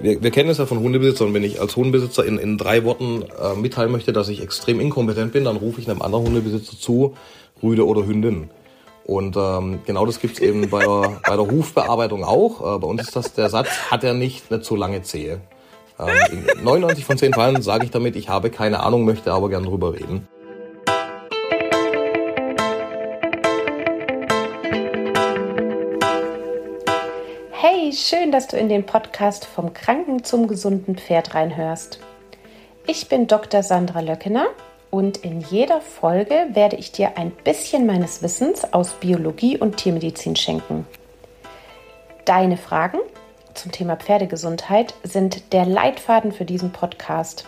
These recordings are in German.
wir, wir kennen es ja von Hundebesitzern. Wenn ich als Hundebesitzer in, in drei Worten äh, mitteilen möchte, dass ich extrem inkompetent bin, dann rufe ich einem anderen Hundebesitzer zu, Rüde oder Hündin. Und ähm, genau das gibt's eben bei der, bei der Hufbearbeitung auch. Äh, bei uns ist das der Satz, hat er nicht, nicht so lange Zehe. Ähm, in 99 von 10 Fällen sage ich damit, ich habe keine Ahnung, möchte aber gern drüber reden. Schön, dass du in den Podcast vom Kranken zum gesunden Pferd reinhörst. Ich bin Dr. Sandra Löckener und in jeder Folge werde ich dir ein bisschen meines Wissens aus Biologie und Tiermedizin schenken. Deine Fragen zum Thema Pferdegesundheit sind der Leitfaden für diesen Podcast.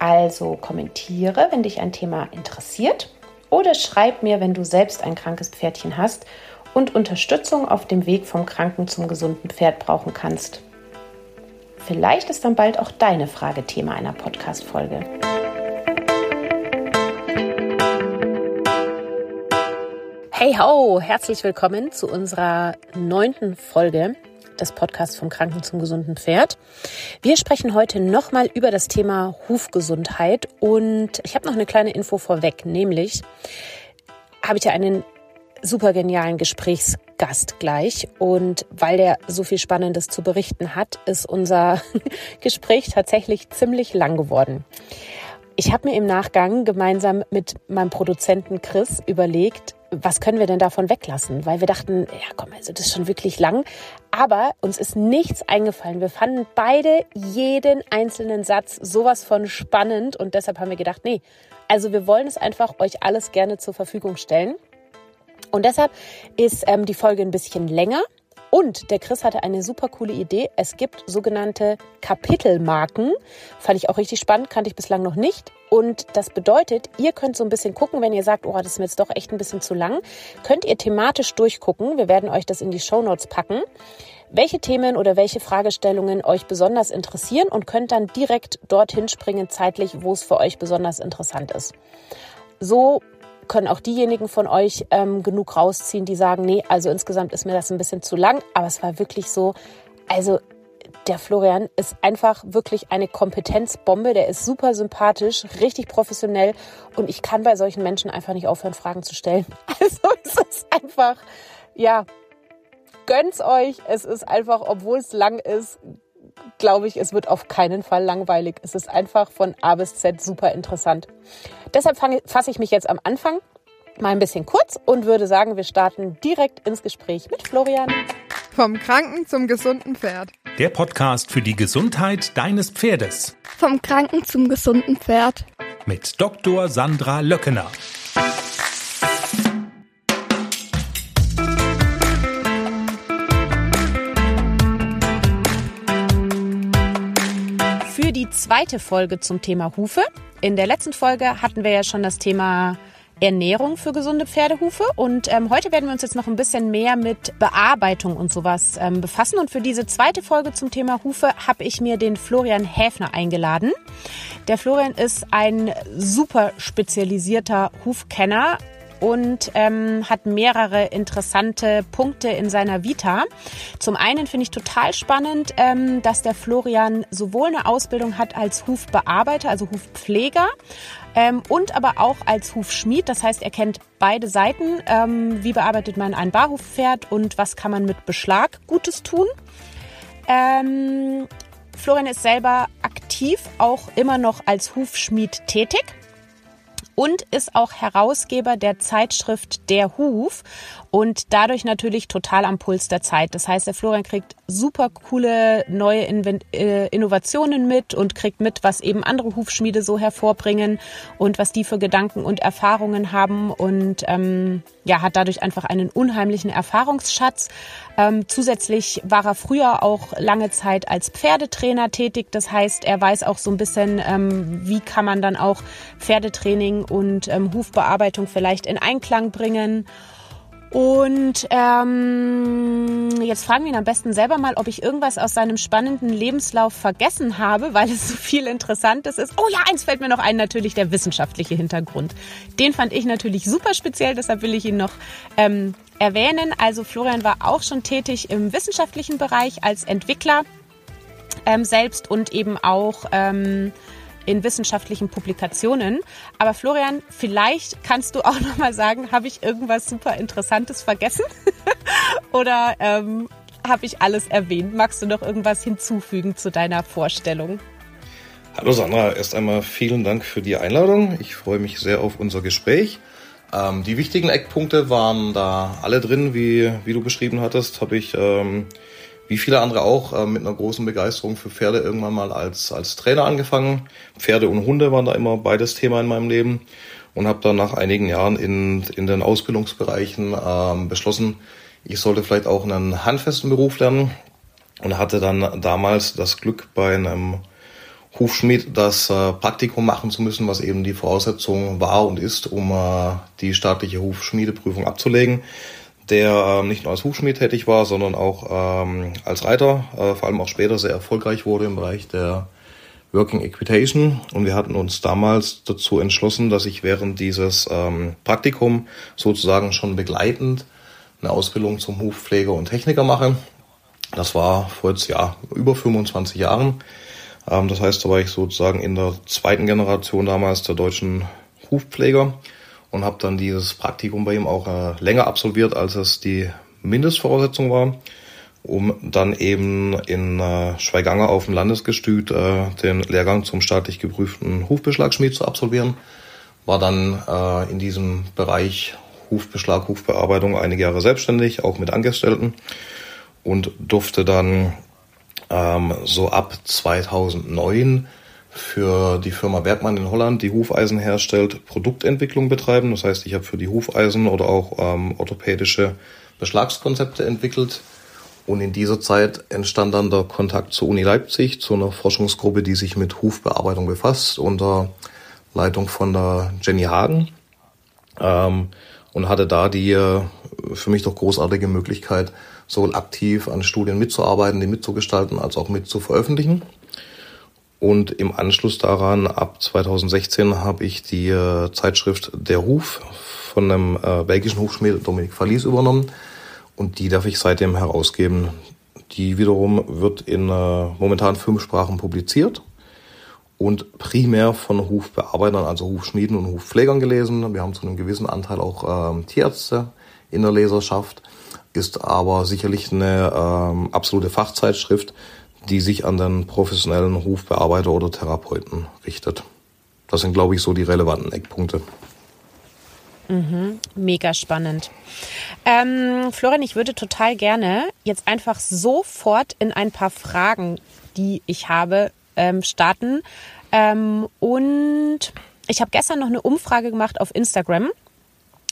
Also kommentiere, wenn dich ein Thema interessiert oder schreib mir, wenn du selbst ein krankes Pferdchen hast und Unterstützung auf dem Weg vom kranken zum gesunden Pferd brauchen kannst. Vielleicht ist dann bald auch deine Frage Thema einer Podcast-Folge. Hey ho, herzlich willkommen zu unserer neunten Folge des Podcasts vom Kranken zum gesunden Pferd. Wir sprechen heute nochmal über das Thema Hufgesundheit und ich habe noch eine kleine Info vorweg, nämlich habe ich ja einen super genialen Gesprächsgast gleich und weil der so viel Spannendes zu berichten hat, ist unser Gespräch tatsächlich ziemlich lang geworden. Ich habe mir im Nachgang gemeinsam mit meinem Produzenten Chris überlegt, was können wir denn davon weglassen? Weil wir dachten, ja komm, also das ist schon wirklich lang. Aber uns ist nichts eingefallen. Wir fanden beide jeden einzelnen Satz sowas von spannend und deshalb haben wir gedacht, nee, also wir wollen es einfach euch alles gerne zur Verfügung stellen. Und deshalb ist ähm, die Folge ein bisschen länger. Und der Chris hatte eine super coole Idee. Es gibt sogenannte Kapitelmarken. Fand ich auch richtig spannend, kannte ich bislang noch nicht. Und das bedeutet, ihr könnt so ein bisschen gucken, wenn ihr sagt, oh, das ist mir jetzt doch echt ein bisschen zu lang, könnt ihr thematisch durchgucken. Wir werden euch das in die Show Notes packen welche Themen oder welche Fragestellungen euch besonders interessieren und könnt dann direkt dorthin springen zeitlich, wo es für euch besonders interessant ist. So können auch diejenigen von euch ähm, genug rausziehen, die sagen, nee, also insgesamt ist mir das ein bisschen zu lang, aber es war wirklich so, also der Florian ist einfach wirklich eine Kompetenzbombe. Der ist super sympathisch, richtig professionell und ich kann bei solchen Menschen einfach nicht aufhören, Fragen zu stellen. Also es ist einfach, ja, gönnt's euch. Es ist einfach, obwohl es lang ist, glaube ich, es wird auf keinen Fall langweilig. Es ist einfach von A bis Z super interessant. Deshalb fasse ich mich jetzt am Anfang mal ein bisschen kurz und würde sagen, wir starten direkt ins Gespräch mit Florian. Vom Kranken zum gesunden Pferd. Der Podcast für die Gesundheit deines Pferdes. Vom Kranken zum gesunden Pferd. Mit Dr. Sandra Löckener. Zweite Folge zum Thema Hufe. In der letzten Folge hatten wir ja schon das Thema Ernährung für gesunde Pferdehufe. Und ähm, heute werden wir uns jetzt noch ein bisschen mehr mit Bearbeitung und sowas ähm, befassen. Und für diese zweite Folge zum Thema Hufe habe ich mir den Florian Häfner eingeladen. Der Florian ist ein super spezialisierter Hufkenner und ähm, hat mehrere interessante Punkte in seiner Vita. Zum einen finde ich total spannend, ähm, dass der Florian sowohl eine Ausbildung hat als Hufbearbeiter, also Hufpfleger, ähm, und aber auch als Hufschmied. Das heißt, er kennt beide Seiten. Ähm, wie bearbeitet man ein Barhufpferd und was kann man mit Beschlag Gutes tun? Ähm, Florian ist selber aktiv, auch immer noch als Hufschmied tätig und ist auch Herausgeber der Zeitschrift Der Huf und dadurch natürlich total am Puls der Zeit. Das heißt, der Florian kriegt super coole neue Invent äh, Innovationen mit und kriegt mit, was eben andere Hufschmiede so hervorbringen und was die für Gedanken und Erfahrungen haben und ähm, ja, hat dadurch einfach einen unheimlichen Erfahrungsschatz. Ähm, zusätzlich war er früher auch lange Zeit als Pferdetrainer tätig. Das heißt, er weiß auch so ein bisschen, ähm, wie kann man dann auch Pferdetraining und ähm, Hufbearbeitung vielleicht in Einklang bringen. Und ähm, jetzt fragen wir ihn am besten selber mal, ob ich irgendwas aus seinem spannenden Lebenslauf vergessen habe, weil es so viel Interessantes ist. Oh ja, eins fällt mir noch ein, natürlich der wissenschaftliche Hintergrund. Den fand ich natürlich super speziell, deshalb will ich ihn noch ähm, erwähnen. Also Florian war auch schon tätig im wissenschaftlichen Bereich als Entwickler ähm, selbst und eben auch ähm, in wissenschaftlichen Publikationen. Aber Florian, vielleicht kannst du auch noch mal sagen, habe ich irgendwas super Interessantes vergessen oder ähm, habe ich alles erwähnt? Magst du noch irgendwas hinzufügen zu deiner Vorstellung? Hallo Sandra, erst einmal vielen Dank für die Einladung. Ich freue mich sehr auf unser Gespräch. Ähm, die wichtigen Eckpunkte waren da alle drin, wie, wie du beschrieben hattest, habe ich ähm, wie viele andere auch äh, mit einer großen Begeisterung für Pferde irgendwann mal als, als Trainer angefangen. Pferde und Hunde waren da immer beides Thema in meinem Leben und habe dann nach einigen Jahren in, in den Ausbildungsbereichen ähm, beschlossen, ich sollte vielleicht auch einen handfesten Beruf lernen und hatte dann damals das Glück bei einem Hufschmied das äh, Praktikum machen zu müssen, was eben die Voraussetzung war und ist, um äh, die staatliche Hufschmiedeprüfung abzulegen, der äh, nicht nur als Hufschmied tätig war, sondern auch ähm, als Reiter, äh, vor allem auch später sehr erfolgreich wurde im Bereich der Working Equitation. Und wir hatten uns damals dazu entschlossen, dass ich während dieses ähm, Praktikum sozusagen schon begleitend eine Ausbildung zum Hufpfleger und Techniker mache. Das war vor jetzt ja über 25 Jahren. Ähm, das heißt, da war ich sozusagen in der zweiten Generation damals der deutschen Hufpfleger und habe dann dieses Praktikum bei ihm auch äh, länger absolviert, als es die Mindestvoraussetzung war, um dann eben in äh, Schweiganger auf dem Landesgestüt äh, den Lehrgang zum staatlich geprüften Hufbeschlagschmied zu absolvieren. War dann äh, in diesem Bereich Hufbeschlag, Hufbearbeitung einige Jahre selbstständig, auch mit Angestellten und durfte dann ähm, so ab 2009 für die Firma Bergmann in Holland, die Hufeisen herstellt, Produktentwicklung betreiben. Das heißt, ich habe für die Hufeisen oder auch ähm, orthopädische Beschlagskonzepte entwickelt. Und in dieser Zeit entstand dann der Kontakt zur Uni Leipzig, zu einer Forschungsgruppe, die sich mit Hufbearbeitung befasst, unter Leitung von der Jenny Hagen. Ähm, und hatte da die äh, für mich doch großartige Möglichkeit, sowohl aktiv an Studien mitzuarbeiten, die mitzugestalten, als auch mit zu veröffentlichen. Und im Anschluss daran, ab 2016, habe ich die äh, Zeitschrift Der Huf von einem äh, belgischen Hufschmied Dominik Verlies übernommen. Und die darf ich seitdem herausgeben. Die wiederum wird in äh, momentan fünf Sprachen publiziert und primär von Hufbearbeitern, also Hufschmieden und Hufpflegern gelesen. Wir haben zu einem gewissen Anteil auch ähm, Tierärzte in der Leserschaft ist aber sicherlich eine ähm, absolute Fachzeitschrift, die sich an den professionellen Hufbearbeiter oder Therapeuten richtet. Das sind, glaube ich, so die relevanten Eckpunkte. Mhm, mega spannend. Ähm, Florian, ich würde total gerne jetzt einfach sofort in ein paar Fragen, die ich habe, ähm, starten. Ähm, und ich habe gestern noch eine Umfrage gemacht auf Instagram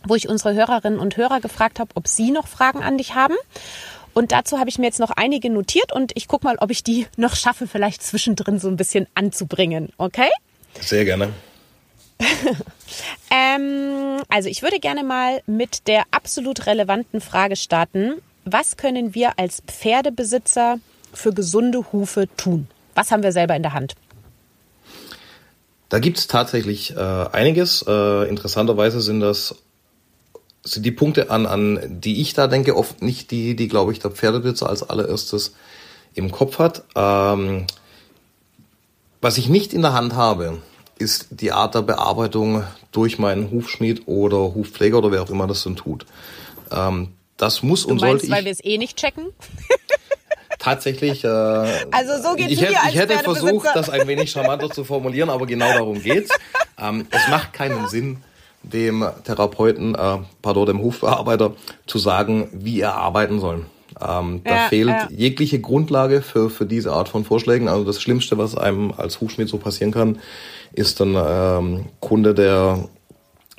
wo ich unsere Hörerinnen und Hörer gefragt habe, ob sie noch Fragen an dich haben. Und dazu habe ich mir jetzt noch einige notiert und ich gucke mal, ob ich die noch schaffe, vielleicht zwischendrin so ein bisschen anzubringen. Okay? Sehr gerne. ähm, also ich würde gerne mal mit der absolut relevanten Frage starten. Was können wir als Pferdebesitzer für gesunde Hufe tun? Was haben wir selber in der Hand? Da gibt es tatsächlich äh, einiges. Äh, interessanterweise sind das sind die Punkte an, an die ich da denke, oft nicht die, die, glaube ich, der Pferdebesitzer als allererstes im Kopf hat. Ähm, was ich nicht in der Hand habe, ist die Art der Bearbeitung durch meinen Hufschmied oder Hufpfleger oder wer auch immer das dann tut. Ähm, das muss du und meinst, sollte ich. weil wir es eh nicht checken? Tatsächlich. Äh, also so geht's ich, hätte, ich hätte versucht, das ein wenig charmanter zu formulieren, aber genau darum geht's. Ähm, es macht keinen Sinn, dem Therapeuten, äh, pardon, dem Hufbearbeiter zu sagen, wie er arbeiten soll. Ähm, da Ja, fehlt ja. jegliche Grundlage für, für diese Art von Vorschlägen. Also das Schlimmste, was einem als Hufschmied so passieren kann, ist ein ähm, Kunde, der,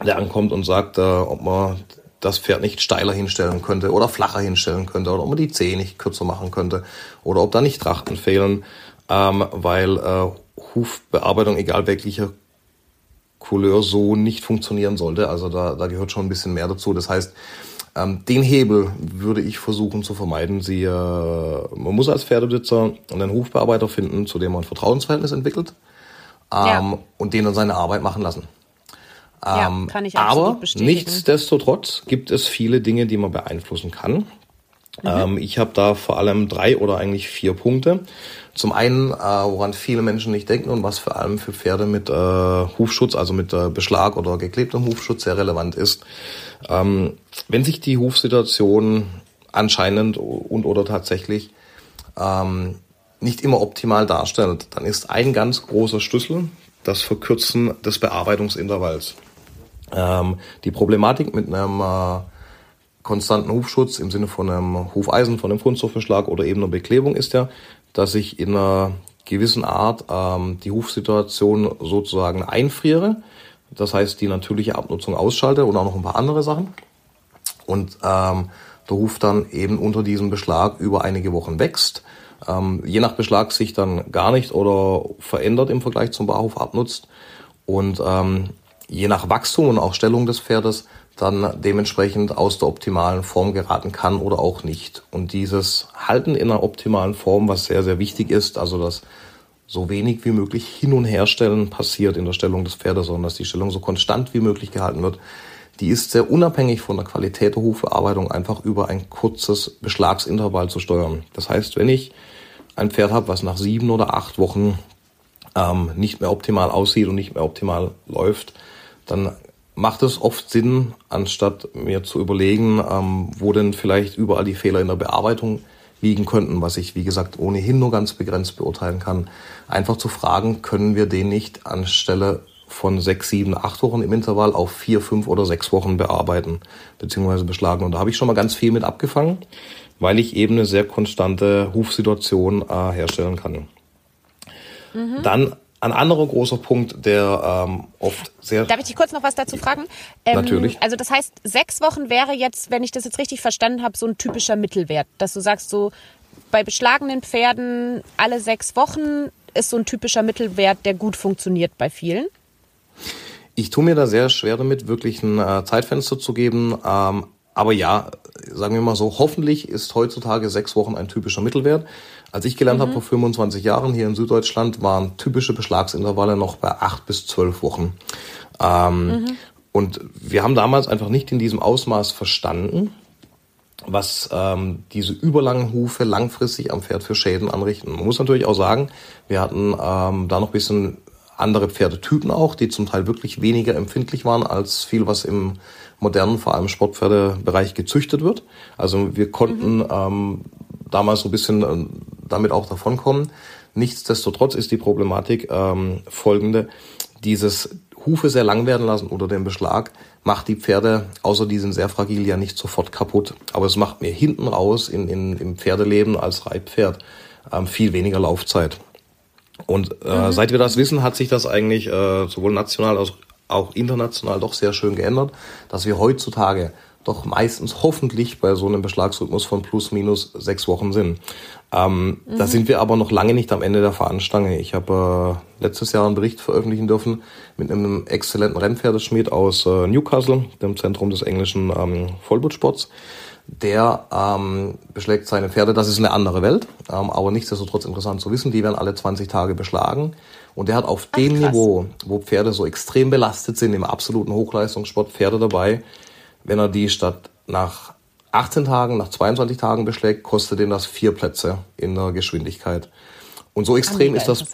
der ankommt und sagt, äh, ob man das Pferd nicht steiler hinstellen könnte oder flacher hinstellen könnte oder ob man die Zehe nicht kürzer machen könnte oder ob da nicht Trachten fehlen, ähm, weil äh, Hufbearbeitung, egal welcher Couleur so nicht funktionieren sollte. Also da, da gehört schon ein bisschen mehr dazu. Das heißt, ähm, den Hebel würde ich versuchen zu vermeiden. Sie, äh, man muss als Pferdebesitzer einen Hufbearbeiter finden, zu dem man ein Vertrauensverhältnis entwickelt ähm, Ja. und den dann seine Arbeit machen lassen. Ja, Ähm, kann ich aber bestätigen. nichtsdestotrotz gibt es viele Dinge, die man beeinflussen kann. Mhm. Ähm, ich habe da vor allem drei oder eigentlich vier Punkte. Zum einen, äh, woran viele Menschen nicht denken und was vor allem für Pferde mit äh, Hufschutz, also mit äh, Beschlag oder geklebtem Hufschutz sehr relevant ist. Ähm, wenn sich die Hufsituation anscheinend und oder tatsächlich ähm, nicht immer optimal darstellt, dann ist ein ganz großer Schlüssel das Verkürzen des Bearbeitungsintervalls. Ähm, die Problematik mit einem äh, konstanten Hufschutz im Sinne von einem Hufeisen, von einem Kunststoffbeschlag oder eben einer Beklebung ist ja, dass ich in einer gewissen Art ähm, die Hufsituation sozusagen einfriere. Das heißt, die natürliche Abnutzung ausschalte und auch noch ein paar andere Sachen. Und ähm, der Huf dann eben unter diesem Beschlag über einige Wochen wächst ähm, je nach Beschlag sich dann gar nicht oder verändert im Vergleich zum Barhof abnutzt und ähm, je nach Wachstum und auch Stellung des Pferdes dann dementsprechend aus der optimalen Form geraten kann oder auch nicht. Und dieses Halten in einer optimalen Form, was sehr, sehr wichtig ist, also dass so wenig wie möglich hin und herstellen passiert in der Stellung des Pferdes, sondern dass die Stellung so konstant wie möglich gehalten wird, die ist sehr unabhängig von der Qualität der Hufbearbeitung einfach über ein kurzes Beschlagsintervall zu steuern. Das heißt, wenn ich ein Pferd habe, was nach sieben oder acht Wochen ähm, nicht mehr optimal aussieht und nicht mehr optimal läuft, dann macht es oft Sinn, anstatt mir zu überlegen, ähm, wo denn vielleicht überall die Fehler in der Bearbeitung liegen könnten, was ich, wie gesagt, ohnehin nur ganz begrenzt beurteilen kann, einfach zu fragen, können wir den nicht anstelle von sechs, sieben, acht Wochen im Intervall auf vier, fünf oder sechs Wochen bearbeiten bzw. beschlagen. Und da habe ich schon mal ganz viel mit abgefangen, weil ich eben eine sehr konstante Hufsituation äh, herstellen kann. Mhm. Dann ein anderer großer Punkt, der ähm, oft sehr. Darf ich dich kurz noch was dazu fragen? Ähm, Natürlich. Also das heißt, sechs Wochen wäre jetzt, wenn ich das jetzt richtig verstanden habe, so ein typischer Mittelwert, dass du sagst, so bei beschlagenen Pferden alle sechs Wochen ist so ein typischer Mittelwert, der gut funktioniert bei vielen. Ich tue mir da sehr schwer damit, wirklich ein äh, Zeitfenster zu geben. Ähm, aber ja, sagen wir mal so, hoffentlich ist heutzutage sechs Wochen ein typischer Mittelwert. Als ich gelernt mhm. habe vor 25 Jahren hier in Süddeutschland, waren typische Beschlagsintervalle noch bei acht bis zwölf Wochen. Ähm, mhm. Und wir haben damals einfach nicht in diesem Ausmaß verstanden, was ähm, diese überlangen Hufe langfristig am Pferd für Schäden anrichten. Man muss natürlich auch sagen, wir hatten ähm, da noch bisschen andere Pferdetypen auch, die zum Teil wirklich weniger empfindlich waren als viel, was im modernen, vor allem Sportpferdebereich gezüchtet wird. Also wir konnten mhm. ähm, damals so ein bisschen äh, damit auch davonkommen. Nichtsdestotrotz ist die Problematik ähm, folgende. Dieses Hufe sehr lang werden lassen oder den Beschlag macht die Pferde, außer die sind sehr fragil, ja nicht sofort kaputt. Aber es macht mir hinten raus in, in, im Pferdeleben als Reitpferd ähm, viel weniger Laufzeit. Und äh, mhm. seit wir das wissen, hat sich das eigentlich äh, sowohl national als auch international doch sehr schön geändert, dass wir heutzutage doch meistens hoffentlich bei so einem Beschlagsrhythmus von plus minus sechs Wochen sind. Ähm, mhm. Da sind wir aber noch lange nicht am Ende der Fahnenstange. Ich habe äh, letztes Jahr einen Bericht veröffentlichen dürfen mit einem exzellenten Rennpferdeschmied aus äh, Newcastle, dem Zentrum des englischen ähm, Vollblutsports der ähm, beschlägt seine Pferde. Das ist eine andere Welt, ähm, aber nichtsdestotrotz interessant zu wissen. Die werden alle 20 Tage beschlagen. Und der hat auf Ach, dem krass. Niveau, wo Pferde so extrem belastet sind, im absoluten Hochleistungssport, Pferde dabei. Wenn er die statt nach 18 Tagen, nach 22 Tagen beschlägt, kostet den das vier Plätze in der Geschwindigkeit. Und so extrem ist das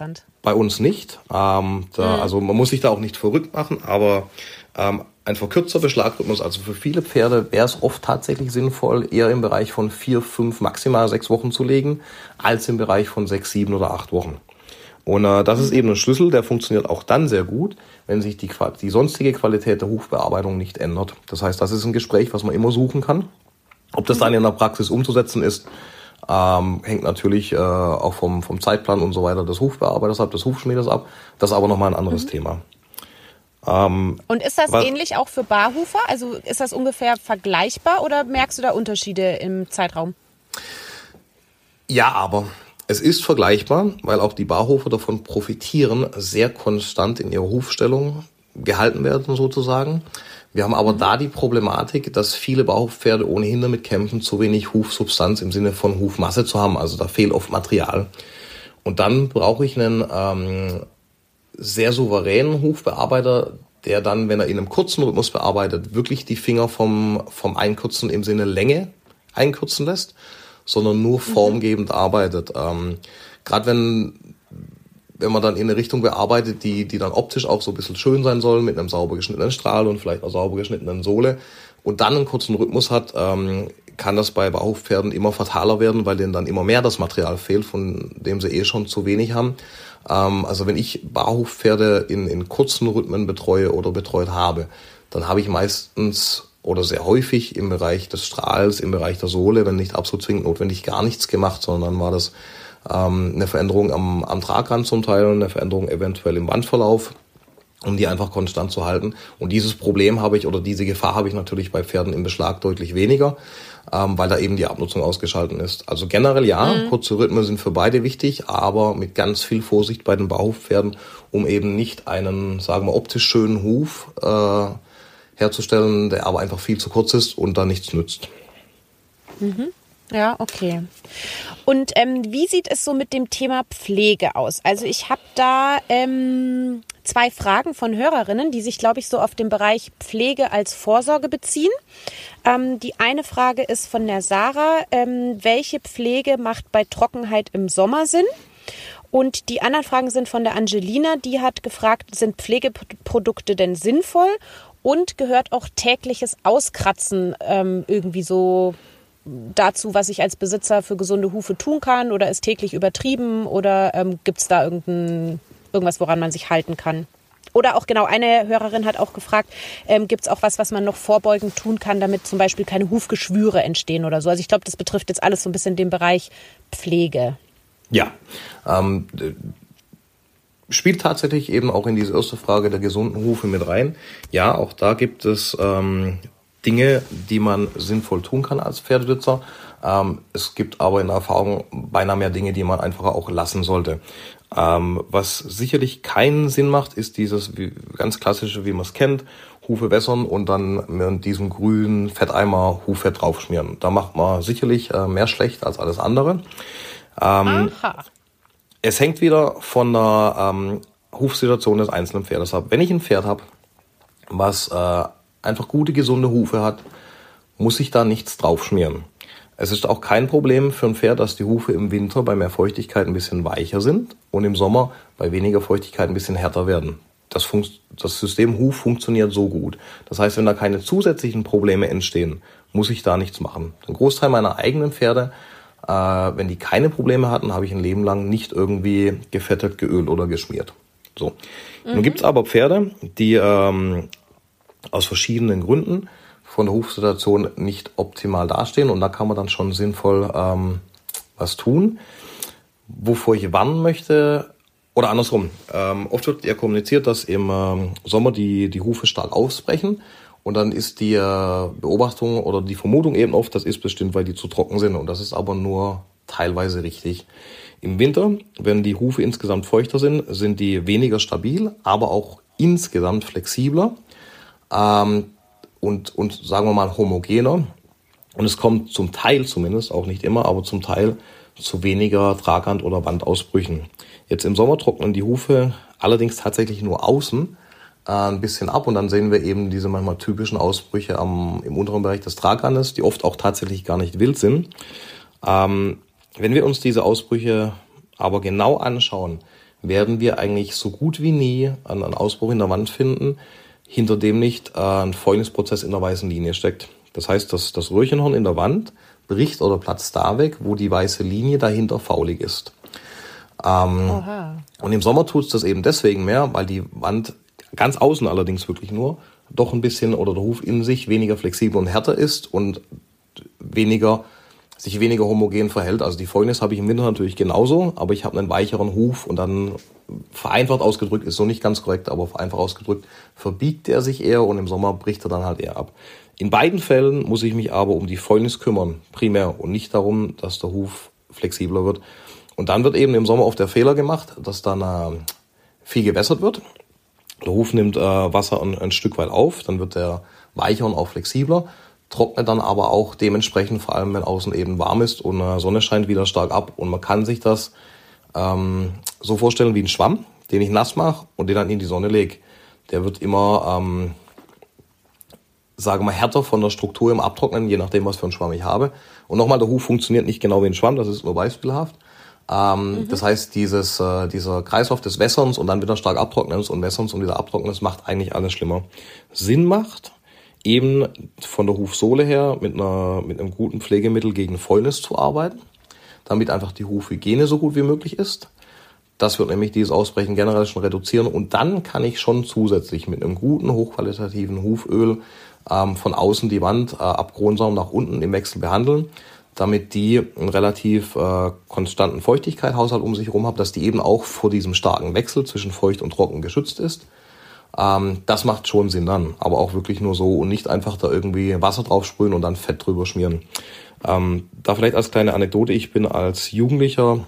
bei uns nicht. Ähm, da, mhm. Also man muss sich da auch nicht verrückt machen, aber ähm, ein verkürzter Beschlagrhythmus, also für viele Pferde wäre es oft tatsächlich sinnvoll, eher im Bereich von vier, fünf, maximal sechs Wochen zu legen, als im Bereich von sechs, sieben oder acht Wochen. Und äh, das ist eben ein Schlüssel, der funktioniert auch dann sehr gut, wenn sich die, die sonstige Qualität der Hufbearbeitung nicht ändert. Das heißt, das ist ein Gespräch, was man immer suchen kann. Ob das dann in der Praxis umzusetzen ist, ähm, hängt natürlich äh, auch vom, vom Zeitplan und so weiter des Hufbearbeiters ab, des Hufschmiedes ab. Das ist aber nochmal ein anderes mhm. Thema. Ähm, und ist das was, ähnlich auch für Barhufer? Also ist das ungefähr vergleichbar oder merkst du da Unterschiede im Zeitraum? Ja, aber es ist vergleichbar, weil auch die Barhofer davon profitieren, sehr konstant in ihrer Hufstellung gehalten werden sozusagen. Wir haben aber mhm. da die Problematik, dass viele Bauchpferde ohnehin damit kämpfen, zu wenig Hufsubstanz im Sinne von Hufmasse zu haben. Also da fehlt oft Material. Und dann brauche ich einen ähm, sehr souveränen Hufbearbeiter, der dann, wenn er in einem kurzen Rhythmus bearbeitet, wirklich die Finger vom, vom Einkürzen im Sinne Länge einkürzen lässt, sondern nur mhm. formgebend mhm. arbeitet. Ähm, Gerade wenn wenn man dann in eine Richtung bearbeitet, die, die dann optisch auch so ein bisschen schön sein soll, mit einem sauber geschnittenen Strahl und vielleicht einer sauber geschnittenen Sohle und dann einen kurzen Rhythmus hat, ähm, kann das bei Bauhofpferden immer fataler werden, weil denen dann immer mehr das Material fehlt, von dem sie eh schon zu wenig haben. Ähm, also wenn ich Bauhofpferde in, in kurzen Rhythmen betreue oder betreut habe, dann habe ich meistens oder sehr häufig im Bereich des Strahls, im Bereich der Sohle, wenn nicht absolut zwingend notwendig, gar nichts gemacht, sondern dann war das ähm, eine Veränderung am, am Tragrand zum Teil, eine Veränderung eventuell im Wandverlauf, um die einfach konstant zu halten. Und dieses Problem habe ich oder diese Gefahr habe ich natürlich bei Pferden im Beschlag deutlich weniger, ähm, weil da eben die Abnutzung ausgeschalten ist. Also generell ja, mhm. kurze Rhythmen sind für beide wichtig, aber mit ganz viel Vorsicht bei den Bauhofpferden, um eben nicht einen, sagen wir, optisch schönen Huf äh, herzustellen, der aber einfach viel zu kurz ist und da nichts nützt. Mhm. Ja, okay. Und ähm, wie sieht es so mit dem Thema Pflege aus? Also ich habe da ähm, zwei Fragen von Hörerinnen, die sich, glaube ich, so auf den Bereich Pflege als Vorsorge beziehen. Ähm, die eine Frage ist von der Sarah, ähm, welche Pflege macht bei Trockenheit im Sommer Sinn? Und die anderen Fragen sind von der Angelina, die hat gefragt, sind Pflegeprodukte denn sinnvoll? Und gehört auch tägliches Auskratzen ähm, irgendwie so dazu, was ich als Besitzer für gesunde Hufe tun kann? Oder ist täglich übertrieben? Oder ähm, gibt es da irgendein, irgendwas, woran man sich halten kann? Oder auch genau, eine Hörerin hat auch gefragt, ähm, gibt es auch was, was man noch vorbeugend tun kann, damit zum Beispiel keine Hufgeschwüre entstehen oder so? Also ich glaube, das betrifft jetzt alles so ein bisschen den Bereich Pflege. Ja, ähm, spielt tatsächlich eben auch in diese erste Frage der gesunden Hufe mit rein. Ja, auch da gibt es ähm, Dinge, die man sinnvoll tun kann als Pferdebesitzer. Ähm, es gibt aber in der Erfahrung beinahe mehr Dinge, die man einfach auch lassen sollte. Ähm, was sicherlich keinen Sinn macht, ist dieses wie, ganz klassische, wie man es kennt, Hufe wässern und dann mit diesem grünen Fetteimer Huffett draufschmieren. Da macht man sicherlich äh, mehr schlecht als alles andere. Ähm, Aha. Es hängt wieder von der ähm, Hufsituation des einzelnen Pferdes ab. Wenn ich ein Pferd habe, was äh, einfach gute, gesunde Hufe hat, muss ich da nichts draufschmieren. Es ist auch kein Problem für ein Pferd, dass die Hufe im Winter bei mehr Feuchtigkeit ein bisschen weicher sind und im Sommer bei weniger Feuchtigkeit ein bisschen härter werden. Das, das System Huf funktioniert so gut. Das heißt, wenn da keine zusätzlichen Probleme entstehen, muss ich da nichts machen. Ein Großteil meiner eigenen Pferde, wenn die keine Probleme hatten, habe ich ein Leben lang nicht irgendwie gefettet, geölt oder geschmiert. So. Mhm. Nun gibt's aber Pferde, die ähm, aus verschiedenen Gründen von der Hufsituation nicht optimal dastehen und da kann man dann schon sinnvoll ähm, was tun. Wovor ich warnen möchte, oder andersrum, ähm, oft wird ja kommuniziert, dass im ähm, Sommer die, die Hufe stark ausbrechen und dann ist die äh, Beobachtung oder die Vermutung eben oft, das ist bestimmt, weil die zu trocken sind und das ist aber nur teilweise richtig. Im Winter, wenn die Hufe insgesamt feuchter sind, sind die weniger stabil, aber auch insgesamt flexibler ähm, und, und sagen wir mal homogener. Und es kommt zum Teil zumindest, auch nicht immer, aber zum Teil zu weniger Traghand- oder Wandausbrüchen. Jetzt im Sommer trocknen die Hufe allerdings tatsächlich nur außen ein bisschen ab und dann sehen wir eben diese manchmal typischen Ausbrüche am, im unteren Bereich des Traghandes, die oft auch tatsächlich gar nicht wild sind. Ähm, wenn wir uns diese Ausbrüche aber genau anschauen, werden wir eigentlich so gut wie nie einen Ausbruch in der Wand finden, hinter dem nicht äh, ein Fäulnisprozess in der weißen Linie steckt. Das heißt, dass das Röhrchenhorn in der Wand bricht oder platzt da weg, wo die weiße Linie dahinter faulig ist. Ähm, und im Sommer tut es das eben deswegen mehr, weil die Wand ganz außen allerdings wirklich nur doch ein bisschen oder der Huf in sich weniger flexibel und härter ist und weniger sich weniger homogen verhält. Also die Fäulnis habe ich im Winter natürlich genauso, aber ich habe einen weicheren Huf und dann vereinfacht ausgedrückt, ist so nicht ganz korrekt, aber vereinfacht ausgedrückt, verbiegt er sich eher und im Sommer bricht er dann halt eher ab. In beiden Fällen muss ich mich aber um die Fäulnis kümmern, primär, und nicht darum, dass der Huf flexibler wird. Und dann wird eben im Sommer oft der Fehler gemacht, dass dann äh, viel gewässert wird. Der Huf nimmt äh, Wasser ein, ein Stück weit auf, dann wird der weicher und auch flexibler trocknet dann aber auch dementsprechend, vor allem wenn außen eben warm ist und äh, Sonne scheint wieder stark ab. Und man kann sich das ähm, so vorstellen wie ein Schwamm, den ich nass mache und den dann in die Sonne lege. Der wird immer ähm, sage mal, härter von der Struktur im Abtrocknen, je nachdem, was für einen Schwamm ich habe. Und nochmal, der Huf funktioniert nicht genau wie ein Schwamm, das ist nur beispielhaft. Ähm, mhm. Das heißt, dieses, äh, dieser Kreislauf des Wässerns und dann wieder stark Abtrocknens und Wässerns und wieder Abtrocknens macht eigentlich alles schlimmer. Sinn macht, eben von der Hufsohle her mit, einer, mit einem guten Pflegemittel gegen Fäulnis zu arbeiten, damit einfach die Hufhygiene so gut wie möglich ist. Das wird nämlich dieses Ausbrechen generell schon reduzieren und dann kann ich schon zusätzlich mit einem guten, hochqualitativen Huföl ähm, von außen die Wand äh, ab Kronsaum nach unten im Wechsel behandeln damit die einen relativ äh, konstanten Feuchtigkeitshaushalt um sich herum haben, dass die eben auch vor diesem starken Wechsel zwischen feucht und trocken geschützt ist. Ähm, das macht schon Sinn dann, aber auch wirklich nur so und nicht einfach da irgendwie Wasser drauf sprühen und dann Fett drüber schmieren. Ähm, da vielleicht als kleine Anekdote, ich bin als Jugendlicher,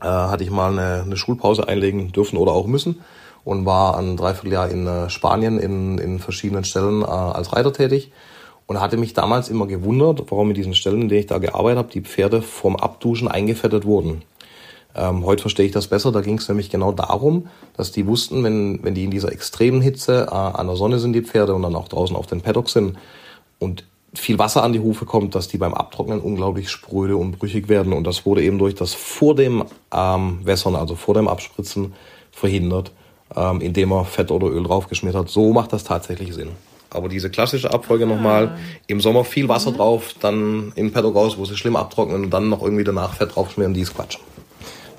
äh, hatte ich mal eine, eine Schulpause einlegen dürfen oder auch müssen und war ein Dreivierteljahr in äh, Spanien in, in verschiedenen Stellen äh, als Reiter tätig und hatte mich damals immer gewundert, warum in diesen Stellen, in denen ich da gearbeitet habe, die Pferde vom Abduschen eingefettet wurden. Ähm, heute verstehe ich das besser. Da ging es nämlich genau darum, dass die wussten, wenn, wenn die in dieser extremen Hitze äh, an der Sonne sind, die Pferde, und dann auch draußen auf den Paddocks sind und viel Wasser an die Hufe kommt, dass die beim Abtrocknen unglaublich spröde und brüchig werden. Und das wurde eben durch das vor dem ähm, Wässern, also vor dem Abspritzen, verhindert, ähm, indem er Fett oder Öl draufgeschmiert hat. So macht das tatsächlich Sinn. Aber diese klassische Abfolge ah. nochmal, im Sommer viel Wasser mhm. drauf, dann in Paddock raus, wo sie schlimm abtrocknen und dann noch irgendwie danach Fett draufschmieren, die ist Quatsch.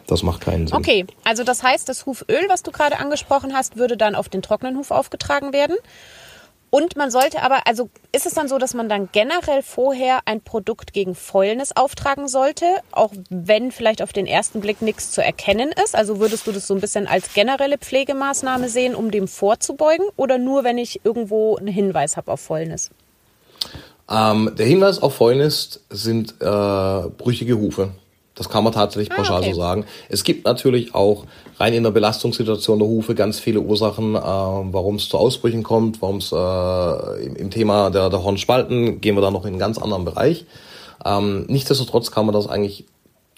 Das macht keinen Sinn. Okay, also das heißt, das Huföl, was du gerade angesprochen hast, würde dann auf den trockenen Huf aufgetragen werden. Und man sollte aber, also ist es dann so, dass man dann generell vorher ein Produkt gegen Fäulnis auftragen sollte, auch wenn vielleicht auf den ersten Blick nichts zu erkennen ist? Also würdest du das so ein bisschen als generelle Pflegemaßnahme sehen, um dem vorzubeugen? Oder nur, wenn ich irgendwo einen Hinweis habe auf Fäulnis? Ähm, der Hinweis auf Fäulnis sind äh, brüchige Hufe. Das kann man tatsächlich ah, pauschal ah, okay. so sagen. Es gibt natürlich auch rein in der Belastungssituation der Hufe ganz viele Ursachen, äh, warum es zu Ausbrüchen kommt, warum es äh, im, im, Thema der, der Hornspalten gehen wir da noch in einen ganz anderen Bereich. Ähm, nichtsdestotrotz kann man das eigentlich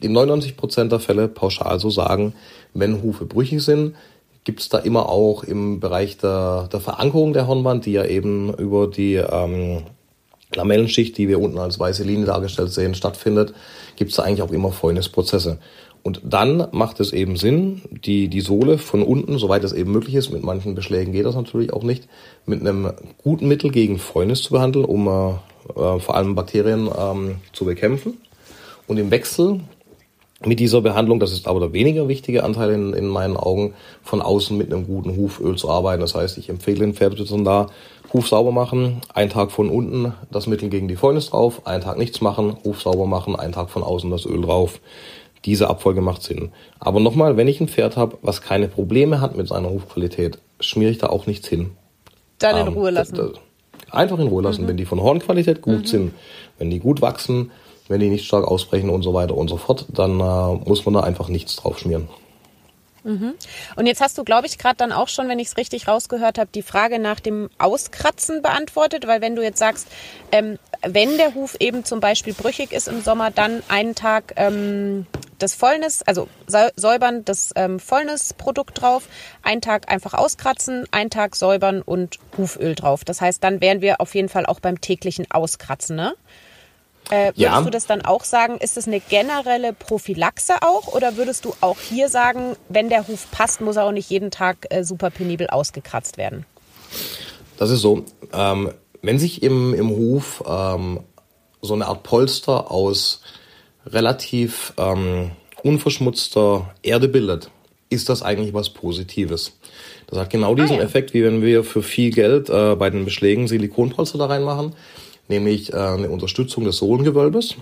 in 99 Prozent der Fälle pauschal so sagen, wenn Hufe brüchig sind, gibt es da immer auch im Bereich der, der Verankerung der Hornwand, die ja eben über die ähm, Lamellenschicht, die wir unten als weiße Linie dargestellt sehen, stattfindet, gibt es da eigentlich auch immer Fäulnisprozesse. Und dann macht es eben Sinn, die, die Sohle von unten, soweit es eben möglich ist, mit manchen Beschlägen geht das natürlich auch nicht, mit einem guten Mittel gegen Fäulnis zu behandeln, um äh, vor allem Bakterien ähm, zu bekämpfen. Und im Wechsel mit dieser Behandlung, das ist aber der weniger wichtige Anteil in, in meinen Augen, von außen mit einem guten Huföl zu arbeiten. Das heißt, ich empfehle den Pferdebesitzern da, Huf sauber machen, einen Tag von unten das Mittel gegen die Fäulnis drauf, einen Tag nichts machen, Huf sauber machen, einen Tag von außen das Öl drauf. Diese Abfolge macht Sinn. Aber nochmal, wenn ich ein Pferd habe, was keine Probleme hat mit seiner Hufqualität, schmiere ich da auch nichts hin. Dann in ähm, Ruhe lassen. Einfach in Ruhe lassen. Mhm. Wenn die von Hornqualität gut mhm. sind, wenn die gut wachsen, wenn die nicht stark ausbrechen und so weiter und so fort, dann äh, muss man da einfach nichts drauf schmieren. Mhm. Und jetzt hast du, glaube ich, gerade dann auch schon, wenn ich es richtig rausgehört habe, die Frage nach dem Auskratzen beantwortet, weil wenn du jetzt sagst, ähm, wenn der Huf eben zum Beispiel brüchig ist im Sommer, dann einen Tag ähm, das Fäulnis, also säubern, das ähm, Fäulnisprodukt drauf, einen Tag einfach auskratzen, einen Tag säubern und Huföl drauf. Das heißt, dann wären wir auf jeden Fall auch beim täglichen Auskratzen, ne? Äh, würdest ja. du das dann auch sagen, ist es eine generelle Prophylaxe auch? Oder würdest du auch hier sagen, wenn der Huf passt, muss er auch nicht jeden Tag äh, super penibel ausgekratzt werden? Das ist so. Ähm, wenn sich im, im Huf ähm, so eine Art Polster aus relativ ähm, unverschmutzter Erde bildet, ist das eigentlich was Positives. Das hat genau diesen ah, ja. Effekt, wie wenn wir für viel Geld äh, bei den Beschlägen Silikonpolster da reinmachen nämlich äh, eine Unterstützung des Sohlengewölbes,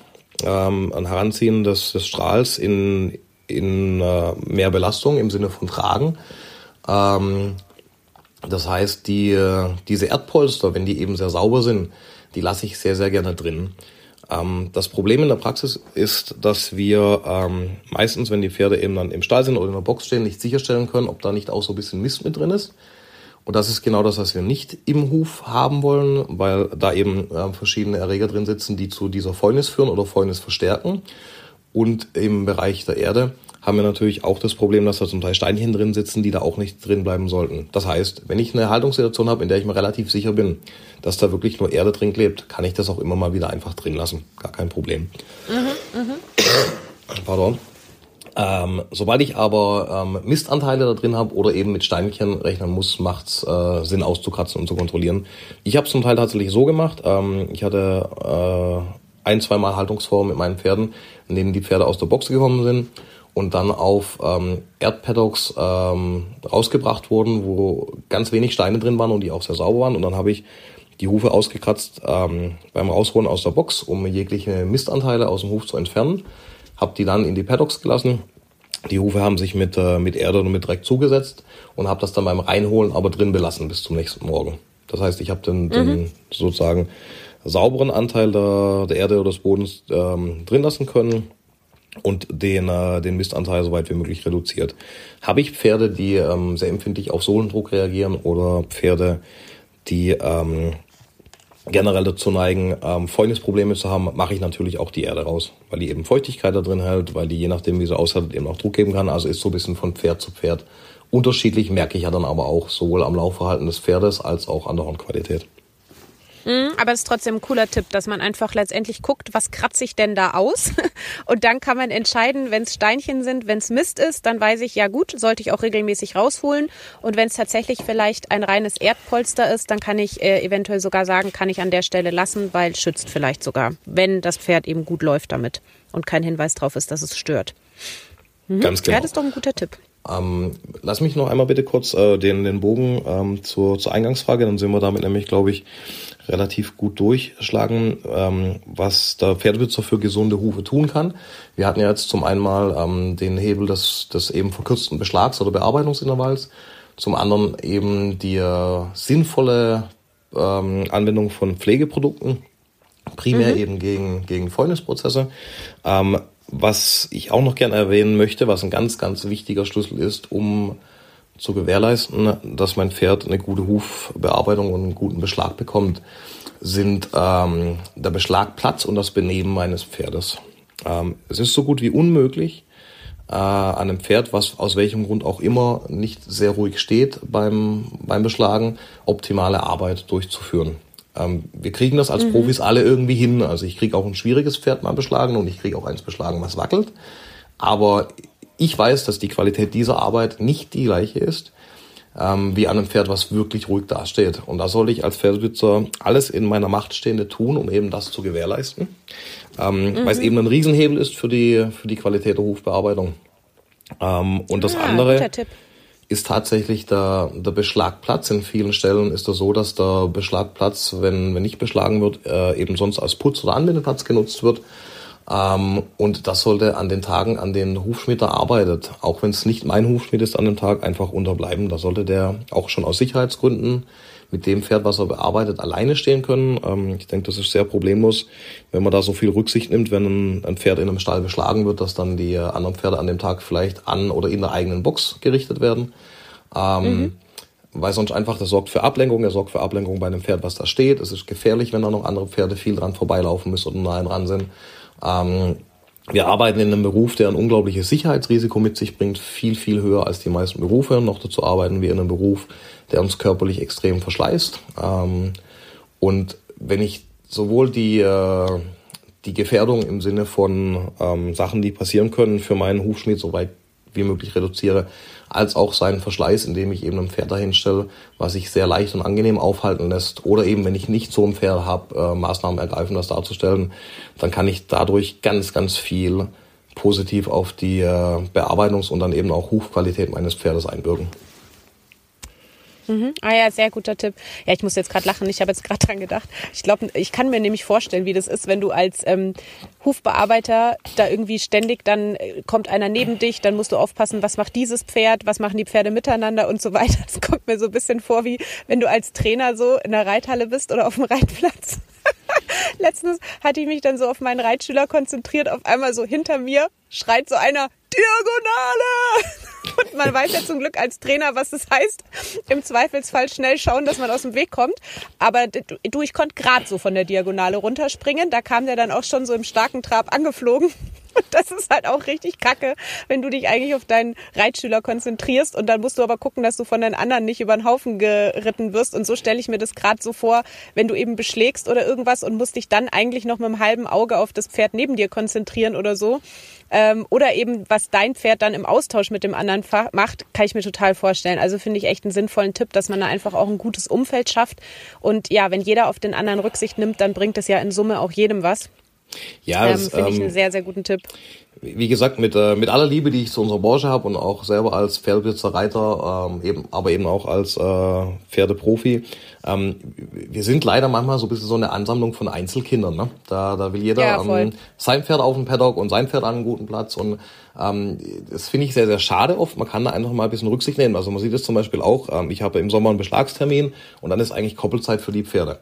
ähm, ein Heranziehen des, des Strahls in, in äh, mehr Belastung im Sinne von Tragen. Ähm, das heißt, die, diese Erdpolster, wenn die eben sehr sauber sind, die lasse ich sehr, sehr gerne drin. Ähm, das Problem in der Praxis ist, dass wir meistens, wenn die Pferde eben dann im Stall sind oder in der Box stehen, nicht sicherstellen können, ob da nicht auch so ein bisschen Mist mit drin ist. Und das ist genau das, was wir nicht im Huf haben wollen, weil da eben äh, verschiedene Erreger drin sitzen, die zu dieser Fäulnis führen oder Fäulnis verstärken. Und im Bereich der Erde haben wir natürlich auch das Problem, dass da zum Teil Steinchen drin sitzen, die da auch nicht drin bleiben sollten. Das heißt, wenn ich eine Haltungssituation habe, in der ich mir relativ sicher bin, dass da wirklich nur Erde drin klebt, kann ich das auch immer mal wieder einfach drin lassen. Gar kein Problem. Mhm, mh. Pardon. Ähm, sobald ich aber ähm, Mistanteile da drin habe oder eben mit Steinchen rechnen muss, macht es äh, Sinn auszukratzen und zu kontrollieren. Ich habe zum Teil tatsächlich so gemacht. Ähm, ich hatte äh, ein, zweimal Haltungsformen mit meinen Pferden, in denen die Pferde aus der Box gekommen sind und dann auf ähm, Erdpaddocks ähm, rausgebracht wurden, wo ganz wenig Steine drin waren und die auch sehr sauber waren. Und dann habe ich die Hufe ausgekratzt ähm, beim Rausholen aus der Box, um jegliche Mistanteile aus dem Huf zu entfernen habe die dann in die Paddocks gelassen. Die Hufe haben sich mit, äh, mit Erde und mit Dreck zugesetzt und habe das dann beim Reinholen aber drin belassen bis zum nächsten Morgen. Das heißt, ich habe den, mhm. den sozusagen sauberen Anteil der, der Erde oder des Bodens ähm, drin lassen können und den, äh, den Mistanteil so weit wie möglich reduziert. Habe ich Pferde, die ähm, sehr empfindlich auf Sohlendruck reagieren oder Pferde, die ähm, generell dazu neigen, ähm, Fäulnisprobleme zu haben, mache ich natürlich auch die Erde raus, weil die eben Feuchtigkeit da drin hält, weil die je nachdem, wie sie aushält, eben auch Druck geben kann. Also ist so ein bisschen von Pferd zu Pferd unterschiedlich, merke ich ja dann aber auch sowohl am Laufverhalten des Pferdes als auch an der Hornqualität. Mhm, aber es ist trotzdem ein cooler Tipp, dass man einfach letztendlich guckt, was kratze ich denn da aus? Und dann kann man entscheiden, wenn es Steinchen sind, wenn es Mist ist, dann weiß ich, ja gut, sollte ich auch regelmäßig rausholen. Und wenn es tatsächlich vielleicht ein reines Erdpolster ist, dann kann ich äh, eventuell sogar sagen, kann ich an der Stelle lassen, weil schützt vielleicht sogar, wenn das Pferd eben gut läuft damit und kein Hinweis darauf ist, dass es stört. Mhm. Ganz genau. Ja, das ist doch ein guter Tipp. Ähm, lass mich noch einmal bitte kurz äh, den, den Bogen ähm, zur, zur Eingangsfrage, dann sind wir damit nämlich, glaube ich, relativ gut durchschlagen, ähm, was der Pferdebesitzer für gesunde Hufe tun kann. Wir hatten ja jetzt zum einen mal ähm, den Hebel des, des eben verkürzten Beschlags- oder Bearbeitungsintervalls, zum anderen eben die äh, sinnvolle ähm, Anwendung von Pflegeprodukten, primär mhm. eben gegen, gegen Fäulnisprozesse. Ähm, was ich auch noch gerne erwähnen möchte, was ein ganz, ganz wichtiger Schlüssel ist, um zu gewährleisten, dass mein Pferd eine gute Hufbearbeitung und einen guten Beschlag bekommt, sind ähm, der Beschlagplatz und das Benehmen meines Pferdes. Ähm, es ist so gut wie unmöglich, äh, an einem Pferd, was aus welchem Grund auch immer nicht sehr ruhig steht beim, beim Beschlagen, optimale Arbeit durchzuführen. Ähm, wir kriegen das als mhm. Profis alle irgendwie hin. Also ich kriege auch ein schwieriges Pferd mal beschlagen und ich kriege auch eins beschlagen, was wackelt. Aber ich weiß, dass die Qualität dieser Arbeit nicht die gleiche ist ähm, wie an einem Pferd, was wirklich ruhig dasteht. Und da soll ich als Pferdebesitzer alles in meiner Macht Stehende tun, um eben das zu gewährleisten. Ähm, mhm. Weil es eben ein Riesenhebel ist für die, für die Qualität der Hufbearbeitung. Ähm, und das ah, andere ist tatsächlich der, der Beschlagplatz. In vielen Stellen ist das so, dass der Beschlagplatz, wenn, wenn nicht beschlagen wird, äh, eben sonst als Putz- oder Anwendeplatz genutzt wird. Ähm, und das sollte an den Tagen, an denen Hufschmied arbeitet, auch wenn es nicht mein Hufschmied ist an dem Tag, einfach unterbleiben. Da sollte der auch schon aus Sicherheitsgründen mit dem Pferd, was er bearbeitet, alleine stehen können. Ähm, ich denke, das ist sehr problemlos, wenn man da so viel Rücksicht nimmt, wenn ein Pferd in einem Stall beschlagen wird, dass dann die anderen Pferde an dem Tag vielleicht an oder in der eigenen Box gerichtet werden. Ähm, mhm. Weil sonst einfach, das sorgt für Ablenkung, er sorgt für Ablenkung bei einem Pferd, was da steht. Es ist gefährlich, wenn da noch andere Pferde viel dran vorbeilaufen müssen oder nah dran sind. Ähm, wir arbeiten in einem Beruf, der ein unglaubliches Sicherheitsrisiko mit sich bringt, viel, viel höher als die meisten Berufe. Noch dazu arbeiten wir in einem Beruf, der uns körperlich extrem verschleißt. Ähm, und wenn ich sowohl die, äh, die Gefährdung im Sinne von ähm, Sachen, die passieren können, für meinen Hufschmied so weit wie möglich reduziere, als auch seinen Verschleiß, indem ich eben ein Pferd dahinstelle, was sich sehr leicht und angenehm aufhalten lässt. Oder eben, wenn ich nicht so ein Pferd habe, äh, Maßnahmen ergreifen, das darzustellen, dann kann ich dadurch ganz, ganz viel positiv auf die äh, Bearbeitungs- und dann eben auch Hufqualität meines Pferdes einwirken. Mhm. Ah ja, sehr guter Tipp. Ja, ich muss jetzt gerade lachen. Ich habe jetzt gerade dran gedacht. Ich glaube, ich kann mir nämlich vorstellen, wie das ist, wenn du als ähm, Hufbearbeiter da irgendwie ständig, dann äh, kommt einer neben dich, dann musst du aufpassen, was macht dieses Pferd, was machen die Pferde miteinander und so weiter. Das kommt mir so ein bisschen vor, wie wenn du als Trainer so in der Reithalle bist oder auf dem Reitplatz. Letztens hatte ich mich dann so auf meinen Reitschüler konzentriert, auf einmal so hinter mir schreit so einer Diagonale! Und man weiß ja zum Glück als Trainer, was das heißt. Im Zweifelsfall schnell schauen, dass man aus dem Weg kommt. Aber du, ich konnte gerade so von der Diagonale runterspringen. Da kam der dann auch schon so im starken Trab angeflogen. das ist halt auch richtig kacke, wenn du dich eigentlich auf deinen Reitschüler konzentrierst und dann musst du aber gucken, dass du von den anderen nicht über den Haufen geritten wirst. Und so stelle ich mir das gerade so vor, wenn du eben beschlägst oder irgendwas und musst dich dann eigentlich noch mit einem halben Auge auf das Pferd neben dir konzentrieren oder so. Ähm, oder eben, was dein Pferd dann im Austausch mit dem anderen macht, kann ich mir total vorstellen. Also finde ich echt einen sinnvollen Tipp, dass man da einfach auch ein gutes Umfeld schafft. Und ja, wenn jeder auf den anderen Rücksicht nimmt, dann bringt es ja in Summe auch jedem was. Ja, ähm, finde ich einen ähm, sehr, sehr guten Tipp wie gesagt, mit, äh, mit aller Liebe, die ich zu unserer Branche habe und auch selber als Pferdebesitzer, Reiter, ähm, eben, aber eben auch als äh, Pferdeprofi, ähm, wir sind leider manchmal so ein bisschen so eine Ansammlung von Einzelkindern. Ne? Da, da will jeder ja, ähm, sein Pferd auf dem Paddock und sein Pferd an einem guten Platz. Und ähm, das finde ich sehr, sehr schade oft. Man kann da einfach mal ein bisschen Rücksicht nehmen. Also man sieht es zum Beispiel auch, ähm, ich habe im Sommer einen Beschlagstermin und dann ist eigentlich Koppelzeit für die Pferde.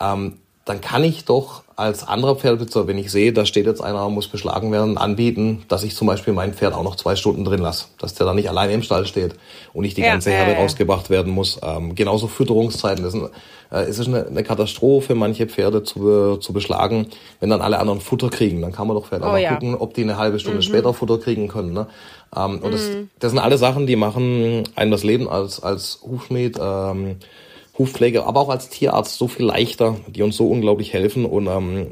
Ähm, dann kann ich doch als anderer Pferdebesitzer, wenn ich sehe, da steht jetzt einer, muss beschlagen werden, anbieten, dass ich zum Beispiel mein Pferd auch noch zwei Stunden drin lasse, dass der dann nicht alleine im Stall steht und nicht die ja, ganze Herde äh, rausgebracht werden muss. Ähm, genauso Fütterungszeiten. Das ein, äh, es ist eine, eine Katastrophe, manche Pferde zu, zu beschlagen, wenn dann alle anderen Futter kriegen. Dann kann man doch vielleicht oh, auch ja. gucken, ob die eine halbe Stunde mhm. später Futter kriegen können. Ne? Ähm, und mhm. das, das sind alle Sachen, die machen einem das Leben als, als Hufschmied ähm, Hufpflege, aber auch als Tierarzt so viel leichter, die uns so unglaublich helfen. Und ähm,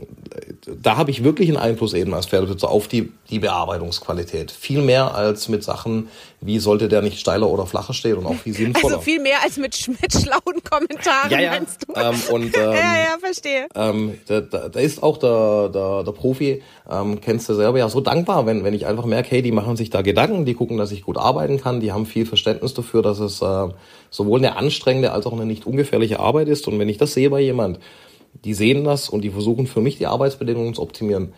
da habe ich wirklich einen Einfluss eben als Pferdebesitzer auf die, die Bearbeitungsqualität. Viel mehr als mit Sachen, wie sollte der nicht steiler oder flacher stehen und auch viel sinnvoller. Also viel mehr als mit, mit schlauen Kommentaren, ja, ja. meinst du? Ähm, und, ähm, ja, ja, verstehe. Ähm, da, da, da ist auch der, der, der Profi, ähm, kennst du selber ja so dankbar, wenn, wenn ich einfach merke, hey, die machen sich da Gedanken, die gucken, dass ich gut arbeiten kann, die haben viel Verständnis dafür, dass es äh, sowohl eine anstrengende als auch eine nicht ungefährliche Arbeit ist. Und wenn ich das sehe bei jemand, die sehen das und die versuchen für mich die Arbeitsbedingungen zu optimieren,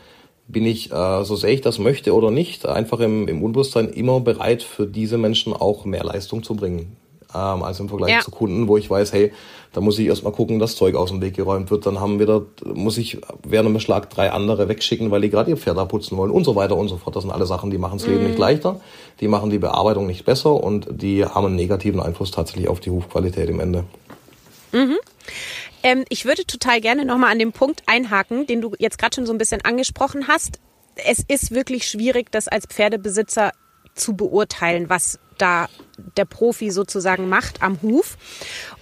bin ich, äh, so sehr ich das möchte oder nicht, einfach im, im Unbewusstsein immer bereit, für diese Menschen auch mehr Leistung zu bringen. Ähm, als im Vergleich ja. zu Kunden, wo ich weiß, hey, da muss ich erstmal gucken, dass Zeug aus dem Weg geräumt wird. Dann haben wir da, muss ich während einem Schlag drei andere wegschicken, weil die gerade ihr Pferd abputzen wollen und so weiter und so fort. Das sind alle Sachen, die machen das Leben nicht mhm. leichter, die machen die Bearbeitung nicht besser und die haben einen negativen Einfluss tatsächlich auf die Hufqualität im Ende. Mhm. Ähm, ich würde total gerne nochmal an den Punkt einhaken, den du jetzt gerade schon so ein bisschen angesprochen hast. Es ist wirklich schwierig, das als Pferdebesitzer zu beurteilen, was da der Profi sozusagen macht am Huf.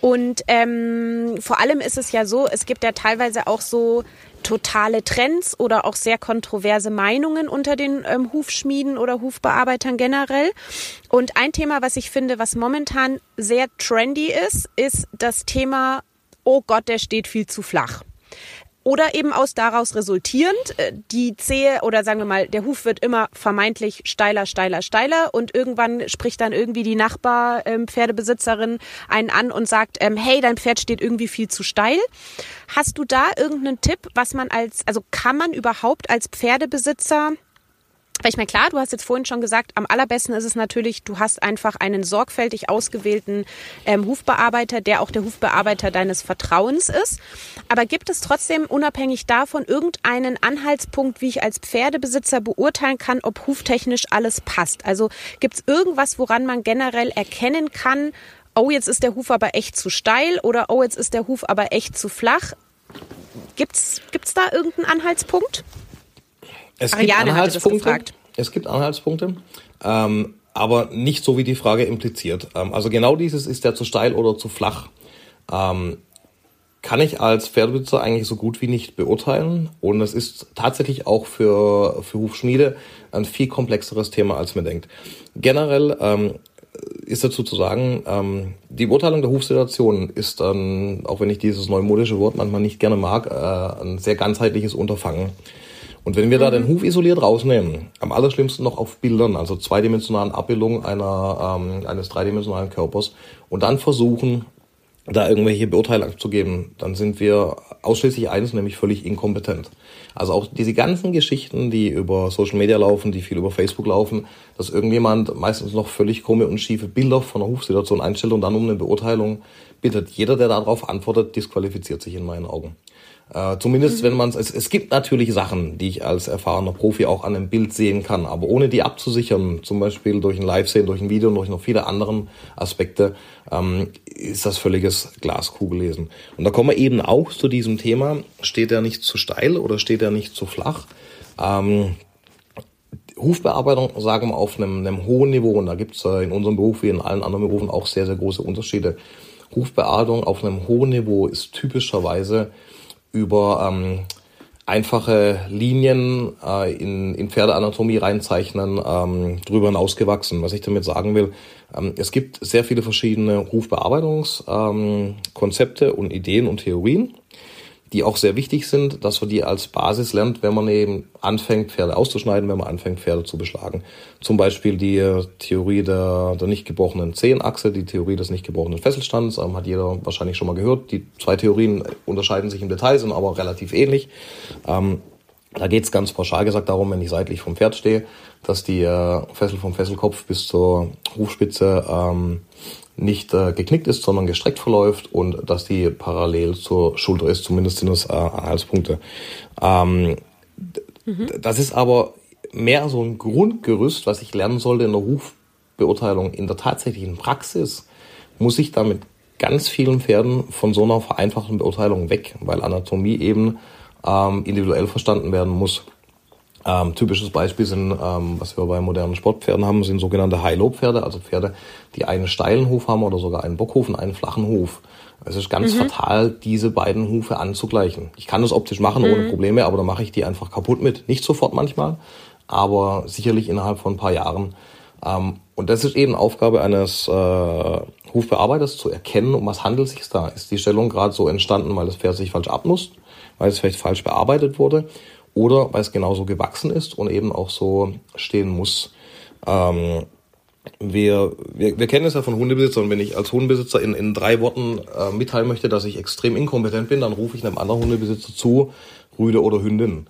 Und ähm, vor allem ist es ja so, es gibt ja teilweise auch so totale Trends oder auch sehr kontroverse Meinungen unter den ähm, Hufschmieden oder Hufbearbeitern generell. Und ein Thema, was ich finde, was momentan sehr trendy ist, ist das Thema oh Gott, der steht viel zu flach. Oder eben aus daraus resultierend, äh, die Zehe oder sagen wir mal, der Huf wird immer vermeintlich steiler, steiler, steiler und irgendwann spricht dann irgendwie die Nachbar-Pferdebesitzerin ähm, einen an und sagt, ähm, hey, dein Pferd steht irgendwie viel zu steil. Hast du da irgendeinen Tipp, was man als, also kann man überhaupt als Pferdebesitzer weil ich meine, klar, du hast jetzt vorhin schon gesagt, am allerbesten ist es natürlich, du hast einfach einen sorgfältig ausgewählten ähm, Hufbearbeiter, der auch der Hufbearbeiter deines Vertrauens ist. Aber gibt es trotzdem unabhängig davon irgendeinen Anhaltspunkt, wie ich als Pferdebesitzer beurteilen kann, ob huftechnisch alles passt? Also gibt es irgendwas, woran man generell erkennen kann, oh, jetzt ist der Huf aber echt zu steil oder oh, jetzt ist der Huf aber echt zu flach? Gibt's, gibt's da irgendeinen Anhaltspunkt? Es gibt Ariane Anhaltspunkte. Es gibt Anhaltspunkte. Ähm, aber nicht so, wie die Frage impliziert. Ähm, also genau dieses, ist der zu steil oder zu flach? Ähm, kann ich als Pferdebesitzer eigentlich so gut wie nicht beurteilen. Und es ist tatsächlich auch für, für Hufschmiede ein viel komplexeres Thema, als man denkt. Generell ähm, ist dazu zu sagen, ähm, die Beurteilung der Hufsituation ist, ähm, auch wenn ich dieses neumodische Wort manchmal nicht gerne mag, äh, ein sehr ganzheitliches Unterfangen. Und wenn wir da den Huf isoliert rausnehmen, am allerschlimmsten noch auf Bildern, also zweidimensionalen Abbildungen einer, ähm, eines dreidimensionalen Körpers und dann versuchen, da irgendwelche Beurteilungen abzugeben, dann sind wir ausschließlich eines, nämlich völlig inkompetent. Also auch diese ganzen Geschichten, die über Social Media laufen, die viel über Facebook laufen, dass irgendjemand meistens noch völlig krumme und schiefe Bilder von einer Hufsituation einstellt und dann um eine Beurteilung bittet. Jeder, der darauf antwortet, disqualifiziert sich in meinen Augen. Äh, zumindest, mhm. wenn man es, es gibt natürlich Sachen, die ich als erfahrener Profi auch an einem Bild sehen kann, aber ohne die abzusichern, zum Beispiel durch ein Live-Sehen, durch ein Video und durch noch viele andere Aspekte, ähm, ist das völliges Glaskugellesen. Und da kommen wir eben auch zu diesem Thema, steht er nicht zu steil oder steht er nicht zu flach? Ähm, Hufbearbeitung, sagen wir, auf einem, einem hohen Niveau, und da gibt's äh, in unserem Beruf wie in allen anderen Berufen auch sehr, sehr große Unterschiede. Hufbearbeitung auf einem hohen Niveau ist typischerweise über ähm, einfache Linien äh, in, in Pferdeanatomie reinzeichnen, ähm, drüber hinausgewachsen. Was ich damit sagen will, ähm, es gibt sehr viele verschiedene Hufbearbeitungskonzepte ähm, und Ideen und Theorien die auch sehr wichtig sind, dass man die als Basis lernt, wenn man eben anfängt, Pferde auszuschneiden, wenn man anfängt, Pferde zu beschlagen. Zum Beispiel die äh, Theorie der, der nicht gebrochenen Zehenachse, die Theorie des nicht gebrochenen Fesselstands, ähm, hat jeder wahrscheinlich schon mal gehört. Die zwei Theorien unterscheiden sich im Detail, sind aber relativ ähnlich. Ähm, da geht es ganz pauschal gesagt darum, wenn ich seitlich vom Pferd stehe, dass die äh, Fessel vom Fesselkopf bis zur Hufspitze ähm, nicht äh, geknickt ist, sondern gestreckt verläuft und dass die parallel zur Schulter ist, zumindest sind das äh, Anhaltspunkte. Ähm, mhm. Das ist aber mehr so ein Grundgerüst, was ich lernen sollte in der Rufbeurteilung. In der tatsächlichen Praxis muss ich damit ganz vielen Pferden von so einer vereinfachten Beurteilung weg, weil Anatomie eben ähm, individuell verstanden werden muss. Ähm, typisches Beispiel sind, ähm, was wir bei modernen Sportpferden haben, sind sogenannte High-Low-Pferde, also Pferde, die einen steilen Hof haben oder sogar einen Bockhof und einen flachen Hof. Es ist ganz mhm. fatal, diese beiden Hufe anzugleichen. Ich kann das optisch machen mhm. ohne Probleme, aber dann mache ich die einfach kaputt mit. Nicht sofort manchmal, aber sicherlich innerhalb von ein paar Jahren. Ähm, und das ist eben Aufgabe eines äh, Hufbearbeiters zu erkennen, um was handelt es sich da. Ist die Stellung gerade so entstanden, weil das Pferd sich falsch abnutzt, weil es vielleicht falsch bearbeitet wurde oder weil es genauso gewachsen ist und eben auch so stehen muss. Ähm, wir, wir, wir kennen es ja von Hundebesitzern. Wenn ich als Hundebesitzer in, in drei Worten äh, mitteilen möchte, dass ich extrem inkompetent bin, dann rufe ich einem anderen Hundebesitzer zu, Rüde oder Hündin.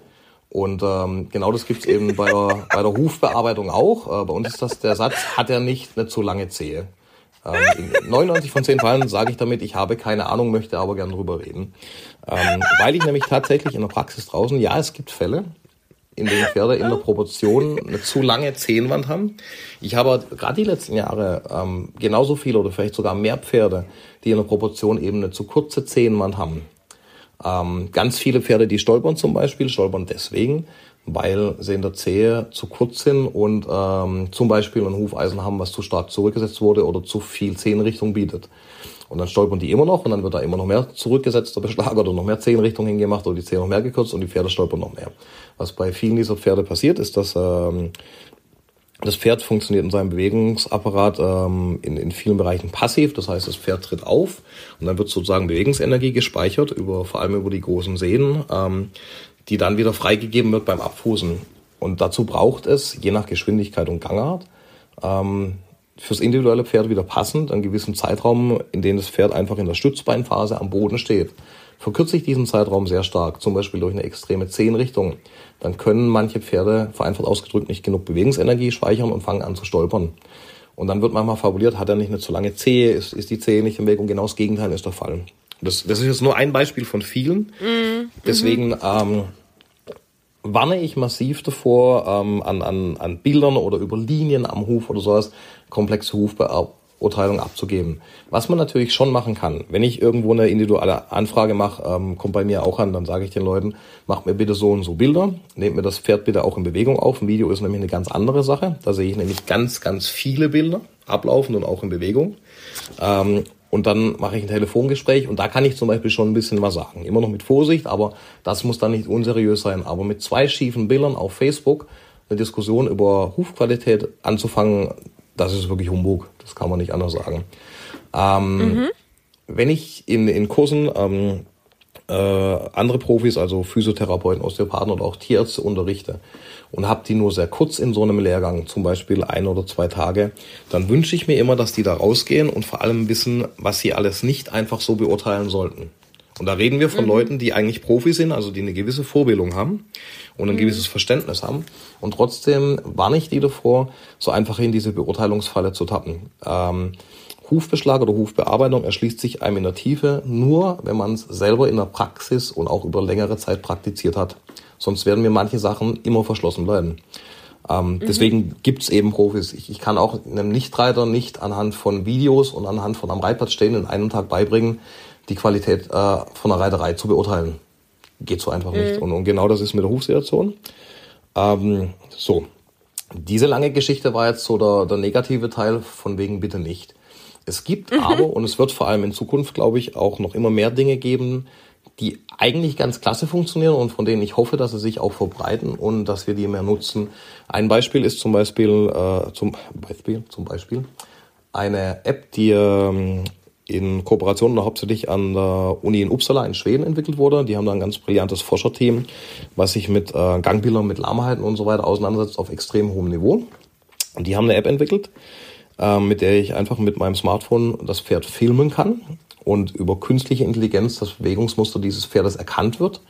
Und ähm, genau das gibt's eben bei der, bei der Hufbearbeitung auch. Äh, bei uns ist das der Satz, hat er nicht eine zu lange Zehe. Ähm, in 99 von 10 Fällen sage ich damit, ich habe keine Ahnung, möchte aber gern drüber reden. Ähm, weil ich nämlich tatsächlich in der Praxis draußen, ja, es gibt Fälle, in denen Pferde in der Proportion eine zu lange Zehenwand haben. Ich habe gerade die letzten Jahre ähm, genauso viele oder vielleicht sogar mehr Pferde, die in der Proportion eben eine zu kurze Zehenwand haben. Ähm, ganz viele Pferde, die stolpern zum Beispiel, stolpern deswegen, weil sie in der Zehe zu kurz sind und ähm, zum Beispiel ein Hufeisen haben, was zu stark zurückgesetzt wurde oder zu viel Zehenrichtung bietet. Und dann stolpern die immer noch und dann wird da immer noch mehr zurückgesetzt, oder Beschlag oder noch mehr Zehenrichtung hingemacht oder die Zehe noch mehr gekürzt und die Pferde stolpern noch mehr. Was bei vielen dieser Pferde passiert, ist, dass ähm, das Pferd funktioniert in seinem Bewegungsapparat ähm, in, in vielen Bereichen passiv. Das heißt, das Pferd tritt auf und dann wird sozusagen Bewegungsenergie gespeichert, über, vor allem über die großen Sehnen. Ähm, die dann wieder freigegeben wird beim Abfußen. Und dazu braucht es, je nach Geschwindigkeit und Gangart, ähm, fürs individuelle Pferd wieder passend einen gewissen Zeitraum, in dem das Pferd einfach in der Stützbeinphase am Boden steht. Verkürze ich diesen Zeitraum sehr stark, zum Beispiel durch eine extreme Zehenrichtung, dann können manche Pferde vereinfacht ausgedrückt nicht genug Bewegungsenergie speichern und fangen an zu stolpern. Und dann wird manchmal fabuliert, hat er nicht eine zu lange Zehe, ist, ist die Zehe nicht im Weg und genau das Gegenteil ist der Fall. Das, das ist jetzt nur ein Beispiel von vielen. Mhm. Deswegen ähm, warne ich massiv davor, ähm, an, an, an Bildern oder über Linien am Huf oder sowas komplexe Hufbeurteilung abzugeben. Was man natürlich schon machen kann, wenn ich irgendwo eine individuelle Anfrage mache, ähm, kommt bei mir auch an, dann sage ich den Leuten, macht mir bitte so und so Bilder, nehmt mir das Pferd bitte auch in Bewegung auf. Ein Video ist nämlich eine ganz andere Sache. Da sehe ich nämlich ganz, ganz viele Bilder ablaufen und auch in Bewegung. Ähm, und dann mache ich ein Telefongespräch und da kann ich zum Beispiel schon ein bisschen was sagen. Immer noch mit Vorsicht, aber das muss dann nicht unseriös sein. Aber mit zwei schiefen Bildern auf Facebook eine Diskussion über Hufqualität anzufangen, das ist wirklich Humbug. Das kann man nicht anders sagen. Ähm, mhm. Wenn ich in, in Kursen ähm, äh, andere Profis, also Physiotherapeuten, Osteopathen oder auch Tierärzte unterrichte und habe die nur sehr kurz in so einem Lehrgang, zum Beispiel ein oder zwei Tage, dann wünsche ich mir immer, dass die da rausgehen und vor allem wissen, was sie alles nicht einfach so beurteilen sollten. Und da reden wir von mhm. Leuten, die eigentlich Profis sind, also die eine gewisse Vorbildung haben und ein mhm. gewisses Verständnis haben. Und trotzdem warne ich die davor, so einfach in diese Beurteilungsfalle zu tappen. Ähm, Hufbeschlag oder Hufbearbeitung erschließt sich einem in der Tiefe nur, wenn man es selber in der Praxis und auch über längere Zeit praktiziert hat. Sonst werden mir manche Sachen immer verschlossen bleiben. Ähm, mhm. Deswegen gibt's eben Profis. Ich, ich kann auch einem Nichtreiter nicht anhand von Videos und anhand von am Reitplatz stehen in einem Tag beibringen, die Qualität äh, von der Reiterei zu beurteilen. Geht so einfach mhm. nicht. Und, und, genau das ist mit der Hufsituation. Ähm, so, diese lange Geschichte war jetzt so der, der negative Teil, von wegen bitte nicht. Es gibt mhm. aber, und es wird vor allem in Zukunft, glaube ich, auch noch immer mehr Dinge geben, die eigentlich ganz klasse funktionieren und von denen ich hoffe, dass sie sich auch verbreiten und dass wir die mehr nutzen. Ein Beispiel ist zum Beispiel, äh, zum Beispiel, zum Beispiel eine App, die ähm, in Kooperation hauptsächlich an der Uni in Uppsala in Schweden entwickelt wurde. Die haben da ein ganz brillantes Forscherteam, was sich mit äh, Gangbildern, mit Lahmheiten und so weiter auseinandersetzt auf extrem hohem Niveau. Und die haben eine App entwickelt, äh, mit der ich einfach mit meinem Smartphone das Pferd filmen kann und über künstliche Intelligenz das Bewegungsmuster dieses Pferdes erkannt wird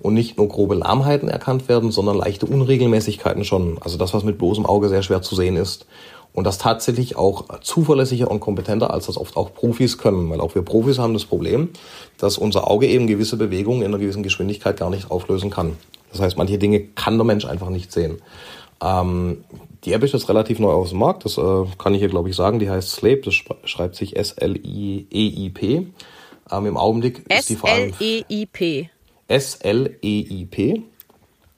und nicht nur grobe Lahmheiten erkannt werden, sondern leichte Unregelmäßigkeiten schon. Also das, was mit bloßem Auge sehr schwer zu sehen ist. Und das tatsächlich auch zuverlässiger und kompetenter, als das oft auch Profis können. Weil auch wir Profis haben das Problem, dass unser Auge eben gewisse Bewegungen in einer gewissen Geschwindigkeit gar nicht auflösen kann. Das heißt, manche Dinge kann der Mensch einfach nicht sehen. Ähm, die App ist jetzt relativ neu aus dem Markt, das äh, kann ich hier glaube ich sagen. Die heißt Sleep, das schreibt sich S-L-I-E-I-P. Ähm, Im Augenblick ist die vor allem... S-L-E-I-P. S-L-E-I-P.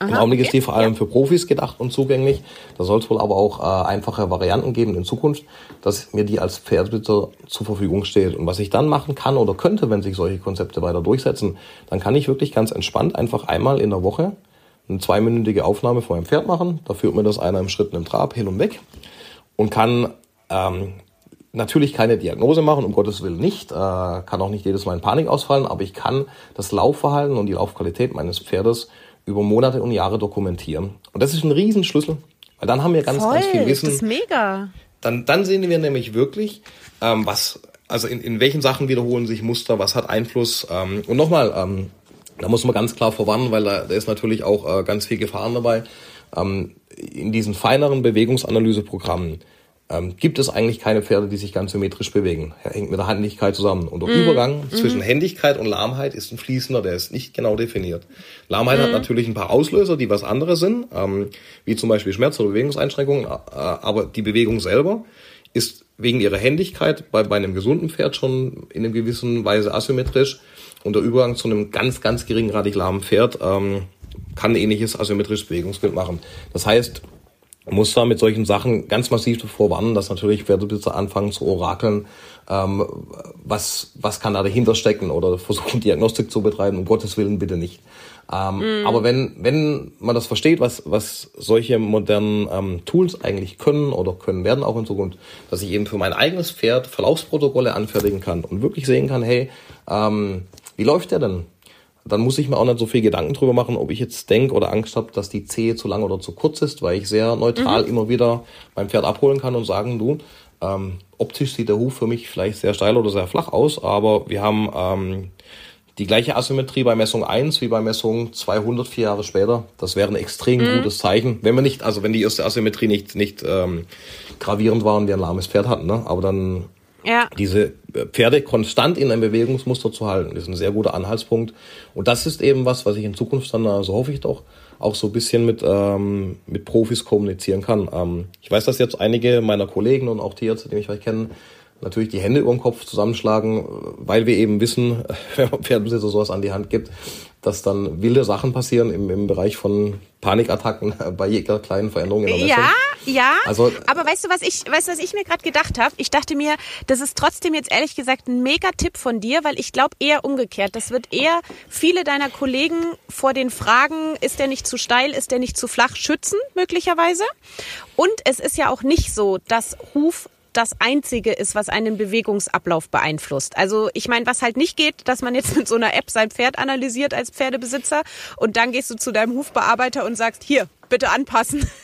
Im Augenblick ist die vor allem für Profis gedacht und zugänglich. Da soll es wohl aber auch äh, einfache Varianten geben in Zukunft, dass mir die als Pferdebesitzer zur Verfügung steht. Und was ich dann machen kann oder könnte, wenn sich solche Konzepte weiter durchsetzen, dann kann ich wirklich ganz entspannt einfach einmal in der Woche eine zweiminütige Aufnahme vor einem Pferd machen. Da führt mir das einer im Schritt, im Trab hin und weg und kann ähm, natürlich keine Diagnose machen, um Gottes Willen nicht, äh, kann auch nicht jedes Mal in Panik ausfallen, aber ich kann das Laufverhalten und die Laufqualität meines Pferdes über Monate und Jahre dokumentieren. Und das ist ein Riesenschlüssel, weil dann haben wir ganz, Voll, ganz viel Wissen. Das ist mega. Dann, dann sehen wir nämlich wirklich, ähm, was, also in, in welchen Sachen wiederholen sich Muster, was hat Einfluss. Ähm, und nochmal, ähm, da muss man ganz klar vorwarnen, weil da, da ist natürlich auch äh, ganz viel Gefahren dabei. Ähm, in diesen feineren Bewegungsanalyseprogrammen ähm, gibt es eigentlich keine Pferde, die sich ganz symmetrisch bewegen. Er hängt mit der Handigkeit zusammen. Und der mm. Übergang mm. zwischen Händigkeit und Lahmheit ist ein fließender, der ist nicht genau definiert. Lahmheit mm. hat natürlich ein paar Auslöser, die was anderes sind, ähm, wie zum Beispiel Schmerz oder Bewegungseinschränkungen, äh, aber die Bewegung selber ist wegen ihrer Händigkeit bei, bei einem gesunden Pferd schon in einer gewissen Weise asymmetrisch und der Übergang zu einem ganz, ganz geringgradig lahmen Pferd ähm, kann ein ähnliches asymmetrisches Bewegungsbild machen. Das heißt, muss da mit solchen Sachen ganz massiv davor warnen, dass natürlich Pferdebesitzer anfangen zu orakeln, ähm, was, was kann da dahinter stecken oder versuchen Diagnostik zu betreiben, um Gottes Willen bitte nicht. Ähm, mm. Aber wenn, wenn man das versteht, was, was solche modernen ähm, Tools eigentlich können oder können werden auch in Zukunft, dass ich eben für mein eigenes Pferd Verlaufsprotokolle anfertigen kann und wirklich sehen kann, hey, ähm, wie läuft der denn? Dann muss ich mir auch nicht so viel Gedanken drüber machen, ob ich jetzt denke oder Angst habe, dass die Zehe zu lang oder zu kurz ist, weil ich sehr neutral mhm. immer wieder mein Pferd abholen kann und sagen, du, ähm, optisch sieht der Huf für mich vielleicht sehr steil oder sehr flach aus, aber wir haben ähm, die gleiche Asymmetrie bei Messung 1 wie bei Messung 200 vier Jahre später. Das wäre ein extrem mhm. gutes Zeichen, wenn wir nicht, also wenn die erste Asymmetrie nicht, nicht ähm, gravierend war und wir ein lahmes Pferd hatten, ne? aber dann ja. diese Pferde konstant in einem Bewegungsmuster zu halten, ist ein sehr guter Anhaltspunkt. Und das ist eben was, was ich in Zukunft dann, so also hoffe ich doch, auch so ein bisschen mit, ähm, mit Profis kommunizieren kann. Ähm, ich weiß, dass jetzt einige meiner Kollegen und auch Tierärzte, die mich vielleicht kennen, natürlich die Hände über den Kopf zusammenschlagen, weil wir eben wissen, wenn man Pferdebesitzer sowas an die Hand gibt, dass dann wilde Sachen passieren im, im Bereich von Panikattacken bei jeder kleinen Veränderung in der Messung. Ja, ja. Also, aber weißt du, was ich, weißt du, was ich mir gerade gedacht habe? Ich dachte mir, das ist trotzdem jetzt ehrlich gesagt ein Mega-Tipp von dir, weil ich glaube eher umgekehrt. Das wird eher viele deiner Kollegen vor den Fragen, ist der nicht zu steil, ist der nicht zu flach, schützen möglicherweise. Und es ist ja auch nicht so, dass Huf das Einzige ist, was einen Bewegungsablauf beeinflusst. Also ich meine, was halt nicht geht, dass man jetzt mit so einer App sein Pferd analysiert als Pferdebesitzer und dann gehst du zu deinem Hufbearbeiter und sagst, hier, bitte anpassen.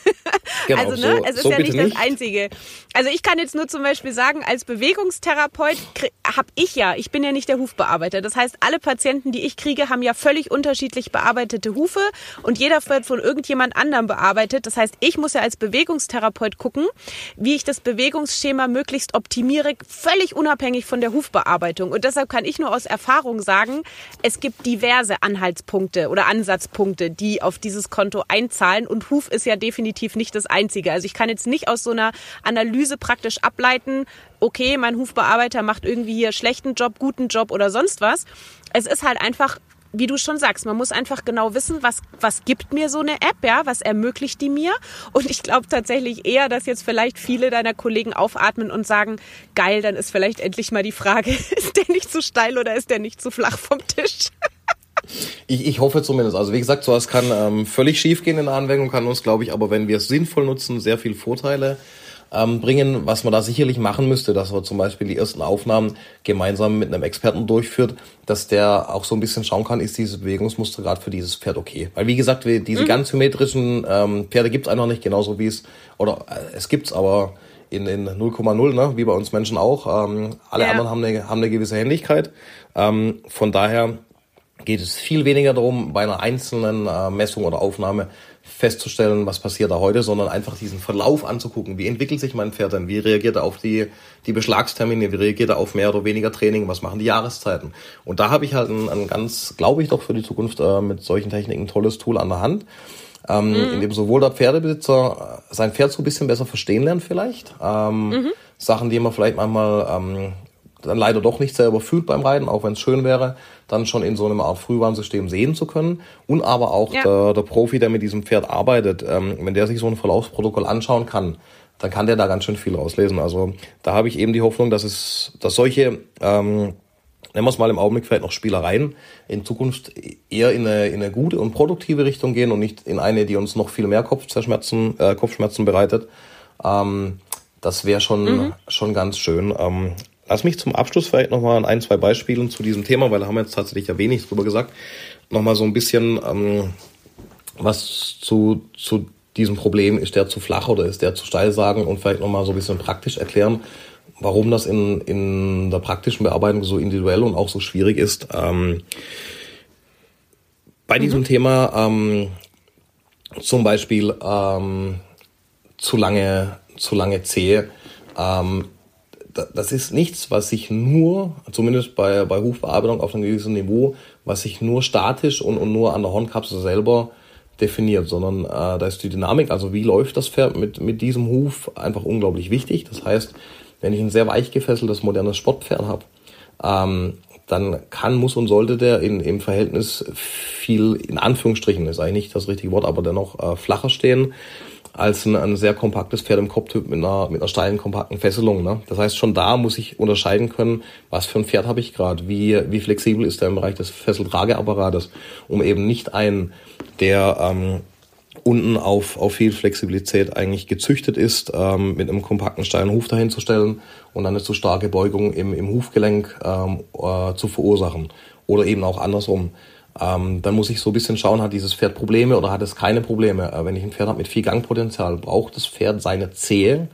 Genau, also ne, so, es ist so ja nicht das nicht. Einzige. Also ich kann jetzt nur zum Beispiel sagen, als Bewegungstherapeut habe ich ja, ich bin ja nicht der Hufbearbeiter. Das heißt, alle Patienten, die ich kriege, haben ja völlig unterschiedlich bearbeitete Hufe und jeder wird von irgendjemand anderem bearbeitet. Das heißt, ich muss ja als Bewegungstherapeut gucken, wie ich das Bewegungsschema möglichst optimiere, völlig unabhängig von der Hufbearbeitung. Und deshalb kann ich nur aus Erfahrung sagen, es gibt diverse Anhaltspunkte oder Ansatzpunkte, die auf dieses Konto einzahlen und und Huf ist ja definitiv nicht das Einzige. Also ich kann jetzt nicht aus so einer Analyse praktisch ableiten, okay, mein Hufbearbeiter macht irgendwie hier schlechten Job, guten Job oder sonst was. Es ist halt einfach wie du schon sagst, man muss einfach genau wissen, was, was gibt mir so eine App, ja, was ermöglicht die mir. Und ich glaube tatsächlich eher, dass jetzt vielleicht viele deiner Kollegen aufatmen und sagen, geil, dann ist vielleicht endlich mal die Frage, ist der nicht zu steil oder ist der nicht zu flach vom Tisch? Ich, ich hoffe zumindest. Also wie gesagt, sowas kann ähm, völlig schief gehen in der Anwendung, kann uns, glaube ich, aber wenn wir es sinnvoll nutzen, sehr viel Vorteile ähm, bringen. Was man da sicherlich machen müsste, dass man zum Beispiel die ersten Aufnahmen gemeinsam mit einem Experten durchführt, dass der auch so ein bisschen schauen kann, ist dieses Bewegungsmuster gerade für dieses Pferd okay. Weil wie gesagt, diese mhm. ganz symmetrischen ähm, Pferde gibt es einfach nicht, genauso wie es, oder äh, es gibt's, aber in, in 0,0, ne, wie bei uns Menschen auch. Ähm, alle ja. anderen haben eine, haben eine gewisse Händigkeit. Ähm, von daher geht es viel weniger darum, bei einer einzelnen äh, Messung oder Aufnahme festzustellen, was passiert da heute, sondern einfach diesen Verlauf anzugucken. Wie entwickelt sich mein Pferd denn? Wie reagiert er auf die, die Beschlagstermine? Wie reagiert er auf mehr oder weniger Training? Was machen die Jahreszeiten? Und da habe ich halt ein, ein ganz, glaube ich doch für die Zukunft äh, mit solchen Techniken ein tolles Tool an der Hand. Ähm, mhm. in dem sowohl der Pferdebesitzer sein Pferd so ein bisschen besser verstehen lernt vielleicht. Ähm, mhm. Sachen, die man vielleicht manchmal ähm, dann leider doch nicht selber fühlt beim Reiten, auch wenn es schön wäre, dann schon in so einem Art Frühwarnsystem sehen zu können. Und aber auch ja. der, der Profi, der mit diesem Pferd arbeitet, ähm, wenn der sich so ein Verlaufsprotokoll anschauen kann, dann kann der da ganz schön viel rauslesen. Also da habe ich eben die Hoffnung, dass es, dass solche, ähm, nennen wir es mal im Augenblick vielleicht noch Spielereien, in Zukunft eher in eine, in eine gute und produktive Richtung gehen und nicht in eine, die uns noch viel mehr Kopfschmerzen, äh, Kopfschmerzen bereitet. Ähm, das wäre schon, mhm. schon ganz schön. Ähm, Lass mich zum Abschluss vielleicht nochmal an ein, zwei Beispielen zu diesem Thema, weil da haben wir jetzt tatsächlich ja wenig drüber gesagt, nochmal so ein bisschen ähm, was zu, zu diesem Problem, ist der zu flach oder ist der zu steil sagen und vielleicht nochmal so ein bisschen praktisch erklären, warum das in, in der praktischen Bearbeitung so individuell und auch so schwierig ist. Ähm, bei diesem mhm. Thema ähm, zum Beispiel ähm, zu lange, zu lange Zehe. Ähm, das ist nichts, was sich nur, zumindest bei, bei Hufbearbeitung auf einem gewissen Niveau, was sich nur statisch und, und nur an der Hornkapsel selber definiert, sondern äh, da ist die Dynamik, also wie läuft das Pferd mit, mit diesem Huf, einfach unglaublich wichtig. Das heißt, wenn ich ein sehr weich gefesseltes, modernes Sportpferd habe, ähm, dann kann, muss und sollte der in, im Verhältnis viel, in Anführungsstrichen, ist eigentlich nicht das richtige Wort, aber dennoch äh, flacher stehen als ein, ein sehr kompaktes Pferd im Kopftyp mit einer, mit einer steilen, kompakten Fesselung. Ne? Das heißt, schon da muss ich unterscheiden können, was für ein Pferd habe ich gerade, wie, wie flexibel ist der im Bereich des Fesseltrageapparates, um eben nicht einen, der ähm, unten auf, auf viel Flexibilität eigentlich gezüchtet ist, ähm, mit einem kompakten steilen Huf dahin zu stellen und dann eine zu starke Beugung im, im Hufgelenk ähm, äh, zu verursachen. Oder eben auch andersrum. Ähm, dann muss ich so ein bisschen schauen, hat dieses Pferd Probleme oder hat es keine Probleme. Äh, wenn ich ein Pferd habe mit viel Gangpotenzial, braucht das Pferd seine Zehe,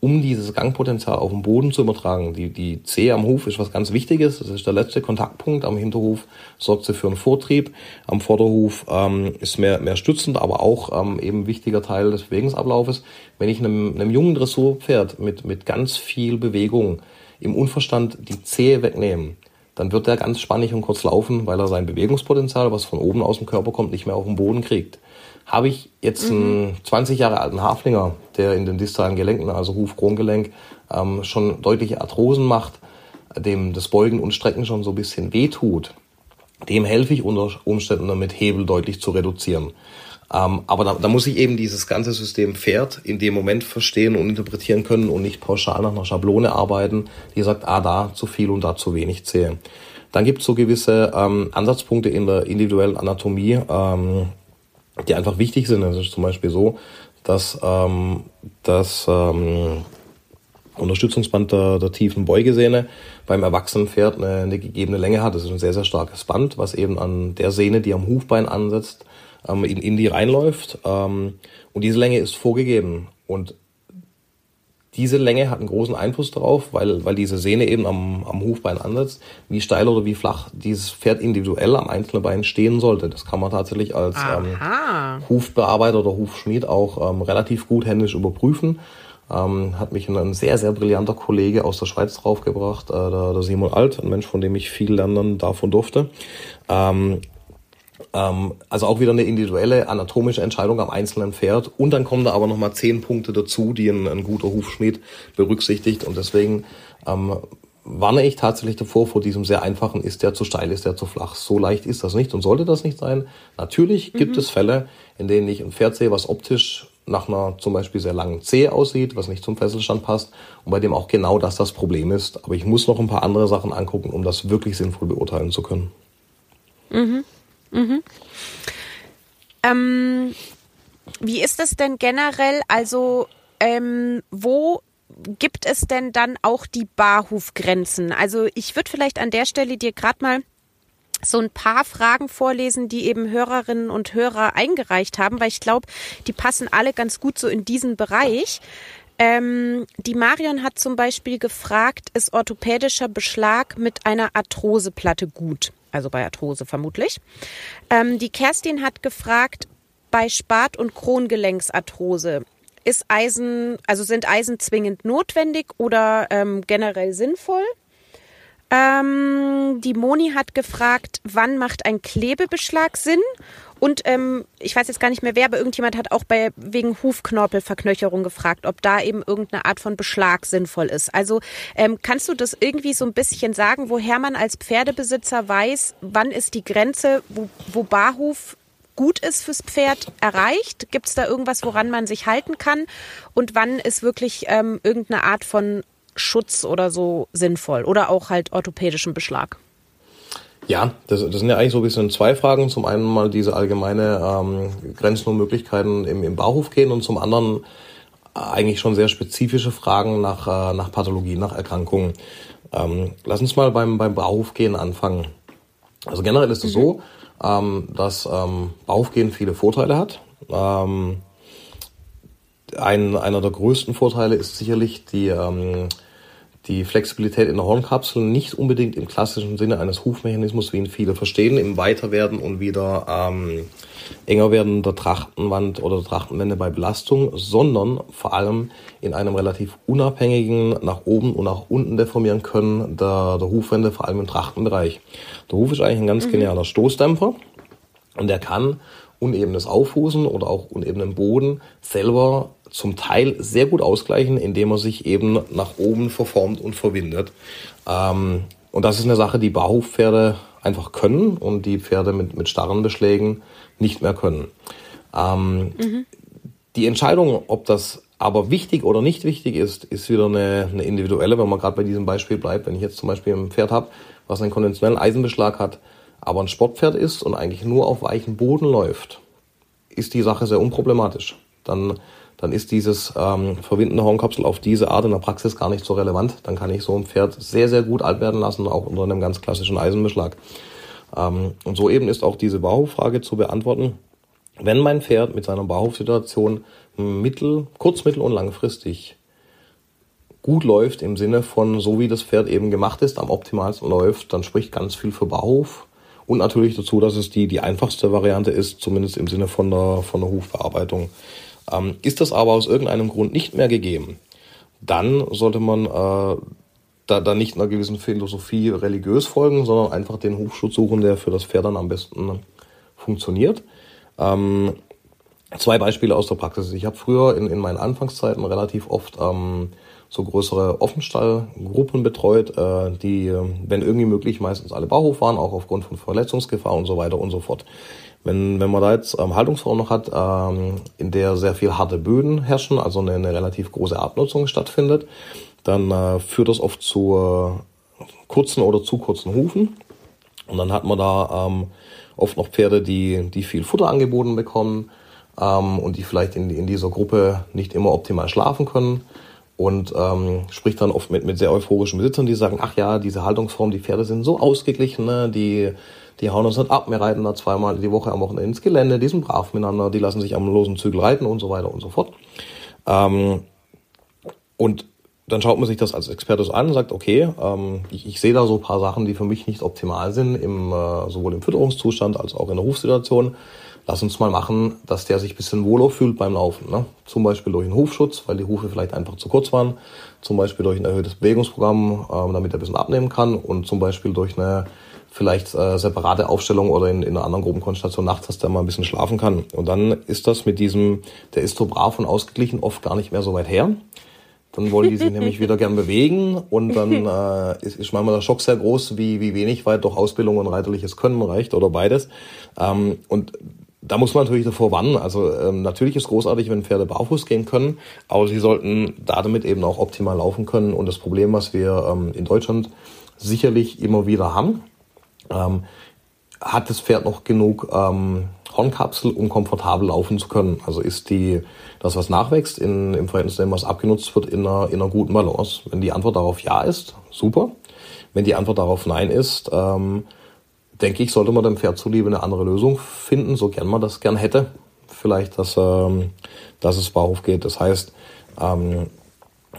um dieses Gangpotenzial auf den Boden zu übertragen. Die, die Zehe am Huf ist was ganz Wichtiges. Das ist der letzte Kontaktpunkt. Am Hinterhuf sorgt sie für einen Vortrieb. Am Vorderhuf ähm, ist mehr, mehr stützend, aber auch ähm, eben wichtiger Teil des Bewegungsablaufes. Wenn ich einem, einem jungen Dressurpferd mit, mit ganz viel Bewegung im Unverstand die Zehe wegnehme, dann wird er ganz spannig und kurz laufen, weil er sein Bewegungspotenzial, was von oben aus dem Körper kommt, nicht mehr auf den Boden kriegt. Habe ich jetzt mhm. einen 20 Jahre alten Haflinger, der in den distalen Gelenken, also Huf-Krongelenk, ähm, schon deutliche Arthrosen macht, dem das Beugen und Strecken schon so ein bisschen wehtut, dem helfe ich unter Umständen damit, Hebel deutlich zu reduzieren. Ähm, aber da, da muss ich eben dieses ganze System Pferd in dem Moment verstehen und interpretieren können und nicht pauschal nach einer Schablone arbeiten, die sagt, ah, da zu viel und da zu wenig zähle. Dann gibt es so gewisse ähm, Ansatzpunkte in der individuellen Anatomie, ähm, die einfach wichtig sind. Es ist zum Beispiel so, dass ähm, das ähm, Unterstützungsband der, der tiefen Beugesehne beim erwachsenen Pferd eine, eine gegebene Länge hat. Das ist ein sehr, sehr starkes Band, was eben an der Sehne, die am Hufbein ansetzt, ähm, in, in die reinläuft. Ähm, und diese Länge ist vorgegeben. Und diese Länge hat einen großen Einfluss darauf, weil, weil diese Sehne eben am, am Hufbein ansetzt, wie steil oder wie flach dieses Pferd individuell am einzelnen Bein stehen sollte. Das kann man tatsächlich als ähm, Hufbearbeiter oder Hufschmied auch ähm, relativ gut händisch überprüfen. Ähm, hat mich ein sehr, sehr brillanter Kollege aus der Schweiz draufgebracht, äh, der, der Simon Alt, ein Mensch, von dem ich viel lernen darf und durfte. Ähm, also auch wieder eine individuelle anatomische Entscheidung am einzelnen Pferd. Und dann kommen da aber nochmal zehn Punkte dazu, die ein, ein guter Hufschmied berücksichtigt. Und deswegen ähm, warne ich tatsächlich davor vor diesem sehr einfachen, ist der zu steil, ist der zu flach. So leicht ist das nicht und sollte das nicht sein. Natürlich gibt mhm. es Fälle, in denen ich ein Pferd sehe, was optisch nach einer zum Beispiel sehr langen Zehe aussieht, was nicht zum Fesselstand passt und bei dem auch genau das das Problem ist. Aber ich muss noch ein paar andere Sachen angucken, um das wirklich sinnvoll beurteilen zu können. Mhm. Mhm. Ähm, wie ist es denn generell? Also ähm, wo gibt es denn dann auch die Barhufgrenzen? Also ich würde vielleicht an der Stelle dir gerade mal so ein paar Fragen vorlesen, die eben Hörerinnen und Hörer eingereicht haben, weil ich glaube, die passen alle ganz gut so in diesen Bereich. Ähm, die Marion hat zum Beispiel gefragt, ist orthopädischer Beschlag mit einer Arthroseplatte gut? Also bei Arthrose vermutlich. Ähm, die Kerstin hat gefragt, bei Spat- und Krongelenksarthrose ist Eisen, also sind Eisen zwingend notwendig oder ähm, generell sinnvoll? Ähm, die Moni hat gefragt, wann macht ein Klebebeschlag Sinn? Und ähm, ich weiß jetzt gar nicht mehr wer, aber irgendjemand hat auch bei wegen Hufknorpelverknöcherung gefragt, ob da eben irgendeine Art von Beschlag sinnvoll ist. Also ähm, kannst du das irgendwie so ein bisschen sagen, woher man als Pferdebesitzer weiß, wann ist die Grenze, wo, wo Barhuf gut ist fürs Pferd, erreicht? Gibt es da irgendwas, woran man sich halten kann? Und wann ist wirklich ähm, irgendeine Art von Schutz oder so sinnvoll oder auch halt orthopädischen Beschlag? Ja, das, das sind ja eigentlich so ein bisschen zwei Fragen. Zum einen mal diese allgemeine ähm, Grenzen und Möglichkeiten im, im Bauhof gehen und zum anderen eigentlich schon sehr spezifische Fragen nach, äh, nach Pathologie, nach Erkrankungen. Ähm, lass uns mal beim, beim Bauhofgehen anfangen. Also generell ist es mhm. so, ähm, dass ähm, Bauhofgehen viele Vorteile hat. Ähm, ein, einer der größten Vorteile ist sicherlich die, ähm, die Flexibilität in der Hornkapsel, nicht unbedingt im klassischen Sinne eines Hufmechanismus, wie ihn viele verstehen, im Weiterwerden und wieder ähm, enger werden der Trachtenwand oder der Trachtenwände bei Belastung, sondern vor allem in einem relativ unabhängigen nach oben und nach unten deformieren können der, der Hufwände, vor allem im Trachtenbereich. Der Huf ist eigentlich ein ganz mhm. genialer Stoßdämpfer und der kann unebenes Aufhusen oder auch unebenen Boden selber zum Teil sehr gut ausgleichen, indem er sich eben nach oben verformt und verwindet. Ähm, und das ist eine Sache, die Bauhofpferde einfach können und die Pferde mit, mit starren Beschlägen nicht mehr können. Ähm, mhm. Die Entscheidung, ob das aber wichtig oder nicht wichtig ist, ist wieder eine, eine individuelle, wenn man gerade bei diesem Beispiel bleibt. Wenn ich jetzt zum Beispiel ein Pferd habe, was einen konventionellen Eisenbeschlag hat, aber ein Sportpferd ist und eigentlich nur auf weichen Boden läuft, ist die Sache sehr unproblematisch. Dann, dann ist dieses ähm, verwindende Hornkapsel auf diese Art in der Praxis gar nicht so relevant. Dann kann ich so ein Pferd sehr, sehr gut alt werden lassen, auch unter einem ganz klassischen Eisenbeschlag. Ähm, und so eben ist auch diese Bauhoffrage zu beantworten. Wenn mein Pferd mit seiner Bauhofsituation mittel, kurz-, mittel- und langfristig gut läuft im Sinne von so wie das Pferd eben gemacht ist, am optimalsten läuft, dann spricht ganz viel für Bauhof. Und natürlich dazu, dass es die, die einfachste Variante ist, zumindest im Sinne von der, von der Hufbearbeitung. Ähm, ist das aber aus irgendeinem Grund nicht mehr gegeben, dann sollte man äh, da, da nicht einer gewissen Philosophie religiös folgen, sondern einfach den Hufschutz suchen, der für das Pferd dann am besten funktioniert. Ähm, zwei Beispiele aus der Praxis. Ich habe früher in, in meinen Anfangszeiten relativ oft ähm, so größere Offenstallgruppen betreut, äh, die, wenn irgendwie möglich, meistens alle Bauhof waren, auch aufgrund von Verletzungsgefahr und so weiter und so fort. Wenn, wenn man da jetzt ähm, Haltungsform noch hat, ähm, in der sehr viel harte Böden herrschen, also eine, eine relativ große Abnutzung stattfindet, dann äh, führt das oft zu äh, kurzen oder zu kurzen Hufen. Und dann hat man da ähm, oft noch Pferde, die, die viel Futter angeboten bekommen ähm, und die vielleicht in, in dieser Gruppe nicht immer optimal schlafen können und ähm, spricht dann oft mit, mit sehr euphorischen Besitzern, die sagen, ach ja, diese Haltungsform, die Pferde sind so ausgeglichen, ne? die, die hauen uns nicht ab, wir reiten da zweimal die Woche am Wochenende ins Gelände, die sind brav miteinander, die lassen sich am losen Zügel reiten und so weiter und so fort. Ähm, und dann schaut man sich das als Experte so an und sagt, okay, ähm, ich, ich sehe da so ein paar Sachen, die für mich nicht optimal sind, im, äh, sowohl im Fütterungszustand als auch in der Rufsituation lass uns mal machen, dass der sich ein bisschen wohler fühlt beim Laufen. Ne? Zum Beispiel durch einen Hufschutz, weil die Hufe vielleicht einfach zu kurz waren. Zum Beispiel durch ein erhöhtes Bewegungsprogramm, äh, damit er ein bisschen abnehmen kann. Und zum Beispiel durch eine vielleicht äh, separate Aufstellung oder in, in einer anderen Gruppenkonstellation nachts, dass der mal ein bisschen schlafen kann. Und dann ist das mit diesem, der ist so brav und ausgeglichen, oft gar nicht mehr so weit her. Dann wollen die sich nämlich wieder gern bewegen und dann äh, ist, ist manchmal der Schock sehr groß, wie, wie wenig weit durch Ausbildung und reiterliches Können reicht oder beides. Ähm, und da muss man natürlich davor warnen. Also ähm, natürlich ist großartig, wenn Pferde barfuß gehen können, aber sie sollten damit eben auch optimal laufen können. Und das Problem, was wir ähm, in Deutschland sicherlich immer wieder haben, ähm, hat das Pferd noch genug ähm, Hornkapsel, um komfortabel laufen zu können? Also ist die, das, was nachwächst, in, im Verhältnis zu dem, was abgenutzt wird, in einer, in einer guten Balance? Wenn die Antwort darauf ja ist, super. Wenn die Antwort darauf nein ist, ähm, denke ich, sollte man dem Pferd zuliebe eine andere Lösung finden, so gern man das gern hätte. Vielleicht, dass, ähm, dass es Bauhof geht. Das heißt, ähm,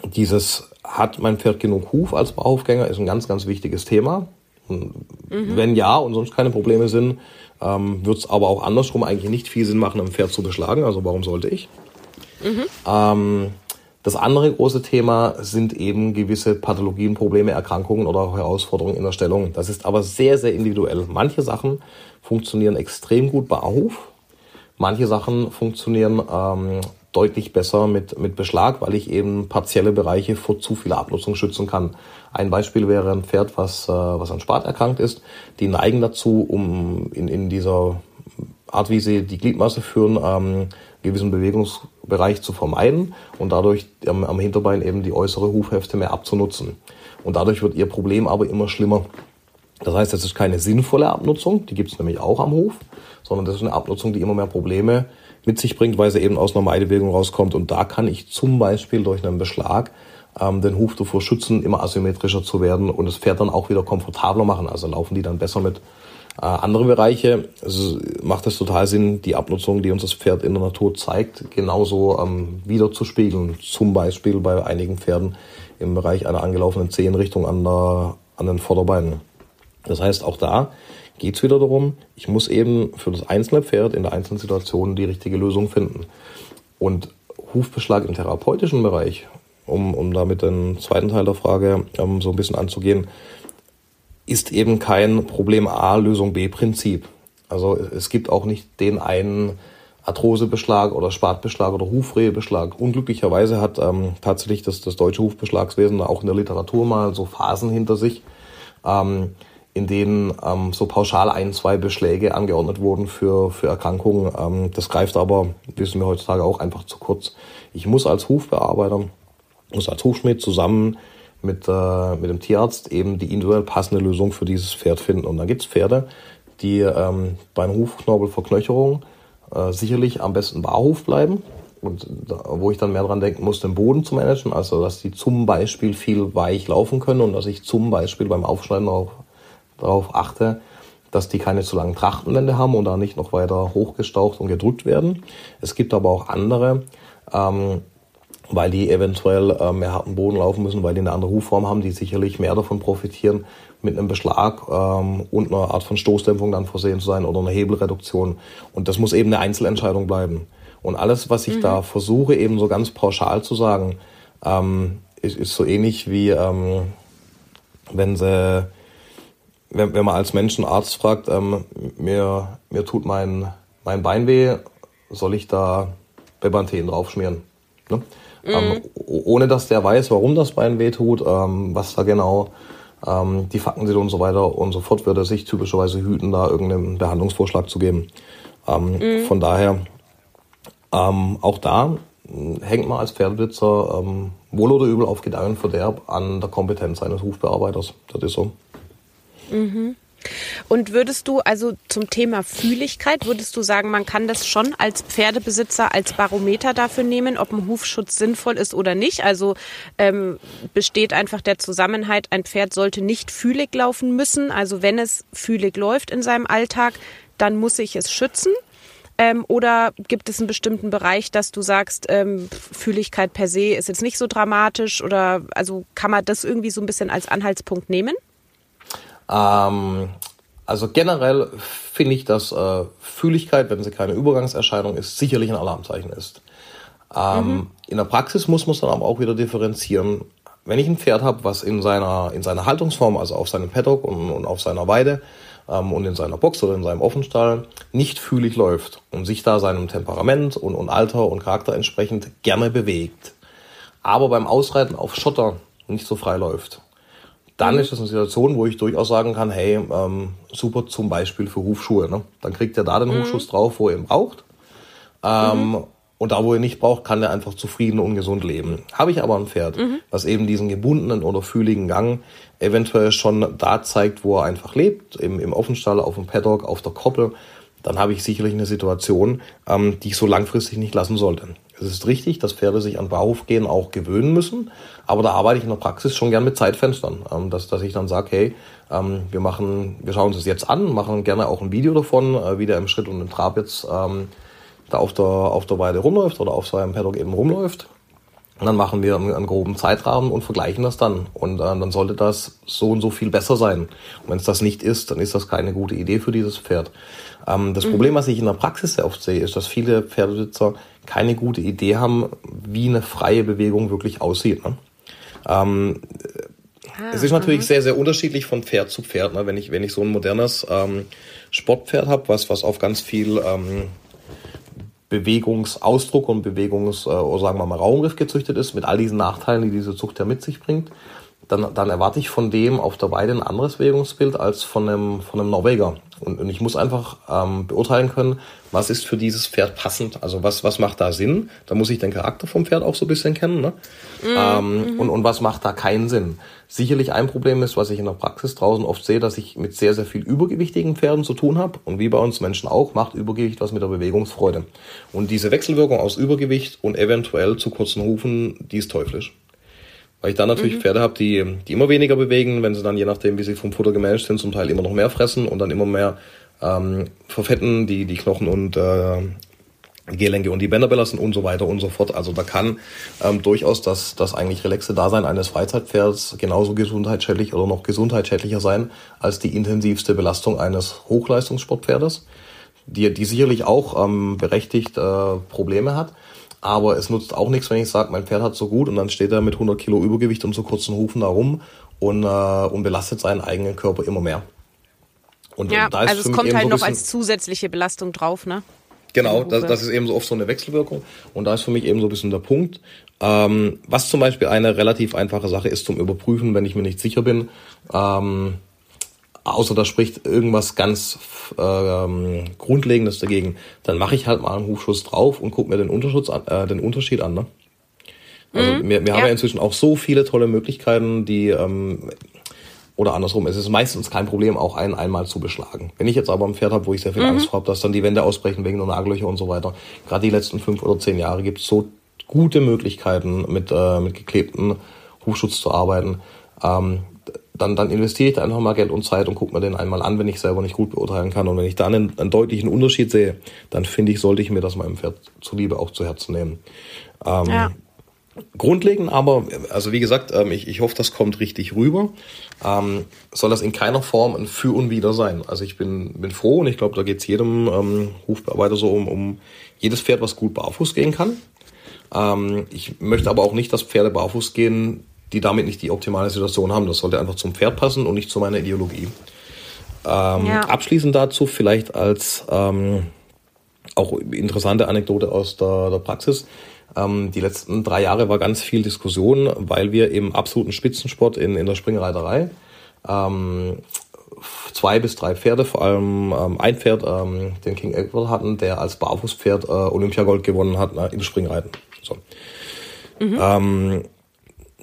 dieses hat mein Pferd genug Huf als Bauhofgänger ist ein ganz, ganz wichtiges Thema. Mhm. Wenn ja und sonst keine Probleme sind, ähm, wird es aber auch andersrum eigentlich nicht viel Sinn machen, ein Pferd zu beschlagen. Also warum sollte ich? Mhm. Ähm, das andere große Thema sind eben gewisse Pathologien, Probleme, Erkrankungen oder auch Herausforderungen in der Stellung. Das ist aber sehr, sehr individuell. Manche Sachen funktionieren extrem gut bei Ahuf. Manche Sachen funktionieren ähm, deutlich besser mit, mit Beschlag, weil ich eben partielle Bereiche vor zu viel Abnutzung schützen kann. Ein Beispiel wäre ein Pferd, was, äh, was an Spat erkrankt ist. Die neigen dazu, um in, in dieser Art, wie sie die Gliedmasse führen, ähm, gewissen Bewegungsbereich zu vermeiden und dadurch am, am Hinterbein eben die äußere Hufhälfte mehr abzunutzen. Und dadurch wird ihr Problem aber immer schlimmer. Das heißt, das ist keine sinnvolle Abnutzung, die gibt es nämlich auch am Hof, sondern das ist eine Abnutzung, die immer mehr Probleme mit sich bringt, weil sie eben aus einer Meidebewegung rauskommt. Und da kann ich zum Beispiel durch einen Beschlag ähm, den Huf davor schützen, immer asymmetrischer zu werden und das Pferd dann auch wieder komfortabler machen. Also laufen die dann besser mit äh, andere Bereiche also macht es total Sinn, die Abnutzung, die uns das Pferd in der Natur zeigt, genauso ähm, wieder zu spiegeln. Zum Beispiel bei einigen Pferden im Bereich einer angelaufenen Zehenrichtung an, der, an den Vorderbeinen. Das heißt, auch da geht es wieder darum, ich muss eben für das einzelne Pferd in der einzelnen Situation die richtige Lösung finden. Und Hufbeschlag im therapeutischen Bereich, um, um damit den zweiten Teil der Frage ähm, so ein bisschen anzugehen, ist eben kein Problem A, Lösung B Prinzip. Also es gibt auch nicht den einen Arthrosebeschlag oder Spatbeschlag oder Hufrehebeschlag. Unglücklicherweise hat ähm, tatsächlich das, das deutsche Hufbeschlagswesen auch in der Literatur mal so Phasen hinter sich, ähm, in denen ähm, so pauschal ein, zwei Beschläge angeordnet wurden für, für Erkrankungen. Ähm, das greift aber, wissen wir heutzutage auch, einfach zu kurz. Ich muss als Hufbearbeiter, muss als Hufschmied zusammen mit, äh, mit dem Tierarzt eben die individuell passende Lösung für dieses Pferd finden. Und dann gibt's Pferde, die ähm, beim Hufknorpelverknöcherung äh, sicherlich am besten barhof bleiben. Und da, wo ich dann mehr dran denken muss, den Boden zu managen, also dass die zum Beispiel viel weich laufen können und dass ich zum Beispiel beim Aufschneiden auch darauf achte, dass die keine zu langen Trachtenwände haben und da nicht noch weiter hochgestaucht und gedrückt werden. Es gibt aber auch andere, ähm, weil die eventuell äh, mehr harten Boden laufen müssen, weil die eine andere Hufform haben, die sicherlich mehr davon profitieren, mit einem Beschlag ähm, und einer Art von Stoßdämpfung dann versehen zu sein oder einer Hebelreduktion. Und das muss eben eine Einzelentscheidung bleiben. Und alles, was ich mhm. da versuche, eben so ganz pauschal zu sagen, ähm, ist, ist so ähnlich wie ähm, wenn sie, wenn, wenn man als Menschenarzt fragt, ähm, mir, mir tut mein, mein Bein weh, soll ich da Bepanthen draufschmieren? Ne? Ähm, mhm. Ähm, ohne dass der weiß, warum das Bein wehtut, ähm, was da genau ähm, die Fakten sind und so weiter und so fort, würde er sich typischerweise hüten, da irgendeinen Behandlungsvorschlag zu geben. Ähm, mhm. Von daher, ähm, auch da hängt man als Pferdebesitzer ähm, wohl oder übel auf Gedeih und Verderb an der Kompetenz eines Hufbearbeiters. Das ist so. Mhm. Und würdest du also zum Thema Fühligkeit, würdest du sagen, man kann das schon als Pferdebesitzer als Barometer dafür nehmen, ob ein Hufschutz sinnvoll ist oder nicht? Also ähm, besteht einfach der Zusammenhalt, ein Pferd sollte nicht fühlig laufen müssen. Also wenn es fühlig läuft in seinem Alltag, dann muss ich es schützen. Ähm, oder gibt es einen bestimmten Bereich, dass du sagst, ähm, Fühligkeit per se ist jetzt nicht so dramatisch? Oder also kann man das irgendwie so ein bisschen als Anhaltspunkt nehmen? Ähm, also generell finde ich, dass äh, Fühligkeit, wenn sie keine Übergangserscheinung ist, sicherlich ein Alarmzeichen ist. Ähm, mhm. In der Praxis muss man es dann aber auch wieder differenzieren. Wenn ich ein Pferd habe, was in seiner, in seiner Haltungsform, also auf seinem Paddock und, und auf seiner Weide ähm, und in seiner Box oder in seinem Offenstall nicht fühlig läuft und sich da seinem Temperament und, und Alter und Charakter entsprechend gerne bewegt, aber beim Ausreiten auf Schotter nicht so frei läuft, dann ist das eine Situation, wo ich durchaus sagen kann, hey, ähm, super zum Beispiel für Hufschuhe. Ne? Dann kriegt er da den mhm. Hufschuss drauf, wo er ihn braucht. Ähm, mhm. Und da, wo er nicht braucht, kann er einfach zufrieden und gesund leben. Habe ich aber ein Pferd, mhm. was eben diesen gebundenen oder fühligen Gang eventuell schon da zeigt, wo er einfach lebt, im, im Offenstall, auf dem Paddock, auf der Koppel, dann habe ich sicherlich eine Situation, ähm, die ich so langfristig nicht lassen sollte. Es ist richtig, dass Pferde sich an Bauhofgehen auch gewöhnen müssen, aber da arbeite ich in der Praxis schon gern mit Zeitfenstern, ähm, dass, dass ich dann sage, hey, ähm, wir machen, wir schauen uns das jetzt an, machen gerne auch ein Video davon, äh, wie der im Schritt und im Trab jetzt ähm, da auf der, auf der Weide rumläuft oder auf seinem Paddock eben rumläuft. Und dann machen wir einen, einen groben Zeitrahmen und vergleichen das dann. Und äh, dann sollte das so und so viel besser sein. Und wenn es das nicht ist, dann ist das keine gute Idee für dieses Pferd. Ähm, das mhm. Problem, was ich in der Praxis sehr oft sehe, ist, dass viele Pferdebesitzer keine gute Idee haben, wie eine freie Bewegung wirklich aussieht. Ne? Ähm, ah, es ist natürlich mhm. sehr, sehr unterschiedlich von Pferd zu Pferd. Ne? Wenn, ich, wenn ich so ein modernes ähm, Sportpferd habe, was, was auf ganz viel ähm, Bewegungsausdruck und Bewegungs- äh, oder sagen wir mal Raumriff gezüchtet ist, mit all diesen Nachteilen, die diese Zucht ja mit sich bringt, dann, dann erwarte ich von dem auf der Weide ein anderes Bewegungsbild als von einem, von einem Norweger. Und, und ich muss einfach ähm, beurteilen können, was ist für dieses Pferd passend, also was, was macht da Sinn. Da muss ich den Charakter vom Pferd auch so ein bisschen kennen. Ne? Mhm. Ähm, und, und was macht da keinen Sinn. Sicherlich ein Problem ist, was ich in der Praxis draußen oft sehe, dass ich mit sehr, sehr viel übergewichtigen Pferden zu tun habe. Und wie bei uns Menschen auch, macht Übergewicht was mit der Bewegungsfreude. Und diese Wechselwirkung aus Übergewicht und eventuell zu kurzen Hufen, die ist teuflisch. Weil ich dann natürlich mhm. Pferde habe, die, die immer weniger bewegen, wenn sie dann je nachdem, wie sie vom Futter gemanagt sind, zum Teil immer noch mehr fressen und dann immer mehr ähm, verfetten, die, die Knochen und äh, Gelenke und die Bänder belassen und so weiter und so fort. Also da kann ähm, durchaus das, das eigentlich relaxe Dasein eines Freizeitpferds genauso gesundheitsschädlich oder noch gesundheitsschädlicher sein als die intensivste Belastung eines Hochleistungssportpferdes, die, die sicherlich auch ähm, berechtigt äh, Probleme hat. Aber es nutzt auch nichts, wenn ich sage, mein Pferd hat so gut und dann steht er mit 100 Kilo Übergewicht und so kurzen Hufen da rum und, äh, und belastet seinen eigenen Körper immer mehr. Und ja, da ist also es kommt halt so noch als zusätzliche Belastung drauf, ne? Genau, das, das ist eben so oft so eine Wechselwirkung. Und da ist für mich eben so ein bisschen der Punkt. Ähm, was zum Beispiel eine relativ einfache Sache ist zum Überprüfen, wenn ich mir nicht sicher bin. Ähm, außer da spricht irgendwas ganz ähm, Grundlegendes dagegen, dann mache ich halt mal einen Hufschuss drauf und gucke mir den, Unterschutz an, äh, den Unterschied an. Ne? Also mhm, wir, wir ja. haben ja inzwischen auch so viele tolle Möglichkeiten, die ähm, oder andersrum, es ist meistens kein Problem, auch einen einmal zu beschlagen. Wenn ich jetzt aber ein Pferd habe, wo ich sehr viel mhm. Angst habe, dass dann die Wände ausbrechen wegen nur Nagellöcher und so weiter, gerade die letzten fünf oder zehn Jahre gibt es so gute Möglichkeiten, mit, äh, mit geklebten Hufschutz zu arbeiten. Ähm, dann, dann investiere ich da einfach mal Geld und Zeit und gucke mir den einmal an, wenn ich selber nicht gut beurteilen kann. Und wenn ich da einen, einen deutlichen Unterschied sehe, dann finde ich, sollte ich mir das meinem Pferd zuliebe auch zu Herzen nehmen. Ähm, ja. Grundlegend aber, also wie gesagt, ähm, ich, ich hoffe, das kommt richtig rüber, ähm, soll das in keiner Form ein Für und Wider sein. Also ich bin, bin froh und ich glaube, da geht es jedem ähm, Hufbearbeiter so um, um jedes Pferd, was gut barfuß gehen kann. Ähm, ich möchte aber auch nicht, dass Pferde barfuß gehen, die damit nicht die optimale Situation haben. Das sollte einfach zum Pferd passen und nicht zu meiner Ideologie. Ähm, ja. Abschließend dazu vielleicht als ähm, auch interessante Anekdote aus der, der Praxis. Ähm, die letzten drei Jahre war ganz viel Diskussion, weil wir im absoluten Spitzensport in, in der Springreiterei ähm, zwei bis drei Pferde, vor allem ähm, ein Pferd, ähm, den King Edward hatten, der als Barfußpferd äh, Olympiagold gewonnen hat äh, im Springreiten. So. Mhm. Ähm,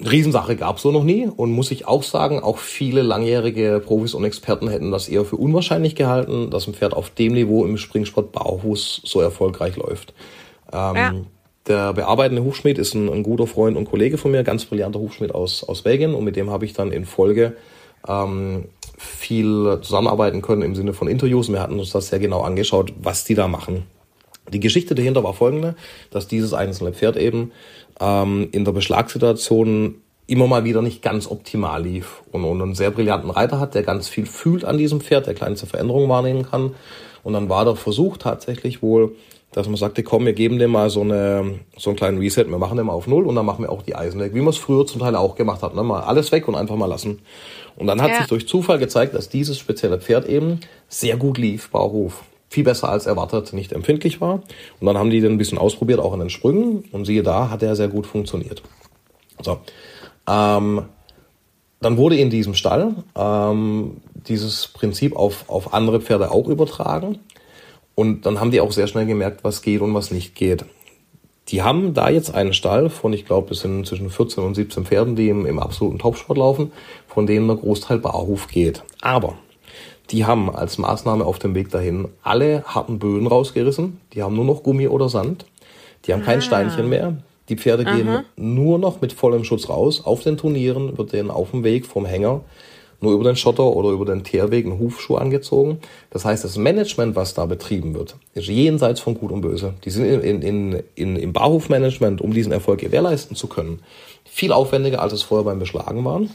Riesensache gab es so noch nie und muss ich auch sagen, auch viele langjährige Profis und Experten hätten das eher für unwahrscheinlich gehalten, dass ein Pferd auf dem Niveau im Springsport Baufuß so erfolgreich läuft. Ähm, ja. Der bearbeitende Hufschmied ist ein, ein, guter Freund und Kollege von mir, ganz brillanter Hufschmied aus, aus Belgien und mit dem habe ich dann in Folge ähm, viel zusammenarbeiten können im Sinne von Interviews. Wir hatten uns das sehr genau angeschaut, was die da machen. Die Geschichte dahinter war folgende, dass dieses einzelne Pferd eben ähm, in der Beschlagssituation immer mal wieder nicht ganz optimal lief und, und einen sehr brillanten Reiter hat, der ganz viel fühlt an diesem Pferd, der kleinste Veränderungen wahrnehmen kann. Und dann war der Versuch tatsächlich wohl, dass man sagte, komm, wir geben dem mal so, eine, so einen kleinen Reset, wir machen den mal auf Null und dann machen wir auch die Eisen weg, wie man es früher zum Teil auch gemacht hat, ne? mal alles weg und einfach mal lassen. Und dann hat ja. sich durch Zufall gezeigt, dass dieses spezielle Pferd eben sehr gut lief, Bauhof viel besser als erwartet nicht empfindlich war. Und dann haben die den ein bisschen ausprobiert, auch in den Sprüngen. Und siehe da, hat er sehr gut funktioniert. So. Ähm, dann wurde in diesem Stall ähm, dieses Prinzip auf, auf andere Pferde auch übertragen. Und dann haben die auch sehr schnell gemerkt, was geht und was nicht geht. Die haben da jetzt einen Stall von, ich glaube, es sind zwischen 14 und 17 Pferden, die im, im absoluten Topsport laufen, von denen der Großteil Barhof geht. Aber die haben als Maßnahme auf dem Weg dahin alle harten Böden rausgerissen. Die haben nur noch Gummi oder Sand. Die haben kein Ah. Steinchen mehr. Die Pferde gehen nur noch mit vollem Schutz raus. Auf den Turnieren wird denen auf dem Weg vom Hänger nur über den Schotter oder über den Teerweg ein Hufschuh angezogen. Das heißt, das Management, was da betrieben wird, ist jenseits von Gut und Böse. Die sind in, in, in, im Barhofmanagement, um diesen Erfolg gewährleisten zu können, viel aufwendiger, als es vorher beim Beschlagen waren.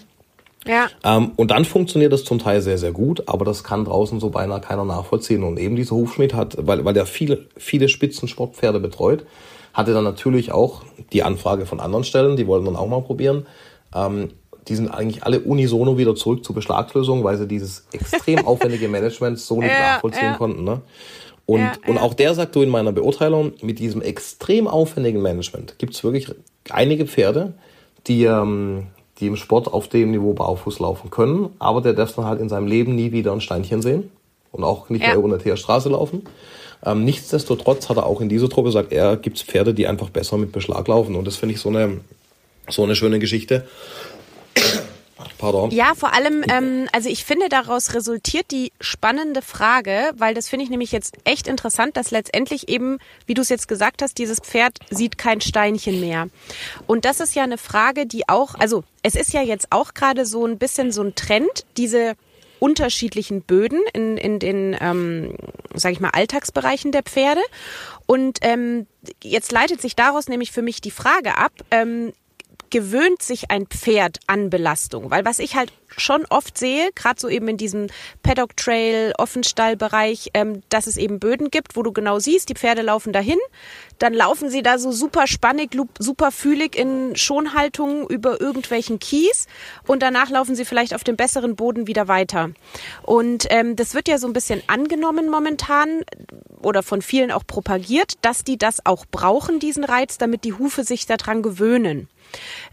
Ja. Ähm, und dann funktioniert das zum Teil sehr, sehr gut, aber das kann draußen so beinahe keiner nachvollziehen. Und eben dieser Hufschmied hat, weil, weil der viele, viele Spitzensportpferde betreut, hatte dann natürlich auch die Anfrage von anderen Stellen, die wollten dann auch mal probieren. Ähm, die sind eigentlich alle unisono wieder zurück zur Beschlagslösung, weil sie dieses extrem aufwendige Management so nicht Ja, nachvollziehen ja. konnten. Ne? Und, Ja, und auch der sagt du in meiner Beurteilung, mit diesem extrem aufwendigen Management gibt es wirklich einige Pferde, die, ähm, die im Sport auf dem Niveau barfuß laufen können, aber der darf dann halt in seinem Leben nie wieder ein Steinchen sehen und auch nicht Ja. mehr über eine Teerstraße laufen. Ähm, nichtsdestotrotz hat er auch in dieser Truppe gesagt, er gibt Pferde, die einfach besser mit Beschlag laufen. Und das finde ich so eine, so eine schöne Geschichte. Pardon. Ja, vor allem, ähm, also ich finde, daraus resultiert die spannende Frage, weil das finde ich nämlich jetzt echt interessant, dass letztendlich eben, wie du es jetzt gesagt hast, dieses Pferd sieht kein Steinchen mehr. Und das ist ja eine Frage, die auch, also es ist ja jetzt auch gerade so ein bisschen so ein Trend, diese unterschiedlichen Böden in, in den, ähm, sage ich mal, Alltagsbereichen der Pferde. Und ähm, jetzt leitet sich daraus nämlich für mich die Frage ab, ähm, gewöhnt sich ein Pferd an Belastung? Weil was ich halt schon oft sehe, gerade so eben in diesem Paddock Trail, Offenstallbereich, ähm, dass es eben Böden gibt, wo du genau siehst, die Pferde laufen dahin, dann laufen sie da so super spannig, super fühlig in Schonhaltung über irgendwelchen Kies und danach laufen sie vielleicht auf dem besseren Boden wieder weiter. Und ähm, das wird ja so ein bisschen angenommen momentan oder von vielen auch propagiert, dass die das auch brauchen, diesen Reiz, damit die Hufe sich daran gewöhnen.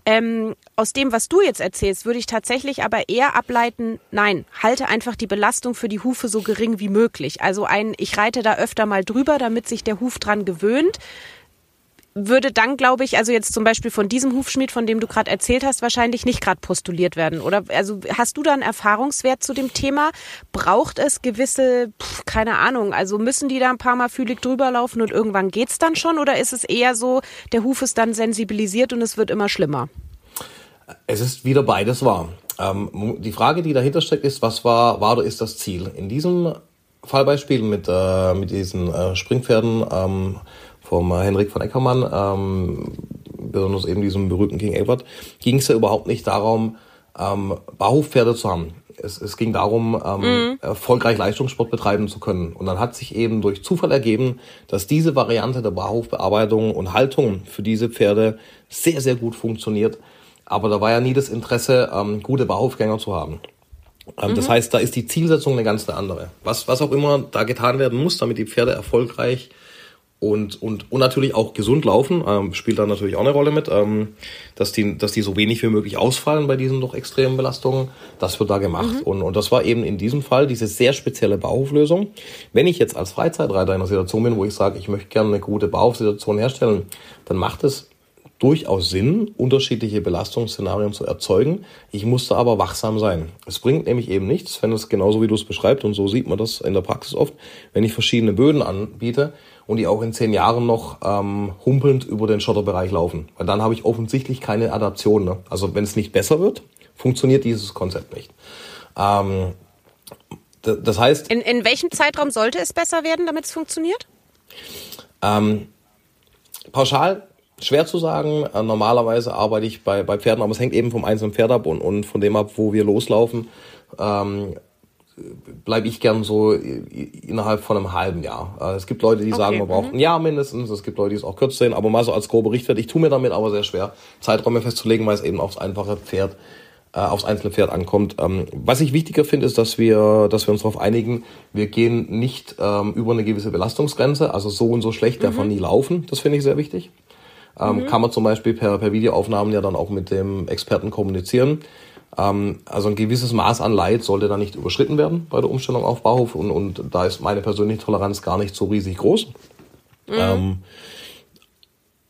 Ähm, aus dem, was du jetzt erzählst, würde ich tatsächlich aber eher ableiten, nein, halte einfach die Belastung für die Hufe so gering wie möglich. Also ein, ich reite da öfter mal drüber, damit sich der Huf dran gewöhnt, würde dann, glaube ich, also jetzt zum Beispiel von diesem Hufschmied, von dem du gerade erzählt hast, wahrscheinlich nicht gerade postuliert werden. Oder also hast du da einen Erfahrungswert zu dem Thema? Braucht es gewisse, pf, keine Ahnung, also müssen die da ein paar Mal fühlig drüber laufen und irgendwann geht's dann schon? Oder ist es eher so, der Huf ist dann sensibilisiert und es wird immer schlimmer? Es ist wieder beides wahr. Ähm, die Frage, die dahinter steckt, ist, was war, war oder ist das Ziel? In diesem Fallbeispiel mit, äh, mit diesen äh, Springpferden ähm, vom äh, Henrik von Eckermann, ähm, besonders eben diesem berühmten King Edward, ging es ja überhaupt nicht darum, ähm, Barhofpferde zu haben. Es, es ging darum, ähm, erfolgreich Leistungssport betreiben zu können. Und dann hat sich eben durch Zufall ergeben, dass diese Variante der Barhofbearbeitung und Haltung für diese Pferde sehr, sehr gut funktioniert. Aber da war ja nie das Interesse, ähm, gute Barhofgänger zu haben. Ähm, Das heißt, da ist die Zielsetzung eine ganz andere. Was, was auch immer da getan werden muss, damit die Pferde erfolgreich und, und, und natürlich auch gesund laufen, ähm, spielt da natürlich auch eine Rolle mit, ähm, dass, die, dass die so wenig wie möglich ausfallen bei diesen doch extremen Belastungen. Das wird da gemacht. Und, und das war eben in diesem Fall diese sehr spezielle Bauhoflösung. Wenn ich jetzt als Freizeitreiter in einer Situation bin, wo ich sage, ich möchte gerne eine gute Bauhofsituation herstellen, dann macht es durchaus Sinn, unterschiedliche Belastungsszenarien zu erzeugen. Ich musste aber wachsam sein. Es bringt nämlich eben nichts, wenn es genauso wie du es beschreibst, und so sieht man das in der Praxis oft, wenn ich verschiedene Böden anbiete und die auch in zehn Jahren noch ähm, humpelnd über den Schotterbereich laufen. Weil dann habe ich offensichtlich keine Adaption. Ne? Also wenn es nicht besser wird, funktioniert dieses Konzept nicht. Ähm, das heißt, In, in welchem Zeitraum sollte es besser werden, damit es funktioniert? Ähm, pauschal schwer zu sagen. Äh, normalerweise arbeite ich bei, bei Pferden, aber es hängt eben vom einzelnen Pferd ab und, und von dem ab, wo wir loslaufen, ähm, bleibe ich gern so innerhalb von einem halben Jahr. Äh, es gibt Leute, die sagen, man braucht ein Jahr mindestens. Es gibt Leute, die es auch kürzer sehen, aber mal so als grober Richtwert. Ich tue mir damit aber sehr schwer, Zeiträume festzulegen, weil es eben aufs einfache Pferd äh, aufs einzelne Pferd ankommt. Ähm, was ich wichtiger finde, ist, dass wir, dass wir uns darauf einigen, wir gehen nicht ähm, über eine gewisse Belastungsgrenze, also so und so schlecht darf man nie laufen. Das finde ich sehr wichtig. ähm, mhm. kann man zum Beispiel per, per Videoaufnahmen ja dann auch mit dem Experten kommunizieren. Ähm, also ein gewisses Maß an Leid sollte da nicht überschritten werden bei der Umstellung auf Bauhof und, und da ist meine persönliche Toleranz gar nicht so riesig groß. Mhm. Ähm,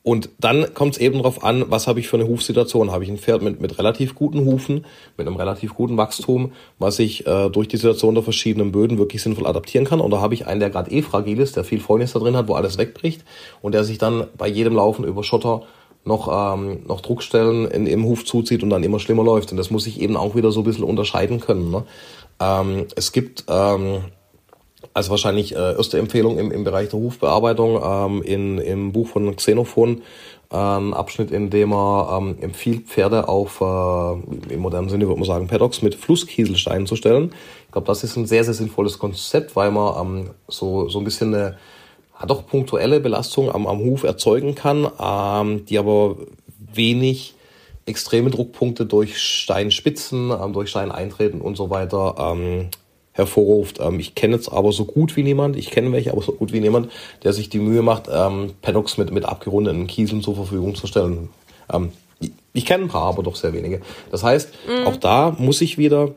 und dann kommt es eben darauf an, was habe ich für eine Hufsituation. Habe ich ein Pferd mit, mit relativ guten Hufen, mit einem relativ guten Wachstum, was ich äh, durch die Situation der verschiedenen Böden wirklich sinnvoll adaptieren kann. Oder habe ich einen, der gerade eh fragil ist, der viel Fäulnis da drin hat, wo alles wegbricht und der sich dann bei jedem Laufen über Schotter noch, ähm, noch Druckstellen in, im Huf zuzieht und dann immer schlimmer läuft. Und das muss ich eben auch wieder so ein bisschen unterscheiden können. Ne? Ähm, es gibt... Ähm, also wahrscheinlich äh, erste Empfehlung im, im Bereich der Hufbearbeitung ähm, in, im Buch von Xenophon, ähm, Abschnitt, in dem er ähm, empfiehlt, Pferde auf, äh, im modernen Sinne würde man sagen, Paddocks mit Flusskieselsteinen zu stellen. Ich glaube, das ist ein sehr, sehr sinnvolles Konzept, weil man ähm, so, so ein bisschen eine doch punktuelle Belastung am, am Huf erzeugen kann, ähm, die aber wenig extreme Druckpunkte durch Steinspitzen, ähm, durch Steineintreten und so weiter ähm, hervorruft. Ähm, ich kenne jetzt aber so gut wie niemand, ich kenne welche, aber so gut wie niemand, der sich die Mühe macht, ähm, Paddocks mit, mit abgerundeten Kieseln zur Verfügung zu stellen. Ähm, ich, kenne ein paar, aber doch sehr wenige. Das heißt, mhm. auch da muss ich wieder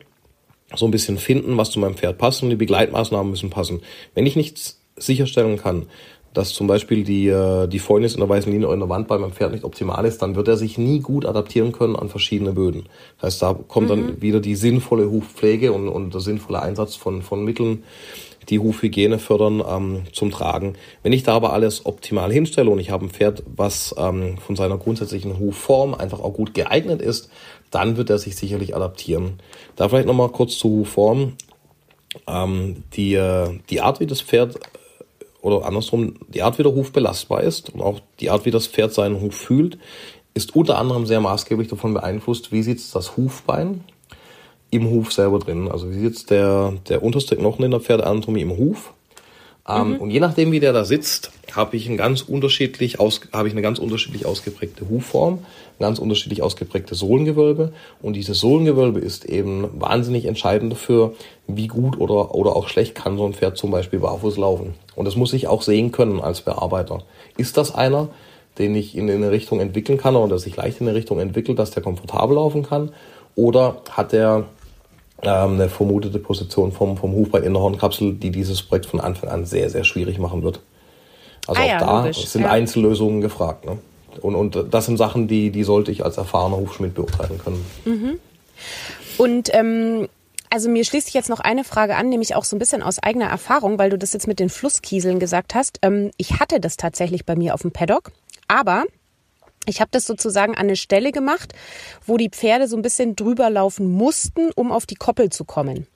so ein bisschen finden, was zu meinem Pferd passt und die Begleitmaßnahmen müssen passen. Wenn ich nichts sicherstellen kann, dass zum Beispiel die, äh, die Fäulnis in der weißen Linie oder in der Wand bei meinem Pferd nicht optimal ist, dann wird er sich nie gut adaptieren können an verschiedene Böden. Das heißt, da kommt mhm. dann wieder die sinnvolle Hufpflege und, und der sinnvolle Einsatz von, von Mitteln, die Hufhygiene fördern, ähm, zum Tragen. Wenn ich da aber alles optimal hinstelle und ich habe ein Pferd, was ähm, von seiner grundsätzlichen Hufform einfach auch gut geeignet ist, dann wird er sich sicherlich adaptieren. Da vielleicht nochmal kurz zur Hufform. Ähm, die, äh, die Art, wie das Pferd oder andersrum, die Art, wie der Huf belastbar ist und auch die Art, wie das Pferd seinen Huf fühlt, ist unter anderem sehr maßgeblich davon beeinflusst, wie sitzt das Hufbein im Huf selber drin. Also wie sitzt der, der unterste Knochen in der Pferdeanatomie im Huf ähm, mhm. Und je nachdem, wie der da sitzt, habe ich, ein ganz unterschiedlich aus, habe ich eine ganz unterschiedlich ausgeprägte Hufform, ganz unterschiedlich ausgeprägte Sohlengewölbe. Und dieses Sohlengewölbe ist eben wahnsinnig entscheidend dafür, wie gut oder, oder auch schlecht kann so ein Pferd zum Beispiel barfuß laufen. Und das muss ich auch sehen können als Bearbeiter. Ist das einer, den ich in eine Richtung entwickeln kann oder der sich leicht in eine Richtung entwickelt, dass der komfortabel laufen kann? Oder hat der ähm, eine vermutete Position vom, vom Hufbein in der Hornkapsel, die dieses Projekt von Anfang an sehr, sehr schwierig machen wird. Also ah, auch ja, da logisch, sind ja. Einzellösungen gefragt. Ne? Und, und das sind Sachen, die, die sollte ich als erfahrener Hufschmied beurteilen können. Mhm. Und ähm, also mir schließt sich jetzt noch eine Frage an, nämlich auch so ein bisschen aus eigener Erfahrung, weil du das jetzt mit den Flusskieseln gesagt hast. Ähm, ich hatte das tatsächlich bei mir auf dem Paddock, aber ich habe das sozusagen an eine Stelle gemacht, wo die Pferde so ein bisschen drüber laufen mussten, um auf die Koppel zu kommen.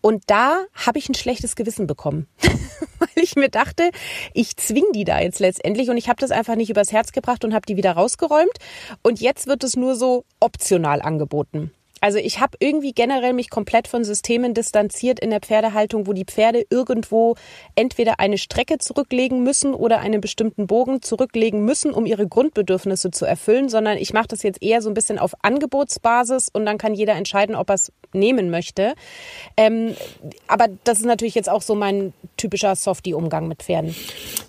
Und da habe ich ein schlechtes Gewissen bekommen, weil ich mir dachte, ich zwing die da jetzt letztendlich und ich habe das einfach nicht übers Herz gebracht und habe die wieder rausgeräumt. Und jetzt wird es nur so optional angeboten. Also ich habe irgendwie generell mich komplett von Systemen distanziert in der Pferdehaltung, wo die Pferde irgendwo entweder eine Strecke zurücklegen müssen oder einen bestimmten Bogen zurücklegen müssen, um ihre Grundbedürfnisse zu erfüllen, sondern ich mache das jetzt eher so ein bisschen auf Angebotsbasis und dann kann jeder entscheiden, ob er es nehmen möchte. Ähm, aber das ist natürlich jetzt auch so mein typischer Softie-Umgang mit Pferden.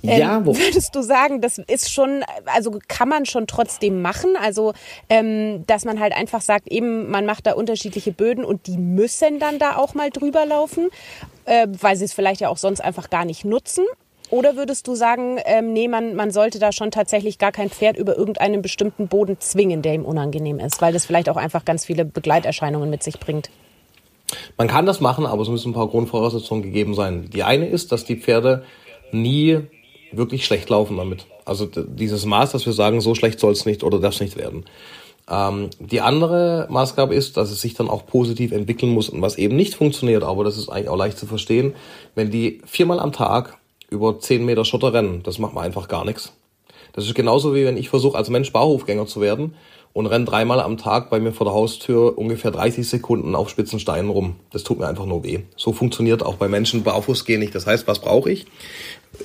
Ähm, ja, wo würdest du sagen, das ist schon, also kann man schon trotzdem machen, also ähm, dass man halt einfach sagt, eben man macht da unterschiedliche Böden und die müssen dann da auch mal drüber laufen, äh, weil sie es vielleicht ja auch sonst einfach gar nicht nutzen. Oder würdest du sagen, ähm, nee, man, man sollte da schon tatsächlich gar kein Pferd über irgendeinen bestimmten Boden zwingen, der ihm unangenehm ist, weil das vielleicht auch einfach ganz viele Begleiterscheinungen mit sich bringt? Man kann das machen, aber es müssen ein paar Grundvoraussetzungen gegeben sein. Die eine ist, dass die Pferde nie wirklich schlecht laufen damit. Also dieses Maß, dass wir sagen, so schlecht soll es nicht oder darf es nicht werden. Ähm, die andere Maßgabe ist, dass es sich dann auch positiv entwickeln muss und was eben nicht funktioniert, aber das ist eigentlich auch leicht zu verstehen, wenn die viermal am Tag über zehn Meter Schotter rennen, das macht man einfach gar nichts. Das ist genauso wie wenn ich versuche als Mensch Bauhofgänger zu werden und renne dreimal am Tag bei mir vor der Haustür ungefähr 30 Sekunden auf spitzen Steinen rum. Das tut mir einfach nur weh. So funktioniert auch bei Menschen Barfußgehen nicht. Das heißt, was brauche ich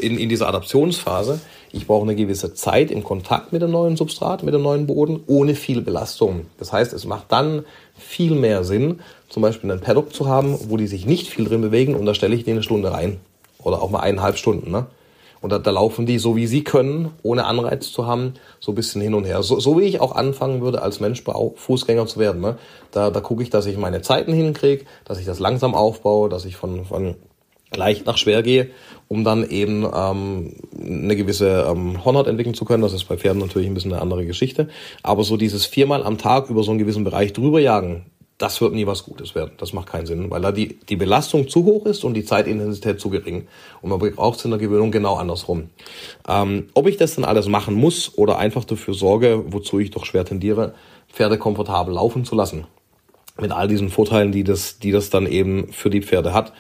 in, in dieser Adaptionsphase? Ich brauche eine gewisse Zeit im Kontakt mit dem neuen Substrat, mit dem neuen Boden, ohne viel Belastung. Das heißt, es macht dann viel mehr Sinn, zum Beispiel einen Paddock zu haben, wo die sich nicht viel drin bewegen und da stelle ich die eine Stunde rein. Oder auch mal eineinhalb Stunden. Ne? Und da, da laufen die so, wie sie können, ohne Anreiz zu haben, so ein bisschen hin und her. So, so wie ich auch anfangen würde, als Mensch Fußgänger zu werden. Ne? Da, da gucke ich, dass ich meine Zeiten hinkriege, dass ich das langsam aufbaue, dass ich von, von leicht nach schwer gehe, um dann eben ähm, eine gewisse ähm, Hornhaut entwickeln zu können. Das ist bei Pferden natürlich ein bisschen eine andere Geschichte. Aber so dieses viermal am Tag über so einen gewissen Bereich drüber jagen, das wird nie was Gutes werden. Das macht keinen Sinn, weil da die, die Belastung zu hoch ist und die Zeitintensität zu gering. Und man braucht es in der Gewöhnung genau andersrum. Ähm, ob ich das dann alles machen muss oder einfach dafür sorge, wozu ich doch schwer tendiere, Pferde komfortabel laufen zu lassen. Mit all diesen Vorteilen, die das, die das dann eben für die Pferde hat.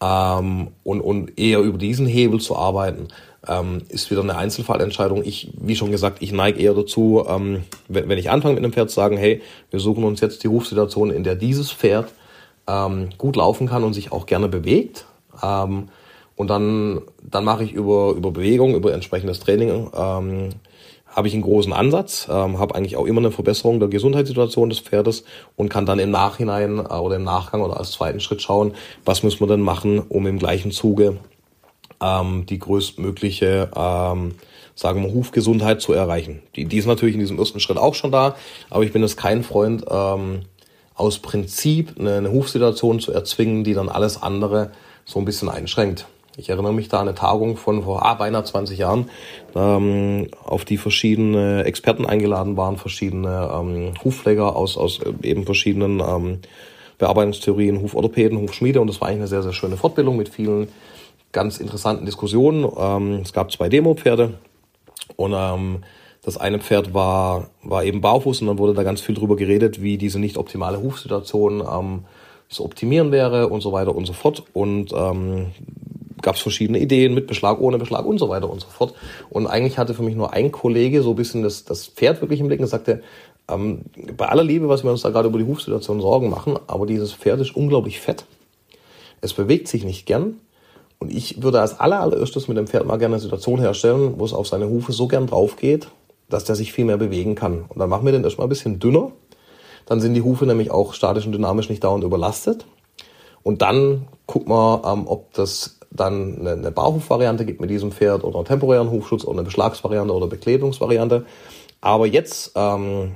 Ähm, und, und eher über diesen Hebel zu arbeiten ähm, ist wieder eine Einzelfallentscheidung. Ich, wie schon gesagt, ich neige eher dazu, ähm, wenn, wenn ich anfange mit einem Pferd zu sagen, hey, wir suchen uns jetzt die Rufsituation, in der dieses Pferd ähm, gut laufen kann und sich auch gerne bewegt. Ähm, und dann, dann mache ich über, über Bewegung, über entsprechendes Training, ähm, habe ich einen großen Ansatz, ähm, habe eigentlich auch immer eine Verbesserung der Gesundheitssituation des Pferdes und kann dann im Nachhinein äh, oder im Nachgang oder als zweiten Schritt schauen, was müssen wir denn machen, um im gleichen Zuge ähm, die größtmögliche, ähm, sagen wir, Hufgesundheit zu erreichen. Die, die ist natürlich in diesem ersten Schritt auch schon da, aber ich bin jetzt kein Freund, ähm, aus Prinzip eine, eine Hufsituation zu erzwingen, die dann alles andere so ein bisschen einschränkt. Ich erinnere mich da an eine Tagung von vor ah, beinahe 20 Jahren, ähm, auf die verschiedene Experten eingeladen waren, verschiedene ähm, Hufpfleger aus, aus äh, eben verschiedenen ähm, Bearbeitungstheorien, Huforthopäden, Hufschmiede und das war eigentlich eine sehr, sehr schöne Fortbildung mit vielen ganz interessanten Diskussionen. Ähm, es gab zwei Demo-Pferde und ähm, das eine Pferd war, war eben barfuß und dann wurde da ganz viel drüber geredet, wie diese nicht optimale Hufsituation ähm, zu optimieren wäre und so weiter und so fort. Und ähm, gab es verschiedene Ideen mit Beschlag, ohne Beschlag und so weiter und so fort. Und eigentlich hatte für mich nur ein Kollege so ein bisschen das, das Pferd wirklich im Blick und sagte, ähm, bei aller Liebe, was wir uns da gerade über die Hufsituation Sorgen machen, aber dieses Pferd ist unglaublich fett. Es bewegt sich nicht gern und ich würde als aller, allererstes mit dem Pferd mal gerne eine Situation herstellen, wo es auf seine Hufe so gern drauf geht, dass der sich viel mehr bewegen kann. Und dann machen wir den erstmal ein bisschen dünner. Dann sind die Hufe nämlich auch statisch und dynamisch nicht dauernd überlastet. Und dann gucken wir, ähm, ob das dann eine, eine Barhufvariante gibt mit diesem Pferd oder einen temporären Hufschutz oder eine Beschlagsvariante oder Beklebungsvariante. Aber jetzt ähm,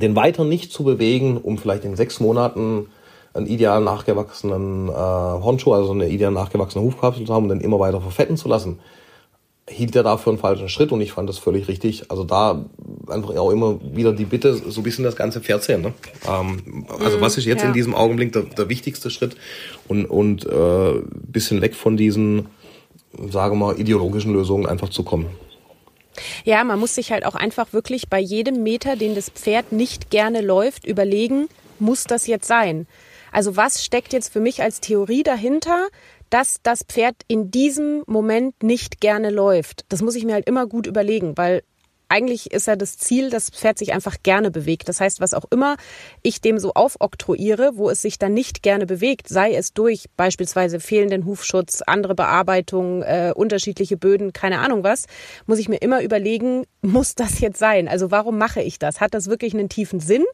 den weiter nicht zu bewegen, um vielleicht in sechs Monaten einen ideal nachgewachsenen äh, Hornschuh, also eine ideal nachgewachsene Hufkapsel zu haben und dann immer weiter verfetten zu lassen, hielt er dafür einen falschen Schritt und ich fand das völlig richtig. Also da einfach auch immer wieder die Bitte, so ein bisschen das ganze Pferd sehen. Ne? Ähm, also was ist jetzt ja. in diesem Augenblick der, der wichtigste Schritt und, und äh, bisschen weg von diesen, sagen wir mal, ideologischen Lösungen einfach zu kommen. Ja, man muss sich halt auch einfach wirklich bei jedem Meter, den das Pferd nicht gerne läuft, überlegen, muss das jetzt sein? Also was steckt jetzt für mich als Theorie dahinter, dass das Pferd in diesem Moment nicht gerne läuft? Das muss ich mir halt immer gut überlegen, weil eigentlich ist ja das Ziel, dass das Pferd sich einfach gerne bewegt. Das heißt, was auch immer ich dem so aufoktroyiere, wo es sich dann nicht gerne bewegt, sei es durch beispielsweise fehlenden Hufschutz, andere Bearbeitung, äh, unterschiedliche Böden, keine Ahnung was, muss ich mir immer überlegen, muss das jetzt sein? Also warum mache ich das? Hat das wirklich einen tiefen Sinn?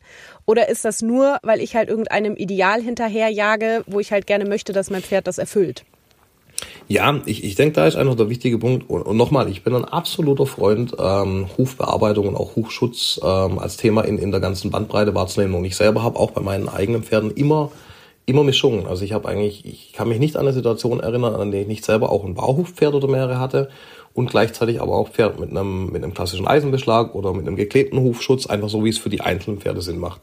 Oder ist das nur, weil ich halt irgendeinem Ideal hinterherjage, wo ich halt gerne möchte, dass mein Pferd das erfüllt? Ja, ich, ich denke, da ist einfach der wichtige Punkt. Und, und nochmal, ich bin ein absoluter Freund, ähm, Hufbearbeitung und auch Hufschutz ähm, als Thema in, in der ganzen Bandbreite wahrzunehmen. Und ich selber habe auch bei meinen eigenen Pferden immer immer Mischungen. Also ich habe eigentlich, ich kann mich nicht an eine Situation erinnern, an der ich nicht selber auch ein Bauhufpferd oder mehrere hatte und gleichzeitig aber auch Pferd mit einem, mit einem klassischen Eisenbeschlag oder mit einem geklebten Hufschutz, einfach so wie es für die einzelnen Pferde Sinn macht.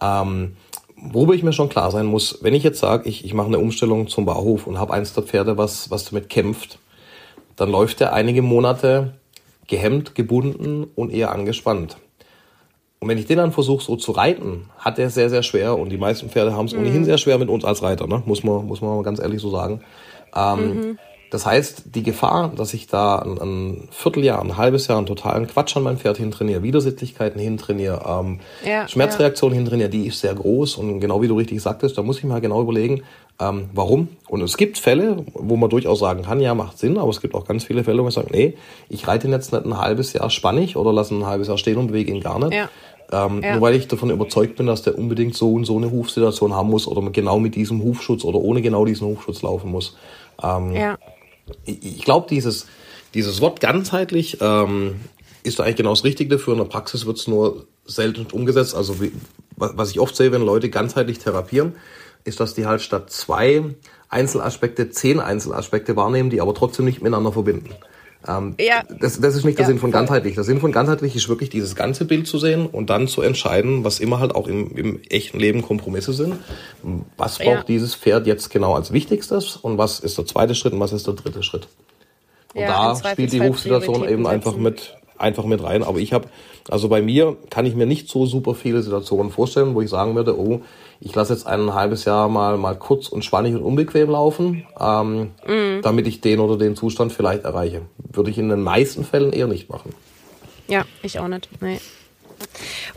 Ähm, worüber ich mir schon klar sein muss, wenn ich jetzt sage, ich, ich mache eine Umstellung zum Bauhof und habe eins der Pferde, was, was damit kämpft, dann läuft er einige Monate gehemmt, gebunden und eher angespannt. Und wenn ich den dann versuche so zu reiten, hat er sehr, sehr schwer und die meisten Pferde haben es mhm. ohnehin sehr schwer mit uns als Reiter, ne? muss, man, muss man ganz ehrlich so sagen. Ähm, mhm. Das heißt, die Gefahr, dass ich da ein, ein, Vierteljahr, ein halbes Jahr einen totalen Quatsch an mein Pferd hintrainiere, Widersittlichkeiten hintrainiere, ähm, ja, Schmerzreaktionen ja. hintrainiere, die ist sehr groß. Und genau wie du richtig sagtest, da muss ich mal genau überlegen, ähm, warum. Und es gibt Fälle, wo man durchaus sagen kann, ja, macht Sinn, aber es gibt auch ganz viele Fälle, wo man sagt, nee, ich reite ihn jetzt nicht ein halbes Jahr spannig oder lasse ihn ein halbes Jahr stehen und bewege ihn gar nicht. Ja. Ähm, ja. Nur weil ich davon überzeugt bin, dass der unbedingt so und so eine Hufsituation haben muss oder genau mit diesem Hufschutz oder ohne genau diesen Hufschutz laufen muss. Ähm, ja ich glaube, dieses, dieses Wort ganzheitlich ähm, ist eigentlich genau das Richtige dafür. In der Praxis wird es nur selten umgesetzt. Also wie, was ich oft sehe, wenn Leute ganzheitlich therapieren, ist, dass die halt statt zwei Einzelaspekte zehn Einzelaspekte wahrnehmen, die aber trotzdem nicht miteinander verbinden. Ähm, ja. das, das ist nicht der ja, Sinn von ganzheitlich. Der Sinn von ganzheitlich ist wirklich dieses ganze Bild zu sehen und dann zu entscheiden, was immer halt auch im, im echten Leben Kompromisse sind. Was braucht ja. dieses Pferd jetzt genau als wichtigstes und was ist der zweite Schritt und was ist der dritte Schritt? Und ja, da spielt die Rufsituation eben einfach mit, einfach mit rein. Aber ich habe, also bei mir kann ich mir nicht so super viele Situationen vorstellen, wo ich sagen würde, oh, ich lasse jetzt ein halbes Jahr mal, mal kurz und spannig und unbequem laufen, ähm, mm. damit ich den oder den Zustand vielleicht erreiche. Würde ich in den meisten Fällen eher nicht machen. Ja, ich auch nicht. Nee.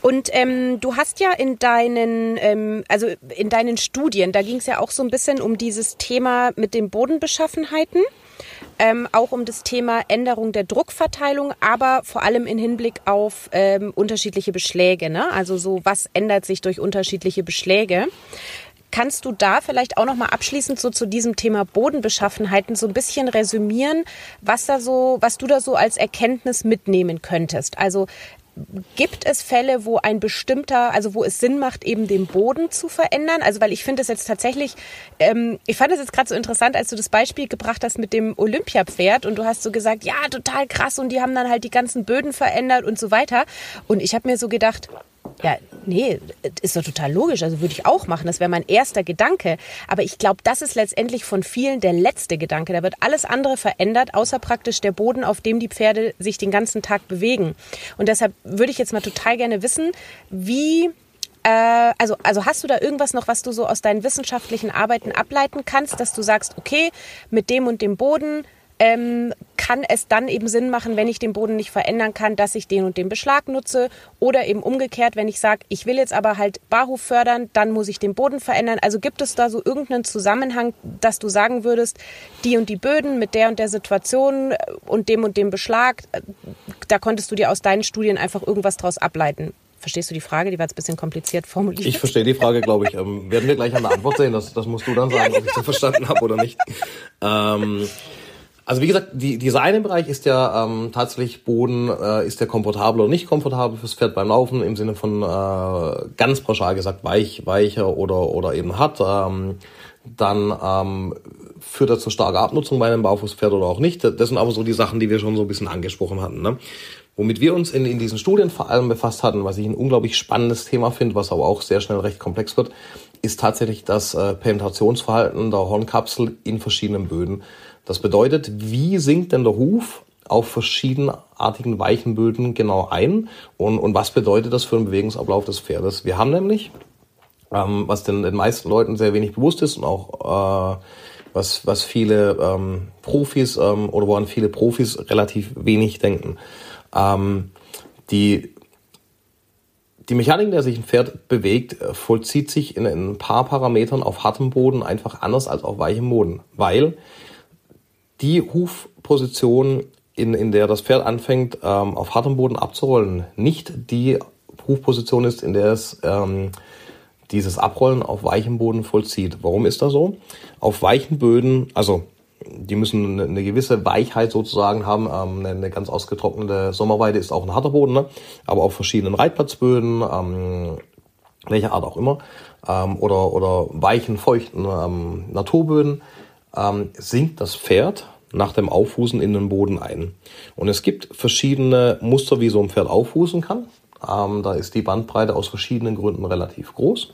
Und ähm, du hast ja in deinen, ähm, also in deinen Studien, da ging es ja auch so ein bisschen um dieses Thema mit den Bodenbeschaffenheiten ähm, auch um das Thema Änderung der Druckverteilung, aber vor allem in Hinblick auf ähm, unterschiedliche Beschläge. Ne? Also so, was ändert sich durch unterschiedliche Beschläge? Kannst du da vielleicht auch noch mal abschließend so zu diesem Thema Bodenbeschaffenheiten so ein bisschen resümieren, was da so, was du da so als Erkenntnis mitnehmen könntest? Also Gibt es Fälle, wo ein bestimmter, also wo es Sinn macht, eben den Boden zu verändern? Also weil ich finde es jetzt tatsächlich, ähm, ich fand es jetzt gerade so interessant, als du das Beispiel gebracht hast mit dem Olympiapferd und du hast so gesagt, ja, total krass und die haben dann halt die ganzen Böden verändert und so weiter. Und ich habe mir so gedacht, ja, nee, ist doch total logisch. Also würde ich auch machen. Das wäre mein erster Gedanke. Aber ich glaube, das ist letztendlich von vielen der letzte Gedanke. Da wird alles andere verändert, außer praktisch der Boden, auf dem die Pferde sich den ganzen Tag bewegen. Und deshalb würde ich jetzt mal total gerne wissen, wie äh, also, also hast du da irgendwas noch, was du so aus deinen wissenschaftlichen Arbeiten ableiten kannst, dass du sagst, okay, mit dem und dem Boden ähm, kann es dann eben Sinn machen, wenn ich den Boden nicht verändern kann, dass ich den und den Beschlag nutze oder eben umgekehrt, wenn ich sage, ich will jetzt aber halt Barhof fördern, dann muss ich den Boden verändern. Also gibt es da so irgendeinen Zusammenhang, dass du sagen würdest, die und die Böden mit der und der Situation und dem und dem Beschlag, äh, da konntest du dir aus deinen Studien einfach irgendwas draus ableiten? Verstehst du die Frage? Die war jetzt ein bisschen kompliziert formuliert. Ich verstehe die Frage, glaube ich. Ähm, werden wir gleich an der Antwort sehen. Das, das musst du dann sagen, ob ich das verstanden habe oder nicht. Ähm, also wie gesagt, die, dieser eine Bereich ist ja ähm, tatsächlich Boden, äh, ist der komfortabel oder nicht komfortabel fürs Pferd beim Laufen im Sinne von äh, ganz pauschal gesagt weich, weicher oder oder eben hart. Ähm, dann ähm, führt er zu starker Abnutzung bei einem Baufußpferd oder auch nicht. Das sind aber so die Sachen, die wir schon so ein bisschen angesprochen hatten. Ne? Womit wir uns in, in diesen Studien vor allem befasst hatten, was ich ein unglaublich spannendes Thema finde, was aber auch sehr schnell recht komplex wird, ist tatsächlich das äh, Penetrationsverhalten der Hornkapsel in verschiedenen Böden. Das bedeutet, wie sinkt denn der Huf auf verschiedenartigen weichen Böden genau ein und, und was bedeutet das für den Bewegungsablauf des Pferdes? Wir haben nämlich, ähm, was den, den meisten Leuten sehr wenig bewusst ist und auch äh, was, was viele ähm, Profis ähm, oder woran viele Profis relativ wenig denken. Ähm, die die Mechanik, der sich ein Pferd bewegt, vollzieht sich in ein paar Parametern auf hartem Boden einfach anders als auf weichem Boden, weil die Hufposition, in, in der das Pferd anfängt, ähm, auf hartem Boden abzurollen, nicht die Hufposition ist, in der es ähm, dieses Abrollen auf weichem Boden vollzieht. Warum ist das so? Auf weichen Böden, also die müssen eine, gewisse Weichheit sozusagen haben. Ähm, eine, ganz ausgetrocknete Sommerweide ist auch ein harter Boden, ne? aber auf verschiedenen Reitplatzböden, ähm, welcher Art auch immer, ähm, oder, oder weichen, feuchten ähm, Naturböden, ähm, sinkt das Pferd nach dem Aufhusen in den Boden ein. Und es gibt verschiedene Muster, wie so ein Pferd aufhusen kann. Ähm, da ist die Bandbreite aus verschiedenen Gründen relativ groß.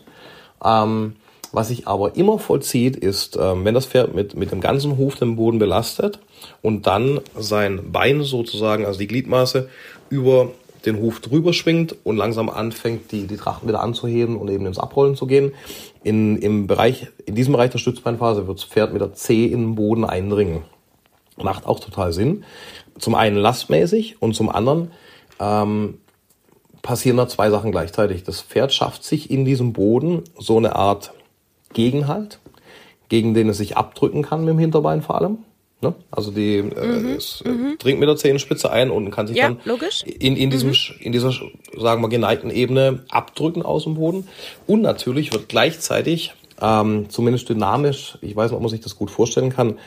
Ähm, was sich aber immer vollzieht, ist, ähm, wenn das Pferd mit, mit dem ganzen Huf den Boden belastet und dann sein Bein sozusagen, also die Gliedmaße, über den Huf drüber schwingt und langsam anfängt, die, die Trachten wieder anzuheben und eben ins Abrollen zu gehen. In, im Bereich, in diesem Bereich der Stützbeinphase wird das Pferd mit der C in den Boden eindringen. Macht auch total Sinn. Zum einen lastmäßig und zum anderen ähm, passieren da zwei Sachen gleichzeitig. Das Pferd schafft sich in diesem Boden so eine Art Gegenhalt, gegen den es sich abdrücken kann mit dem Hinterbein vor allem. Ne? Also die äh, mhm, es, äh, mhm. dringt mit der Zehenspitze ein und kann sich ja, dann logisch. in, in, diesem, mhm. in dieser, sagen wir, geneigten Ebene abdrücken aus dem Boden. Und natürlich wird gleichzeitig, ähm, zumindest dynamisch, ich weiß nicht, ob man sich das gut vorstellen kann,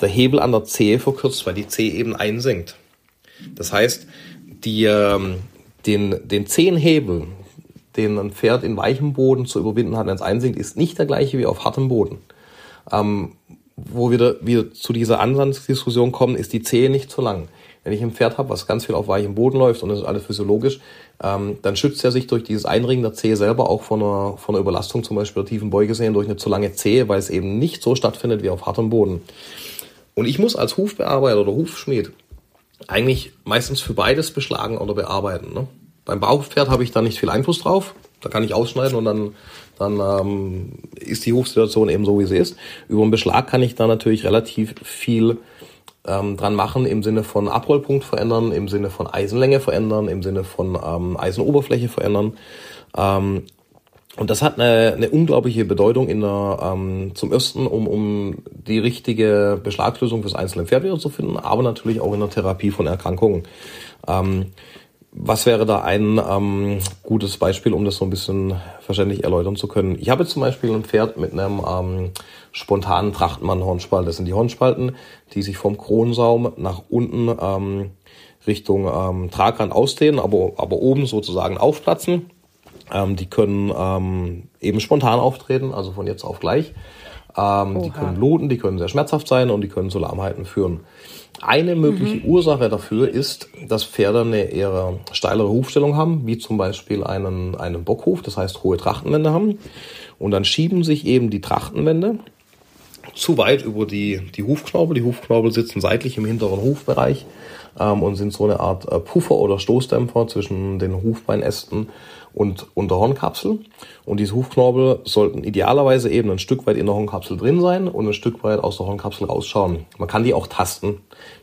der Hebel an der Zehe verkürzt, weil die Zehe eben einsenkt. Das heißt, die, ähm, den, den Zehenhebel, den ein Pferd in weichem Boden zu überwinden hat, wenn es einsinkt, ist nicht der gleiche wie auf hartem Boden. Ähm, wo wir wieder zu dieser Ansatzdiskussion kommen, ist die Zehe nicht zu lang. Wenn ich ein Pferd habe, was ganz viel auf weichem Boden läuft und das ist alles physiologisch, ähm, dann schützt er sich durch dieses Einringen der Zehe selber auch von einer, von einer Überlastung, zum Beispiel der tiefen Beugesehnen, durch eine zu lange Zehe, weil es eben nicht so stattfindet wie auf hartem Boden. Und ich muss als Hufbearbeiter oder Hufschmied eigentlich meistens für beides beschlagen oder bearbeiten. Ne? Beim Baupferd habe ich da nicht viel Einfluss drauf. Da kann ich ausschneiden und dann, dann ähm, ist die Hufsituation eben so, wie sie ist. Über den Beschlag kann ich da natürlich relativ viel ähm, dran machen im Sinne von Abrollpunkt verändern, im Sinne von Eisenlänge verändern, im Sinne von ähm, Eisenoberfläche verändern. Ähm, und das hat eine, eine unglaubliche Bedeutung in der, ähm, zum ersten, um, um die richtige Beschlagslösung fürs einzelne Pferd wieder zu finden, aber natürlich auch in der Therapie von Erkrankungen. Ähm, was wäre da ein ähm, gutes Beispiel, um das so ein bisschen verständlich erläutern zu können? Ich habe jetzt zum Beispiel ein Pferd mit einem ähm, spontanen Trachtenmann-Hornspalt. Das sind die Hornspalten, die sich vom Kronsaum nach unten ähm, Richtung ähm, Tragrand ausdehnen, aber, aber oben sozusagen aufplatzen. Ähm, die können ähm, eben spontan auftreten, also von jetzt auf gleich. Ähm, die können bluten, die können sehr schmerzhaft sein und die können zu Lahmheiten führen. Eine mögliche mhm. Ursache dafür ist, dass Pferde eine eher steilere Hufstellung haben, wie zum Beispiel einen, einen Bockhuf, das heißt hohe Trachtenwände haben. Und dann schieben sich eben die Trachtenwände zu weit über die, die Hufknorpel. Die Hufknorpel sitzen seitlich im hinteren Hufbereich ähm, und sind so eine Art äh, Puffer oder Stoßdämpfer zwischen den Hufbeinästen und, und der Hornkapsel. Und diese Hufknorpel sollten idealerweise eben ein Stück weit in der Hornkapsel drin sein und ein Stück weit aus der Hornkapsel rausschauen. Man kann die auch tasten.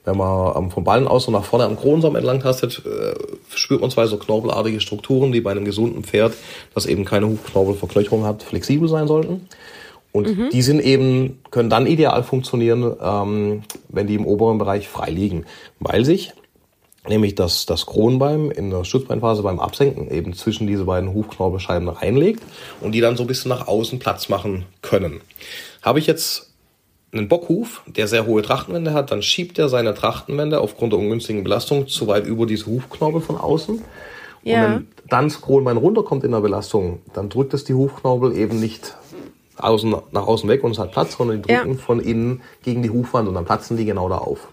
Wenn man ähm, vom Ballen aus so nach vorne am Kronsaum entlang tastet, äh, spürt man zwei so knorpelartige Strukturen, die bei einem gesunden Pferd, das eben keine Hufknorpelverknöcherung hat, flexibel sein sollten. Und mhm. die sind eben, können dann ideal funktionieren, ähm, wenn die im oberen Bereich frei liegen, weil sich nämlich das, das Kronbein in der Stützbeinphase beim Absenken eben zwischen diese beiden Hufknorpelscheiben reinlegt und die dann so ein bisschen nach außen Platz machen können. Habe ich jetzt einen Bockhuf, der sehr hohe Trachtenwände hat, dann schiebt er seine Trachtenwände aufgrund der ungünstigen Belastung zu weit über diese Hufknorpel von außen. Ja. Und wenn dann das Kronbein runterkommt in der Belastung, dann drückt es die Hufknorpel eben nicht außen, nach außen weg und es hat Platz, sondern die drücken ja. von innen gegen die Hufwand und dann platzen die genau da auf.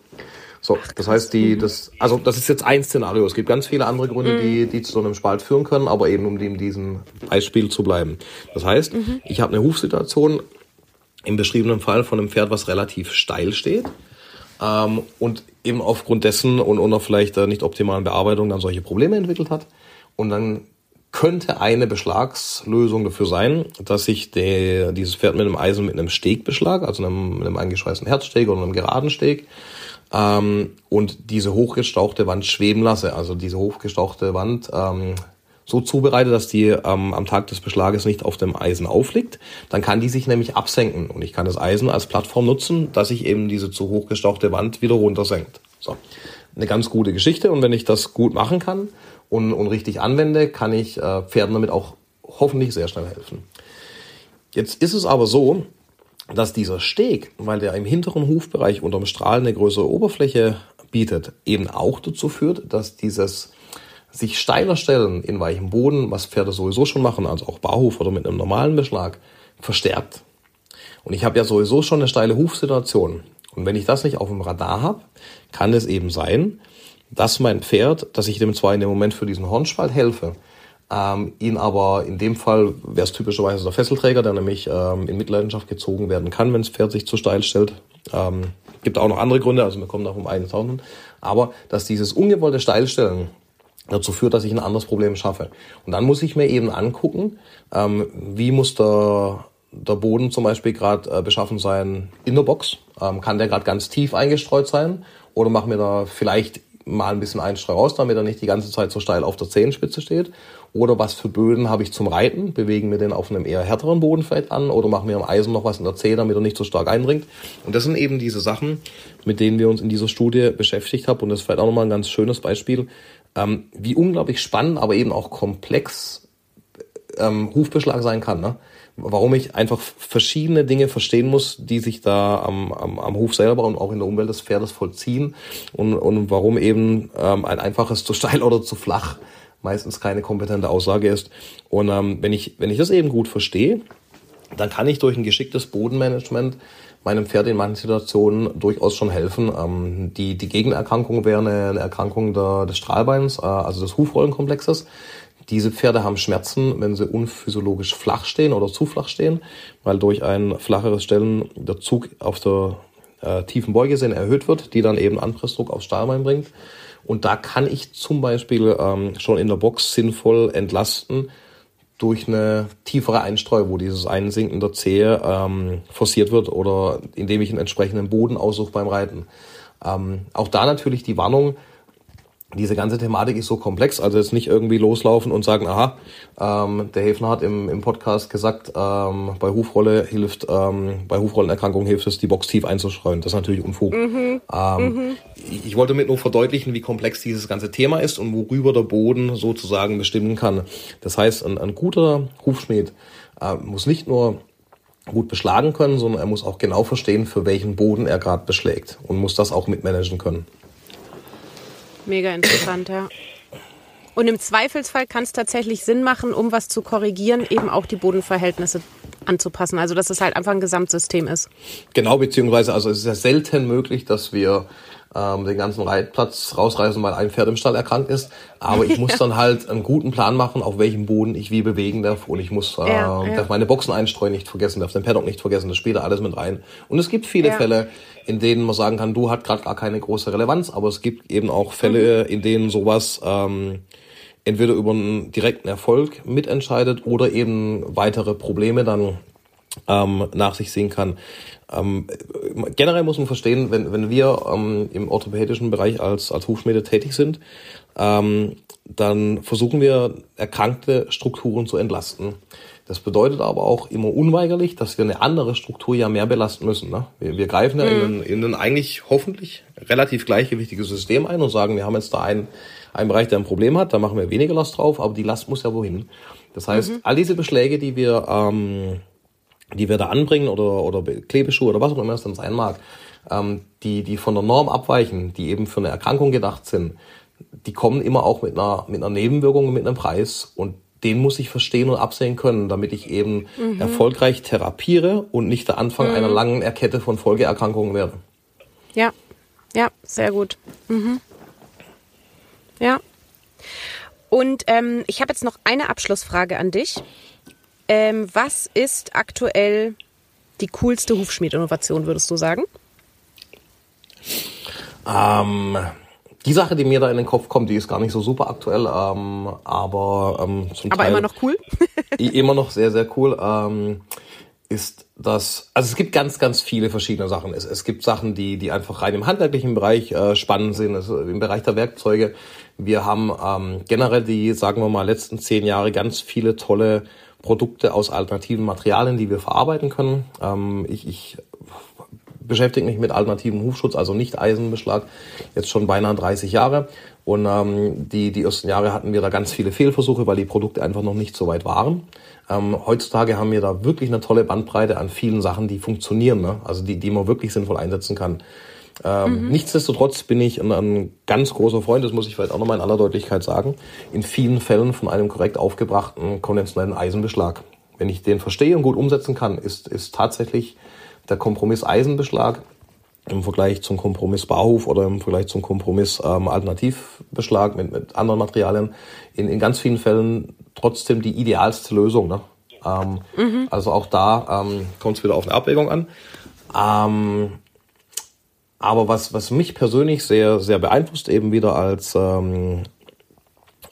So, das heißt, die, das, also das ist jetzt ein Szenario. Es gibt ganz viele andere Gründe, mhm. die, die zu so einem Spalt führen können, aber eben um in diesem Beispiel zu bleiben. Das heißt, mhm. ich habe eine Hufsituation im beschriebenen Fall von einem Pferd, was relativ steil steht ähm, und eben aufgrund dessen und unter vielleicht äh, nicht optimalen Bearbeitung dann solche Probleme entwickelt hat. Und dann könnte eine Beschlagslösung dafür sein, dass ich die, dieses Pferd mit einem Eisen mit einem Stegbeschlag, also einem, mit einem eingeschweißten Herzsteg oder einem geraden Steg, ähm, und diese hochgestauchte Wand schweben lasse. Also diese hochgestauchte Wand ähm, so zubereite, dass die ähm, am Tag des Beschlages nicht auf dem Eisen aufliegt. Dann kann die sich nämlich absenken und ich kann das Eisen als Plattform nutzen, dass sich eben diese zu hochgestauchte Wand wieder runtersenkt. So, eine ganz gute Geschichte und wenn ich das gut machen kann und, und richtig anwende, kann ich äh, Pferden damit auch hoffentlich sehr schnell helfen. Jetzt ist es aber so, dass dieser Steg, weil der im hinteren Hufbereich unterm Strahl eine größere Oberfläche bietet, eben auch dazu führt, dass dieses sich steiler stellen in weichem Boden, was Pferde sowieso schon machen, also auch Bauhof oder mit einem normalen Beschlag, verstärkt. Und ich habe ja sowieso schon eine steile Hufsituation. Und wenn ich das nicht auf dem Radar habe, kann es eben sein, dass mein Pferd, dass ich dem zwar in dem Moment für diesen Hornspalt helfe, ähm, ihn aber in dem Fall wäre es typischerweise der Fesselträger, der nämlich ähm, in Mitleidenschaft gezogen werden kann, wenn das Pferd sich zu steil stellt. Ähm, gibt auch noch andere Gründe, also wir kommen da vom einen Zaun. Aber dass dieses ungewollte Steilstellen dazu führt, dass ich ein anderes Problem schaffe. Und dann muss ich mir eben angucken, ähm, wie muss der, der Boden zum Beispiel gerade äh, beschaffen sein in der Box. Ähm, kann der gerade ganz tief eingestreut sein? Oder machen wir da vielleicht mal ein bisschen Einstreu raus, damit er nicht die ganze Zeit so steil auf der Zehenspitze steht? Oder was für Böden habe ich zum Reiten? Bewegen wir den auf einem eher härteren Boden vielleicht an? Oder machen wir am Eisen noch was in der Zehe, damit er nicht so stark eindringt? Und das sind eben diese Sachen, mit denen wir uns in dieser Studie beschäftigt haben. Und das ist vielleicht auch nochmal ein ganz schönes Beispiel, ähm, wie unglaublich spannend, aber eben auch komplex ähm, Hufbeschlag sein kann. Ne? warum ich einfach verschiedene Dinge verstehen muss, die sich da am, am, am Hof selber und auch in der Umwelt des Pferdes vollziehen und, und warum eben ähm, ein einfaches zu steil oder zu flach meistens keine kompetente Aussage ist. Und ähm, wenn, ich, wenn ich das eben gut verstehe, dann kann ich durch ein geschicktes Bodenmanagement meinem Pferd in manchen Situationen durchaus schon helfen. Ähm, die, die Gegenerkrankung wäre eine, eine Erkrankung der, des Strahlbeins, äh, also des Hufrollenkomplexes. Diese Pferde haben Schmerzen, wenn sie unphysiologisch flach stehen oder zu flach stehen, weil durch ein flacheres Stellen der Zug auf der äh, tiefen Beugesehne erhöht wird, die dann eben Anpressdruck aufs Stahlbein bringt. Und da kann ich zum Beispiel ähm, schon in der Box sinnvoll entlasten durch eine tiefere Einstreu, wo dieses Einsinken der Zehe ähm, forciert wird oder indem ich einen entsprechenden Boden aussuche beim Reiten. Ähm, auch da natürlich die Warnung, diese ganze Thematik ist so komplex, also jetzt nicht irgendwie loslaufen und sagen, aha, ähm, der Häfner hat im, im Podcast gesagt, ähm, bei Hufrolle hilft, ähm, bei Hufrollenerkrankungen hilft es, die Box tief einzuschreuen. Das ist natürlich Unfug. Mhm. Ähm, mhm. Ich, wollte damit nur verdeutlichen, wie komplex dieses ganze Thema ist und worüber der Boden sozusagen bestimmen kann. Das heißt, ein, ein guter Hufschmied äh, muss nicht nur gut beschlagen können, sondern er muss auch genau verstehen, für welchen Boden er gerade beschlägt und muss das auch mitmanagen können. Mega interessant, ja. Und im Zweifelsfall kann es tatsächlich Sinn machen, um was zu korrigieren, eben auch die Bodenverhältnisse anzupassen. Also dass es halt einfach ein Gesamtsystem ist. Genau, beziehungsweise also es ist ja selten möglich, dass wir ähm, den ganzen Reitplatz rausreißen, weil ein Pferd im Stall erkrankt ist. Aber ich muss ja. dann halt einen guten Plan machen, auf welchem Boden ich wie bewegen darf. Und ich muss äh, ja, ja. darf meine Boxen einstreuen nicht vergessen, darf den Paddock nicht vergessen. Das spielt da alles mit rein. Und es gibt viele Fälle, in denen man sagen kann, du hat gerade gar keine große Relevanz, aber es gibt eben auch Fälle, mhm. in denen sowas ähm, entweder über einen direkten Erfolg mitentscheidet oder eben weitere Probleme dann ähm, nach sich sehen kann. Ähm, generell muss man verstehen, wenn, wenn wir ähm, im orthopädischen Bereich als, als Hufschmiede tätig sind, ähm, dann versuchen wir erkrankte Strukturen zu entlasten. Das bedeutet aber auch immer unweigerlich, dass wir eine andere Struktur ja mehr belasten müssen. Ne? Wir, wir greifen ja mhm. in, in ein eigentlich hoffentlich relativ gleichgewichtiges System ein und sagen, wir haben jetzt da einen, einen Bereich, der ein Problem hat, da machen wir weniger Last drauf, aber die Last muss ja wohin. Das heißt, mhm. all diese Beschläge, die wir ähm, die wir da anbringen oder, oder Klebeschuhe oder was auch immer es dann sein mag, ähm, die, die von der Norm abweichen, die eben für eine Erkrankung gedacht sind, die kommen immer auch mit einer, mit einer Nebenwirkung, mit einem Preis und den muss ich verstehen und absehen können, damit ich eben mhm. erfolgreich therapiere und nicht der Anfang mhm. einer langen Erkette von Folgeerkrankungen werde. Ja, ja, sehr gut. Mhm. Ja. Und ähm, ich habe jetzt noch eine Abschlussfrage an dich. Ähm, was ist aktuell die coolste Hufschmied-Innovation, würdest du sagen? Ähm, die Sache, die mir da in den Kopf kommt, die ist gar nicht so super aktuell, ähm, aber ähm, zum aber Teil immer noch cool. immer noch sehr, sehr cool. Ähm, ist das, also es gibt ganz, ganz viele verschiedene Sachen. Es, es gibt Sachen, die, die einfach rein im handwerklichen Bereich äh, spannend sind, also im Bereich der Werkzeuge. Wir haben ähm, generell die, sagen wir mal, letzten zehn Jahre ganz viele tolle Produkte aus alternativen Materialien, die wir verarbeiten können. Ähm, ich, ich beschäftige mich mit alternativem Hufschutz, also nicht Eisenbeschlag, jetzt schon beinahe 30 Jahre. Und ähm, die, die ersten Jahre hatten wir da ganz viele Fehlversuche, weil die Produkte einfach noch nicht so weit waren. Ähm, heutzutage haben wir da wirklich eine tolle Bandbreite an vielen Sachen, die funktionieren, ne? also die, die man wirklich sinnvoll einsetzen kann. Ähm, mhm. Nichtsdestotrotz bin ich ein, ein, ganz großer Freund, das muss ich vielleicht auch nochmal in aller Deutlichkeit sagen, in vielen Fällen von einem korrekt aufgebrachten konventionellen Eisenbeschlag. Wenn ich den verstehe und gut umsetzen kann, ist, ist tatsächlich der Kompromiss Eisenbeschlag im Vergleich zum Kompromiss Bauhof oder im Vergleich zum Kompromiss ähm, Alternativbeschlag mit, mit anderen Materialien in, in ganz vielen Fällen trotzdem die idealste Lösung. Ne? Ähm, mhm. Also auch da ähm, kommt es wieder auf eine Abwägung an. Ähm, aber was, was mich persönlich sehr, sehr beeinflusst, eben wieder als, ähm,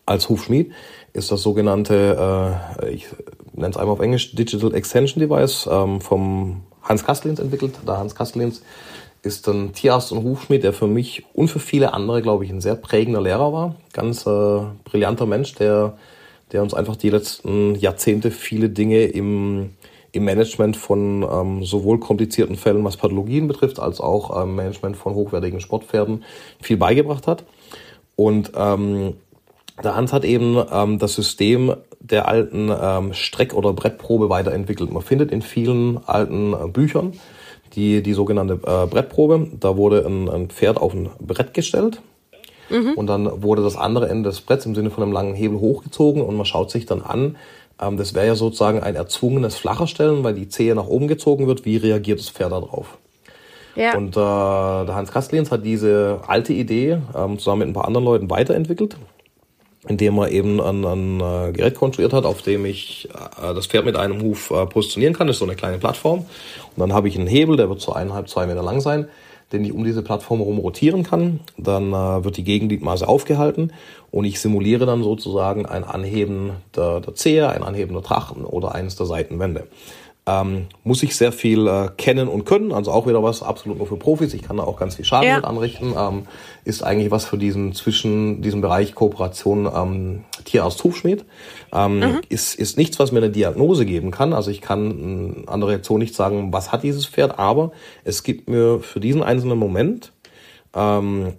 als Hufschmied, ist das sogenannte, äh, ich nenne es einmal auf Englisch, Digital Extension Device ähm, vom Hans Kastelins entwickelt. Der Hans Kastelins ist ein Tierarzt und Hufschmied, der für mich und für viele andere, glaube ich, ein sehr prägender Lehrer war. Ganz äh, brillanter Mensch, der, der uns einfach die letzten Jahrzehnte viele Dinge im im Management von ähm, sowohl komplizierten Fällen, was Pathologien betrifft, als auch ähm, Management von hochwertigen Sportpferden viel beigebracht hat. Und ähm, der Hans hat eben ähm, das System der alten ähm, Streck- oder Brettprobe weiterentwickelt. Man findet in vielen alten äh, Büchern die, die sogenannte äh, Brettprobe. Da wurde ein, ein Pferd auf ein Brett gestellt. Mhm. Und dann wurde das andere Ende des Bretts im Sinne von einem langen Hebel hochgezogen und man schaut sich dann an, das wäre ja sozusagen ein erzwungenes Flacherstellen, weil die Zehe nach oben gezogen wird. Wie reagiert das Pferd darauf? Ja. Und äh, der Hans Kastlins hat diese alte Idee ähm, zusammen mit ein paar anderen Leuten weiterentwickelt, indem er eben ein, ein äh, Gerät konstruiert hat, auf dem ich äh, das Pferd mit einem Huf äh, positionieren kann. Das ist so eine kleine Plattform. Und dann habe ich einen Hebel, der wird so eineinhalb, zwei Meter lang sein den ich um diese Plattform herum rotieren kann. Dann äh, wird die Gegengliedmaße aufgehalten und ich simuliere dann sozusagen ein Anheben der, der Zehe, ein Anheben der Trachten oder eines der Seitenwände. Ähm, muss ich sehr viel äh, kennen und können, also auch wieder was absolut nur für Profis. Ich kann da auch ganz viel Schaden ja. mit anrichten. Ähm, ist eigentlich was für diesen zwischen diesem Bereich Kooperation ähm, Tierarzt Hufschmied. Ähm, mhm. ist, ist nichts, was mir eine Diagnose geben kann. Also ich kann an der Reaktion nicht sagen, was hat dieses Pferd, aber es gibt mir für diesen einzelnen Moment ähm,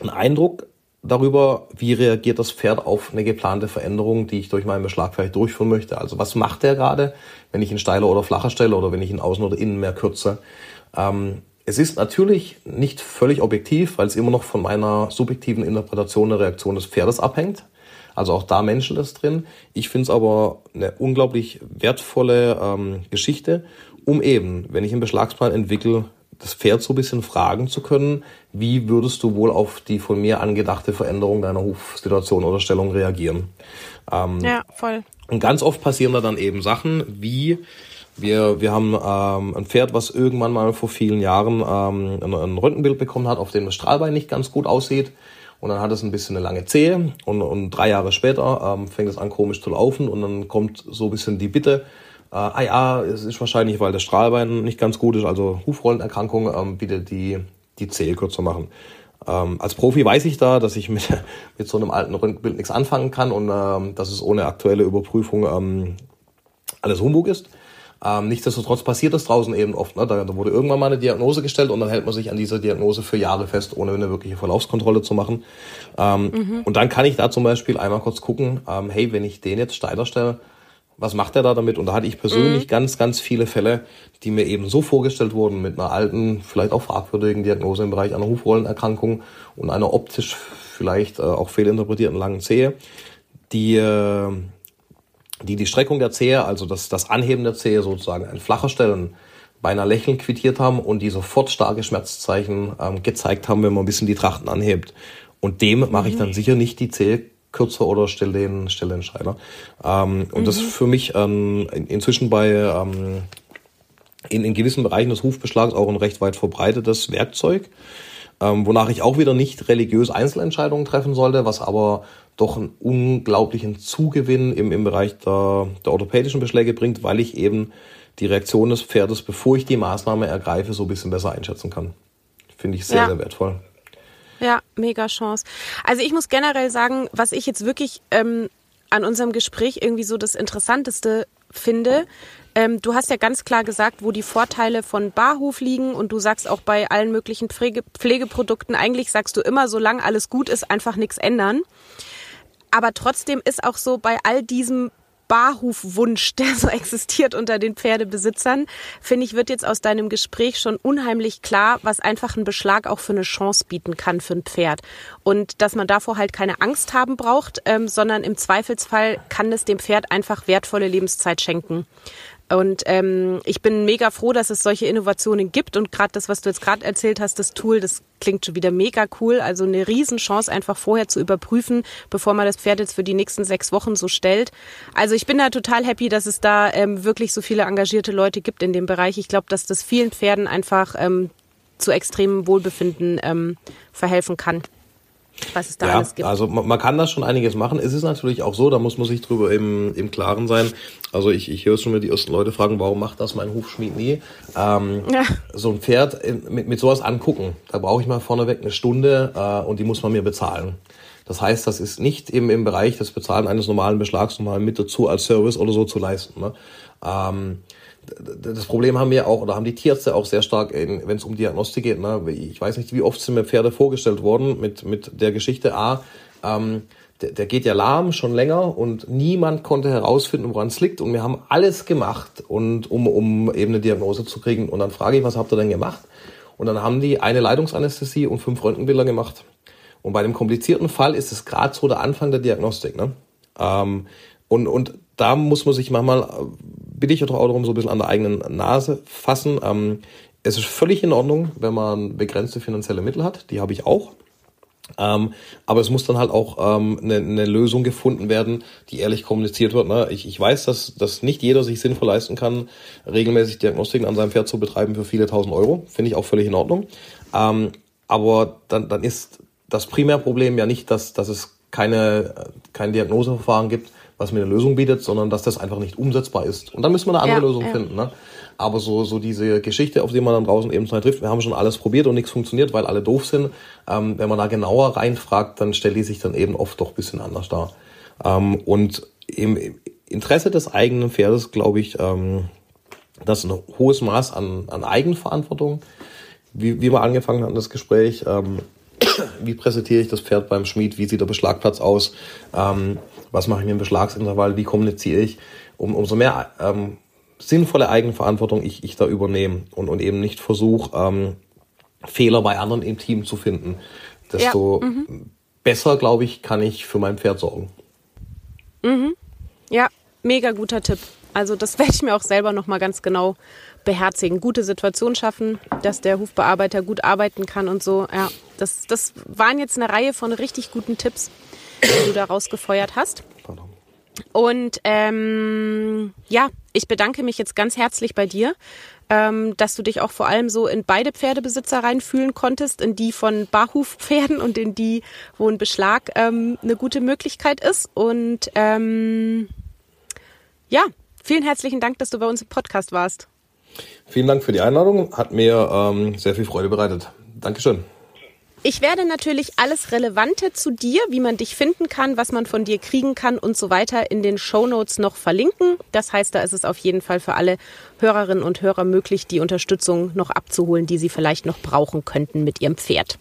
einen Eindruck, darüber, wie reagiert das Pferd auf eine geplante Veränderung, die ich durch meinen Beschlag vielleicht durchführen möchte. Also was macht der gerade, wenn ich ihn steiler oder flacher stelle oder wenn ich ihn außen oder innen mehr kürze. Ähm, es ist natürlich nicht völlig objektiv, weil es immer noch von meiner subjektiven Interpretation der Reaktion des Pferdes abhängt. Also auch da Menschen ist drin. Ich finde es aber eine unglaublich wertvolle ähm, Geschichte, um eben, wenn ich einen Beschlagsplan entwickle, das Pferd so ein bisschen fragen zu können, wie würdest du wohl auf die von mir angedachte Veränderung deiner Hufsituation oder Stellung reagieren? Ähm, ja, voll. Und ganz oft passieren da dann eben Sachen wie, wir, wir haben ähm, ein Pferd, was irgendwann mal vor vielen Jahren ähm, ein, ein Röntgenbild bekommen hat, auf dem das Strahlbein nicht ganz gut aussieht. Und dann hat es ein bisschen eine lange Zehe und, und drei Jahre später ähm, fängt es an komisch zu laufen und dann kommt so ein bisschen die Bitte, äh, ah ja, es ist wahrscheinlich, weil das Strahlbein nicht ganz gut ist, also Hufrollenerkrankung, ähm, bitte die, die Zehe kürzer machen. Ähm, als Profi weiß ich da, dass ich mit, mit so einem alten Röntgenbild nichts anfangen kann und ähm, dass es ohne aktuelle Überprüfung ähm, alles Humbug ist. Ähm, nichtsdestotrotz passiert das draußen eben oft. Ne? Da, da wurde irgendwann mal eine Diagnose gestellt und dann hält man sich an dieser Diagnose für Jahre fest, ohne eine wirkliche Verlaufskontrolle zu machen. Ähm, mhm. Und dann kann ich da zum Beispiel einmal kurz gucken, ähm, hey, wenn ich den jetzt steiler stelle, was macht er da damit? Und da hatte ich persönlich mhm. ganz, ganz viele Fälle, die mir eben so vorgestellt wurden mit einer alten, vielleicht auch fragwürdigen Diagnose im Bereich einer Hufrollenerkrankung und einer optisch vielleicht äh, auch fehlinterpretierten langen Zehe, die, äh, die die Streckung der Zehe, also das, das Anheben der Zehe sozusagen ein flacher Stellen beinahe lächeln quittiert haben und die sofort starke Schmerzzeichen ähm, gezeigt haben, wenn man ein bisschen die Trachten anhebt. Und dem mache ich dann mhm. sicher nicht die Zehe kürzer oder stell den, stell den Schreiner. Ähm, und mhm. das ist für mich ähm, inzwischen bei ähm, in, in gewissen Bereichen des Hufbeschlags auch ein recht weit verbreitetes Werkzeug, ähm, wonach ich auch wieder nicht religiös Einzelentscheidungen treffen sollte, was aber doch einen unglaublichen Zugewinn im, im Bereich der, der orthopädischen Beschläge bringt, weil ich eben die Reaktion des Pferdes, bevor ich die Maßnahme ergreife, so ein bisschen besser einschätzen kann. Finde ich sehr, ja. sehr wertvoll. Ja, mega Chance. Also ich muss generell sagen, was ich jetzt wirklich ähm, an unserem Gespräch irgendwie so das Interessanteste finde, ähm, du hast ja ganz klar gesagt, wo die Vorteile von Barhof liegen und du sagst auch bei allen möglichen Pflege Pflegeprodukten, eigentlich sagst du immer, solange alles gut ist, einfach nichts ändern. Aber trotzdem ist auch so bei all diesem Barhufwunsch, der so existiert unter den Pferdebesitzern, finde ich, wird jetzt aus deinem Gespräch schon unheimlich klar, was einfach ein Beschlag auch für eine Chance bieten kann für ein Pferd. Und dass man davor halt keine Angst haben braucht, ähm, sondern im Zweifelsfall kann es dem Pferd einfach wertvolle Lebenszeit schenken. Und ähm, ich bin mega froh, dass es solche Innovationen gibt. Und gerade das, was du jetzt gerade erzählt hast, das Tool, das klingt schon wieder mega cool. Also eine Riesenchance, einfach vorher zu überprüfen, bevor man das Pferd jetzt für die nächsten sechs Wochen so stellt. Also ich bin da total happy, dass es da ähm, wirklich so viele engagierte Leute gibt in dem Bereich. Ich glaube, dass das vielen Pferden einfach ähm, zu extremem Wohlbefinden ähm, verhelfen kann was es da ja, alles gibt. Also man, kann da schon einiges machen. Es ist natürlich auch so, da muss man sich drüber im, im Klaren sein. Also ich, ich höre schon mal die ersten Leute fragen, warum macht das mein Hufschmied nie? Ähm, ja. So ein Pferd mit, mit sowas angucken, da brauche ich mal vorneweg eine Stunde äh, und die muss man mir bezahlen. Das heißt, das ist nicht eben im Bereich des Bezahlen eines normalen Beschlags nochmal mit dazu als Service oder so zu leisten. Ne? Ähm, das Problem haben wir auch, oder haben die Tierärzte auch sehr stark, wenn es um Diagnostik geht. Ne? Ich weiß nicht, wie oft sind mir Pferde vorgestellt worden mit, mit der Geschichte, A, ähm, der, der geht ja lahm schon länger und niemand konnte herausfinden, woran es liegt. Und wir haben alles gemacht, und, um, um eben eine Diagnose zu kriegen. Und dann frage ich, was habt ihr denn gemacht? Und dann haben die eine Leitungsanästhesie und fünf Röntgenbilder gemacht. Und bei dem komplizierten Fall ist es gerade so der Anfang der Diagnostik. Ne? Ähm, und, und da muss man sich manchmal, bitte ich auch darum, so ein bisschen an der eigenen Nase fassen. Ähm, es ist völlig in Ordnung, wenn man begrenzte finanzielle Mittel hat. Die habe ich auch. Ähm, aber es muss dann halt auch ähm, eine, eine Lösung gefunden werden, die ehrlich kommuniziert wird. Ne? Ich, ich weiß, dass, dass nicht jeder sich sinnvoll leisten kann, regelmäßig Diagnostiken an seinem Pferd zu betreiben für viele tausend Euro. Finde ich auch völlig in Ordnung. Ähm, aber dann, dann ist das Primärproblem ja nicht, dass, dass es keine, kein Diagnoseverfahren gibt, was mir eine Lösung bietet, sondern dass das einfach nicht umsetzbar ist. Und dann müssen wir eine andere ja, Lösung ja. finden. Ne? Aber so, so diese Geschichte, auf die man dann draußen eben schnell trifft, wir haben schon alles probiert und nichts funktioniert, weil alle doof sind. Ähm, wenn man da genauer reinfragt, dann stellt die sich dann eben oft doch ein bisschen anders dar. Ähm, und im Interesse des eigenen Pferdes, glaube ich, ähm, das ist ein hohes Maß an, an Eigenverantwortung. Wie, wie wir angefangen hatten, das Gespräch, ähm, wie präsentiere ich das Pferd beim Schmied, wie sieht der Beschlagplatz aus, ähm, was mache ich im Beschlagsintervall, wie kommuniziere ich, um, umso mehr ähm, sinnvolle Eigenverantwortung ich, ich da übernehme und, und eben nicht versuche, ähm, Fehler bei anderen im Team zu finden, desto ja, mhm. besser, glaube ich, kann ich für mein Pferd sorgen. Mhm. Ja, mega guter Tipp. Also das werde ich mir auch selber nochmal ganz genau beherzigen. Gute Situation schaffen, dass der Hufbearbeiter gut arbeiten kann und so. Ja, das, das waren jetzt eine Reihe von richtig guten Tipps, die du da rausgefeuert hast. Und ähm, ja, ich bedanke mich jetzt ganz herzlich bei dir, ähm, dass du dich auch vor allem so in beide Pferdebesitzer reinfühlen konntest, in die von Barhufpferden und in die, wo ein Beschlag ähm, eine gute Möglichkeit ist. Und ähm, ja, vielen herzlichen Dank, dass du bei uns im Podcast warst. Vielen Dank für die Einladung. Hat mir ähm, sehr viel Freude bereitet. Dankeschön. Ich werde natürlich alles Relevante zu dir, wie man dich finden kann, was man von dir kriegen kann und so weiter in den Show Notes noch verlinken. Das heißt, da ist es auf jeden Fall für alle Hörerinnen und Hörer möglich, die Unterstützung noch abzuholen, die sie vielleicht noch brauchen könnten mit ihrem Pferd.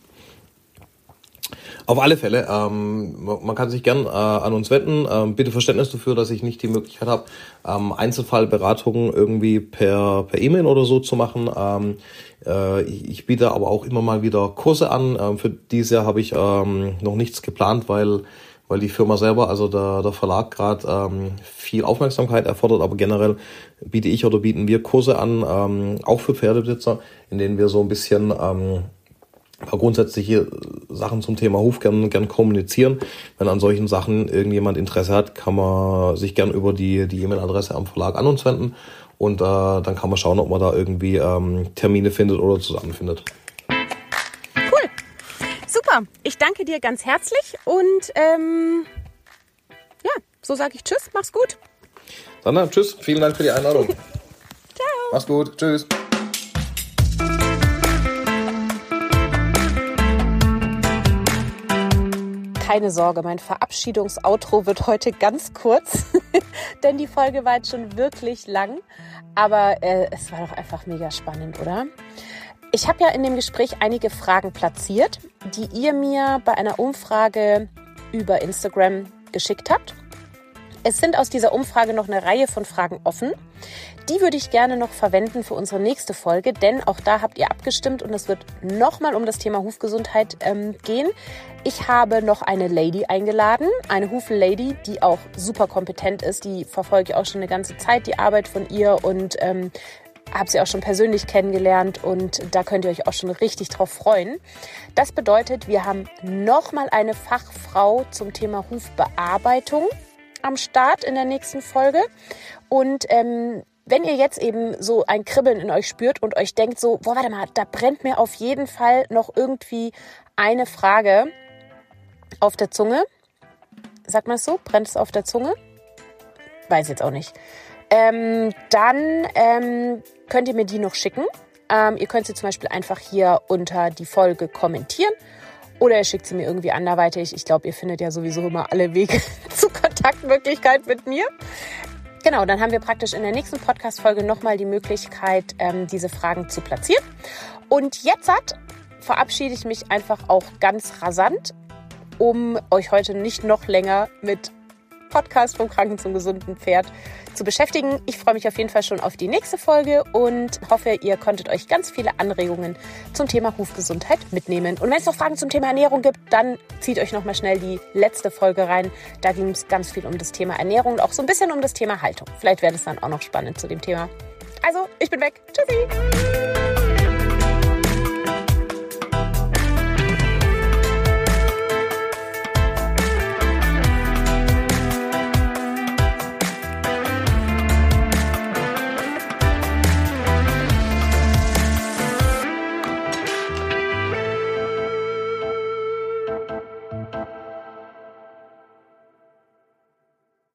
Auf alle Fälle. Ähm, man kann sich gern äh, an uns wenden. Ähm, bitte Verständnis dafür, dass ich nicht die Möglichkeit habe, ähm, Einzelfallberatungen irgendwie per per E-Mail oder so zu machen. Ähm, äh, ich, ich, biete aber auch immer mal wieder Kurse an. Ähm, für dieses Jahr habe ich ähm, noch nichts geplant, weil weil die Firma selber, also der, der Verlag gerade ähm, viel Aufmerksamkeit erfordert, aber generell biete ich oder bieten wir Kurse an, ähm, auch für Pferdebesitzer, in denen wir so ein bisschen ähm, paar grundsätzliche Sachen zum Thema Hof gern, gern kommunizieren. Wenn an solchen Sachen irgendjemand Interesse hat, kann man sich gern über die die E-Mail-Adresse am Verlag an uns wenden und äh, dann kann man schauen, ob man da irgendwie ähm, Termine findet oder zusammenfindet. Cool, super. Ich danke dir ganz herzlich und ähm, ja, so sage ich Tschüss, mach's gut. Dann Tschüss, vielen Dank für die Einladung. Ciao. Mach's gut, Tschüss. Keine Sorge, mein Verabschiedungsoutro wird heute ganz kurz, denn die Folge war jetzt schon wirklich lang. Aber äh, es war doch einfach mega spannend, oder? Ich habe ja in dem Gespräch einige Fragen platziert, die ihr mir bei einer Umfrage über Instagram geschickt habt. Es sind aus dieser Umfrage noch eine Reihe von Fragen offen. Die würde ich gerne noch verwenden für unsere nächste Folge, denn auch da habt ihr abgestimmt und es wird nochmal um das Thema Hufgesundheit ähm, gehen. Ich habe noch eine Lady eingeladen, eine Huflady, die auch super kompetent ist. Die verfolge ich auch schon eine ganze Zeit, die Arbeit von ihr und ähm, habe sie auch schon persönlich kennengelernt und da könnt ihr euch auch schon richtig drauf freuen. Das bedeutet, wir haben nochmal eine Fachfrau zum Thema Hufbearbeitung am Start in der nächsten Folge. Und ähm, wenn ihr jetzt eben so ein Kribbeln in euch spürt und euch denkt so, boah, warte mal, da brennt mir auf jeden Fall noch irgendwie eine Frage auf der Zunge. Sagt man es so? Brennt es auf der Zunge? Weiß jetzt auch nicht. Ähm, dann ähm, könnt ihr mir die noch schicken. Ähm, ihr könnt sie zum Beispiel einfach hier unter die Folge kommentieren oder ihr schickt sie mir irgendwie anderweitig. Ich glaube, ihr findet ja sowieso immer alle Wege zur Kontaktmöglichkeit mit mir. Genau, dann haben wir praktisch in der nächsten Podcast-Folge nochmal die Möglichkeit, ähm, diese Fragen zu platzieren. Und jetzt hat, verabschiede ich mich einfach auch ganz rasant. um euch heute nicht noch länger mit Podcast vom Kranken zum gesunden Pferd zu beschäftigen. Ich freue mich auf jeden Fall schon auf die nächste Folge und hoffe, ihr konntet euch ganz viele Anregungen zum Thema Hufgesundheit mitnehmen. Und wenn es noch Fragen zum Thema Ernährung gibt, dann zieht euch noch mal schnell die letzte Folge rein. Da ging es ganz viel um das Thema Ernährung und auch so ein bisschen um das Thema Haltung. Vielleicht wäre das dann auch noch spannend zu dem Thema. Also, ich bin weg. Tschüssi.